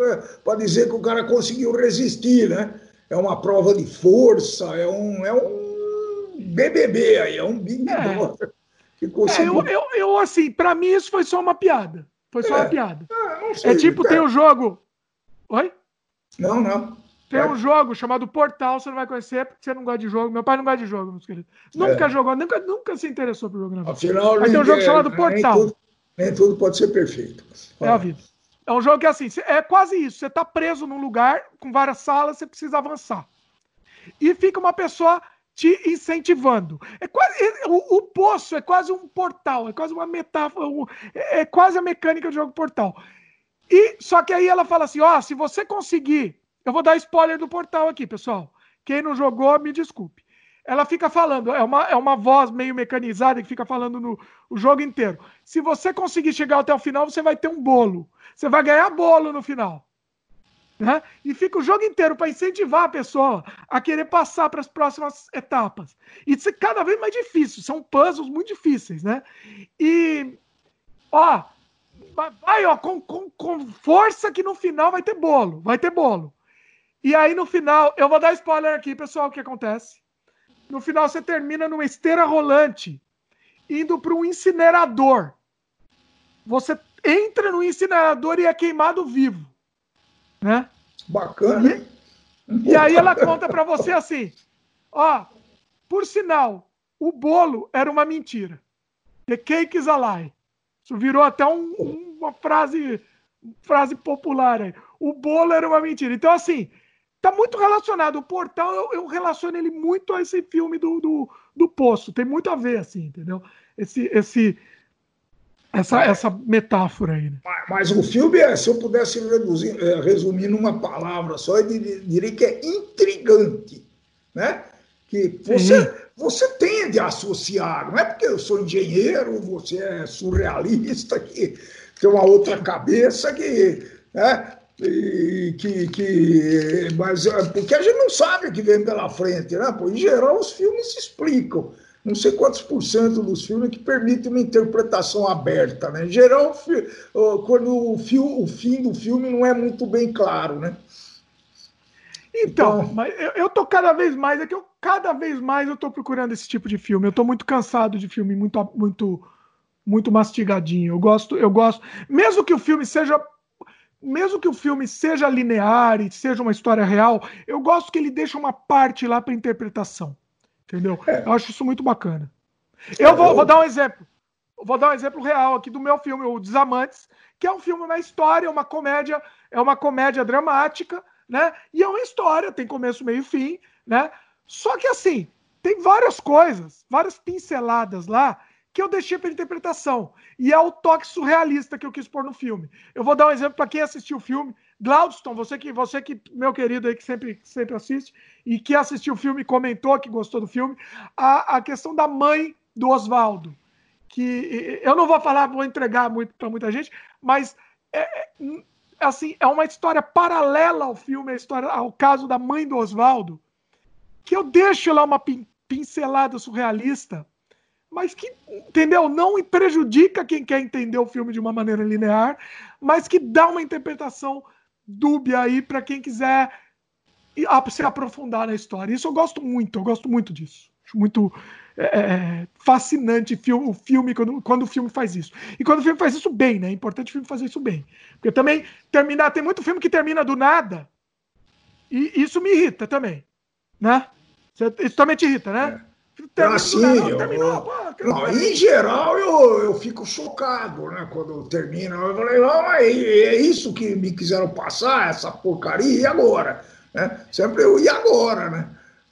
para dizer que o cara conseguiu resistir, né? É uma prova de força, é um, é um BBB aí, é um Big É. Brother que É, conseguiu. eu, eu, eu, assim, pra mim isso foi só uma piada. Foi só É. uma piada. Ah, não sei, É tipo, é. tem um jogo. Oi? Não, não. Tem Vai. um jogo chamado Portal, você não vai conhecer porque você não gosta de jogo. Meu pai não gosta de jogo, meus queridos. Nunca É. jogou, nunca, nunca se interessou por jogo. Afinal, Mas tem um nem- jogo chamado nem Portal. tudo- Nem tudo pode ser perfeito. É a vida. É um jogo que é assim, é quase isso. Você tá preso num lugar com várias salas, você precisa avançar. E fica uma pessoa te incentivando. É quase é- o, o poço é quase um portal, é quase uma metáfora, um- é, é quase a mecânica do jogo portal. E só que aí ela fala assim, ó, se você conseguir, eu vou dar spoiler do portal aqui, pessoal. Quem não jogou, me desculpe. Ela fica falando, é uma, é uma voz meio mecanizada que fica falando no o jogo inteiro. Se você conseguir chegar até o final, você vai ter um bolo. Você vai ganhar bolo no final. Né? E fica o jogo inteiro para incentivar a pessoa a querer passar para as próximas etapas. E isso é cada vez mais difícil. São puzzles muito difíceis, né? E, ó, vai- ó, com, com, com força que no final vai ter bolo. Vai ter bolo. E aí no final, eu vou dar spoiler aqui, pessoal, o que acontece. No final você termina numa esteira rolante, indo para um incinerador. Você entra no incinerador e é queimado vivo, né? Bacana, hein? E aí ela conta para você assim: ó, por sinal, o bolo era uma mentira. The cake is a lie. Isso virou até um- uma frase, frase popular aí. O bolo era uma mentira. Então, assim, tá muito relacionado. O portal, eu, eu relaciono ele muito a esse filme do, do, do Poço. Tem muito a ver, assim, entendeu? Esse, esse, essa, essa metáfora aí, né? Mas- Mas o filme, é, se eu pudesse reduzir, eh, resumir numa palavra só, eu dir- diria que é intrigante, né? Que você, você tende a associar, não é porque eu sou engenheiro, você é surrealista, que tem uma outra cabeça que, né? E que, que, mas é, porque a gente não sabe o que vem pela frente, né? Pô, em geral, os filmes se explicam não sei quantos por cento dos filmes que permitem uma interpretação aberta, né? Em geral, quando o, fio, o fim do filme não é muito bem claro, né? Então, Então- mas eu, eu tô cada vez mais, é que eu cada vez mais eu tô procurando esse tipo de filme. Eu tô muito cansado de filme muito muito muito mastigadinho. Eu gosto, eu gosto, mesmo que o filme seja mesmo que o filme seja linear e seja uma história real, eu gosto que ele deixa uma parte lá para interpretação. Entendeu? É. Eu acho isso muito bacana. Eu vou, eu- vou dar um exemplo. Vou dar um exemplo real aqui do meu filme, O Desamantes, que é um filme, uma história, uma comédia, é uma comédia dramática, né? E é uma história, tem começo, meio e fim, né? Só que assim, tem várias coisas, várias pinceladas lá que eu deixei para interpretação. E é o toque surrealista que eu quis pôr no filme. Eu vou dar um exemplo para quem assistiu o filme. Glaudston, você que, você que, meu querido aí, que sempre, sempre assiste, e que assistiu o filme comentou que gostou do filme, a, a questão da mãe do Oswaldo. Que eu não vou falar, vou entregar muito para muita gente, mas é, é, assim, é uma história paralela ao filme, a história, ao caso da mãe do Oswaldo, que eu deixo lá uma pin- pincelada surrealista, mas que, entendeu? Não prejudica quem quer entender o filme de uma maneira linear, mas que dá uma interpretação dúbia aí para quem quiser se aprofundar na história. Isso eu gosto muito, eu gosto muito disso. Acho muito é, é, fascinante fil- o filme quando, quando o filme faz isso. E quando o filme faz isso bem, né? É importante o filme fazer isso bem. Porque também terminar, tem muito filme que termina do nada, e isso me irrita também, né? Isso também te irrita, né? Termina Ah, do sim, nada, não, terminou, pô, Não, em geral, eu, eu fico chocado, né? Quando termina. Eu falei, não, mas é isso que me quiseram passar, essa porcaria, e agora? Né? Sempre eu, e agora, né?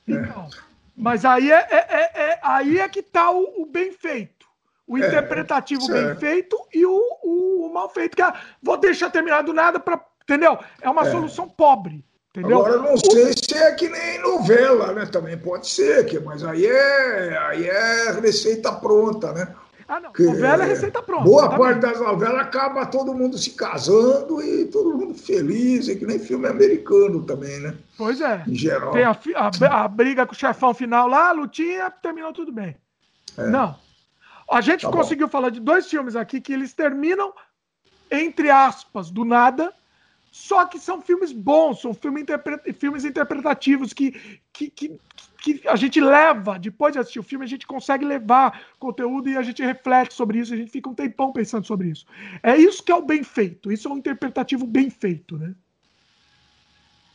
Então, mas aí é, é- é- é- aí é que tá o, o bem feito. O interpretativo bem feito e o, o- o mal feito. Que é, vou deixar terminar do nada para Entendeu? É uma é. solução pobre. Entendeu? Agora não sei se é que nem novela, né? Também pode ser, que, mas aí é, aí é receita pronta, né? Ah, não. Que, novela é receita pronta. Boa parte das novelas acaba todo mundo se casando e todo mundo feliz, é que nem filme americano também, né? Pois é. Em geral. Tem a, a, a briga com o chefão final lá, a lutinha, terminou tudo bem. É. Não. A gente tá conseguiu bom. falar de dois filmes aqui que eles terminam, entre aspas, do nada, só que são filmes bons, são filmes, interpre... filmes interpretativos que, que, que, que, a gente leva, depois de assistir o filme, a gente consegue levar conteúdo e a gente reflete sobre isso, a gente fica um tempão pensando sobre isso. É isso que é o bem feito, isso é um interpretativo bem feito, né?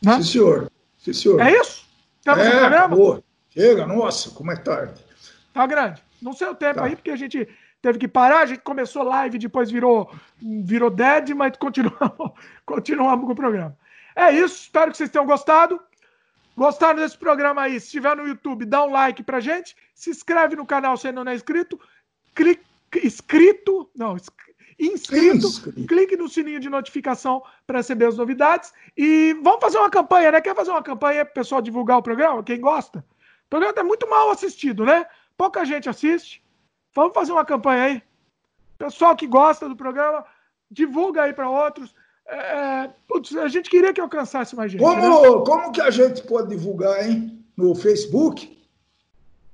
né? Sim, senhor. Sim, senhor. É isso? Temos é, acabou. Chega, nossa, como é tarde. Tá grande. Não sei o tempo tá. aí, porque a gente teve que parar, a gente começou live, depois virou, virou dead, mas continuamos, continuamos com o programa. É isso, espero que vocês tenham gostado. Gostaram desse programa aí? Se estiver no YouTube, dá um like pra gente. Se inscreve no canal se ainda não é inscrito. Clique, inscrito, não, inscrito, inscrito. clique no sininho de notificação para receber as novidades. E vamos fazer uma campanha, né? Quer fazer uma campanha para o pessoal divulgar o programa? Quem gosta? O programa é muito mal assistido, né? Pouca gente assiste. Vamos fazer uma campanha aí. Pessoal que gosta do programa, divulga aí para outros. É, é, putz, a gente queria que alcançasse mais gente. Como, né? como que a gente pode divulgar, hein? No Facebook?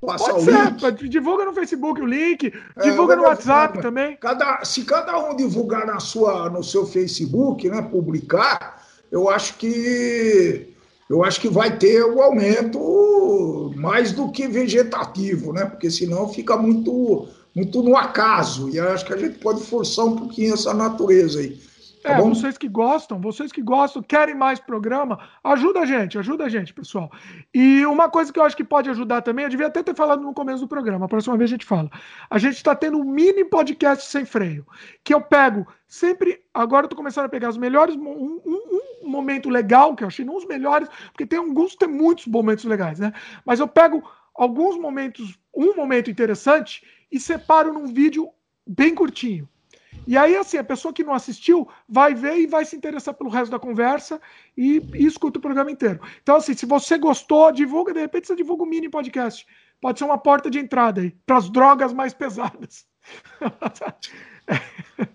Passa pode ser, link. divulga no Facebook o link, é, divulga no WhatsApp também. Cada, se cada um divulgar na sua, no seu Facebook, né, publicar, eu acho que eu acho que vai ter o um aumento mais do que vegetativo, né? Porque senão fica muito, muito no acaso. E acho que a gente pode forçar um pouquinho essa natureza aí. Tá é, bom? vocês que gostam, vocês que gostam, querem mais programa, ajuda a gente, ajuda a gente, pessoal. E uma coisa que eu acho que pode ajudar também, eu devia até ter falado no começo do programa, a próxima vez a gente fala. A gente está tendo um mini podcast sem freio, que eu pego sempre, agora eu tô começando a pegar os melhores, um, um, um momento legal, que eu achei, não os melhores, porque tem alguns, tem muitos momentos legais, né? Mas eu pego alguns momentos, um momento interessante, e separo num vídeo bem curtinho. E aí, assim, a pessoa que não assistiu vai ver e vai se interessar pelo resto da conversa e, e escuta o programa inteiro. Então, assim, se você gostou, divulga, de repente você divulga um mini podcast. Pode ser uma porta de entrada aí, para as drogas mais pesadas.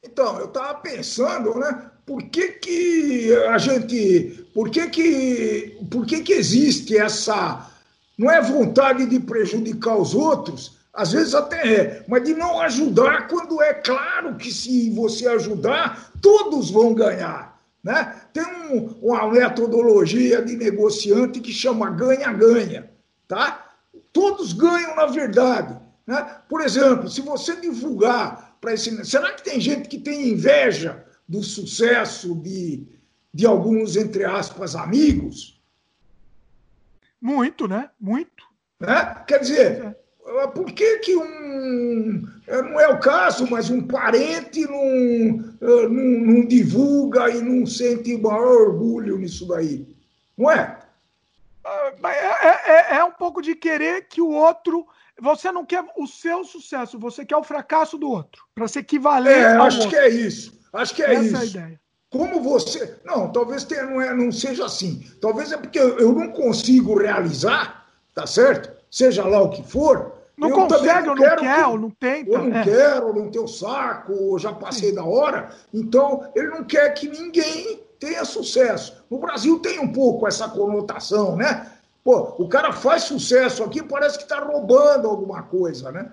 Então, eu estava pensando, né? Por que, que a gente. Por que, que, por que, que existe essa. Não é vontade de prejudicar os outros, às vezes até é, mas de não ajudar quando é claro que se você ajudar, todos vão ganhar. Né? Tem um, uma metodologia de negociante que chama ganha-ganha. Tá? Todos ganham na verdade. Né? Por exemplo, se você divulgar para esse. Será que tem gente que tem inveja do sucesso de, de alguns, entre aspas, amigos? Muito, né? Muito. Né? Quer dizer, é. Ah, por que, que um. Eh, não é o caso, mas um parente não, eh, não, não divulga e não sente maior orgulho nisso daí? Não é? Ah, é, é, é um pouco de querer que o outro. Você não quer o seu sucesso, você quer o fracasso do outro, para se equivaler. É, acho outro. que é isso. Acho que é Essa isso. É a ideia. Como você. Não, talvez tenha, não, é, não seja assim. Talvez é porque eu não consigo realizar, tá certo? Seja lá o que for, não eu consegue, ou não quer, ou não tenta. Eu não é. quero, não tenho saco, já passei Sim. da hora. Então, ele não quer que ninguém tenha sucesso. No Brasil tem um pouco essa conotação, né? Pô, o cara faz sucesso aqui, parece que está roubando alguma coisa, né?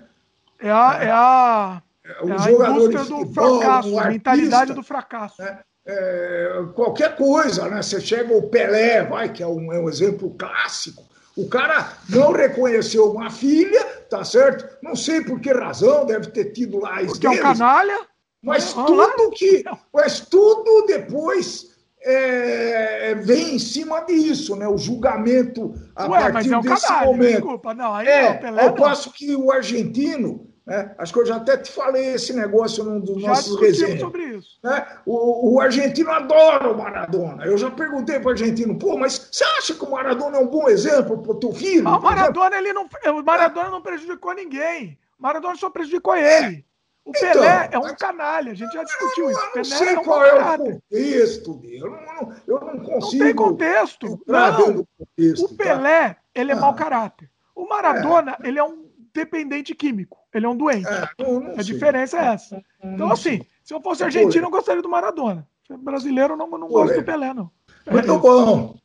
É a, é, é a, é, é jogador de futebol, do fracasso, um artista, mentalidade do fracasso. Né? É, qualquer coisa, né? Você chega o Pelé, vai, que é um, é um exemplo clássico. O cara não reconheceu uma filha, tá certo? Não sei por que razão, deve ter tido lá as Porque deles, é um canalha. Mas tudo que. Mas tudo depois é, vem em cima disso, né? O julgamento a Ué, partir é um desse canalha, momento. Desculpa, não, aí é, Pelé, ao passo que o argentino né? Acho que eu já até te falei esse negócio num dos já nossos resenhas. sobre isso. Né? O, o, argentino adora o Maradona. Eu já perguntei para o argentino, pô, mas você acha que o Maradona é um bom exemplo para o teu filho? Não, o Maradona, ele não, o Maradona não prejudicou ninguém. O Maradona só prejudicou ele. O então, Pelé é um canalha, a gente já discutiu isso. Eu não Pelé sei é um qual é o contexto. Eu não, eu não consigo. Não tem contexto. Não. Contexto, o tá? Pelé, tá? ele é ah. mau caráter. O Maradona, é. ele é um dependente químico. Ele é um doente. É, a diferença é essa. Então, assim, se eu fosse argentino, eu gostaria do Maradona. Brasileiro, eu não, não gosto do Pelé, não. Muito é bom.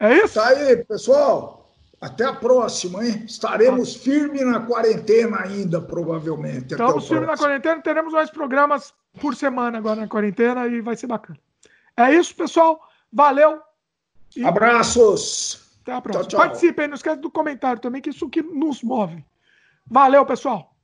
É isso? Tá aí, pessoal. Até a próxima, hein? Estaremos firmes na quarentena ainda, provavelmente. Estamos firmes na quarentena, teremos mais programas por semana agora na quarentena e vai ser bacana. É isso, pessoal. Valeu. E... Abraços. Até a próxima. Tchau, tchau. Participem, não esquece do comentário também, que isso que nos move. Valeu, pessoal!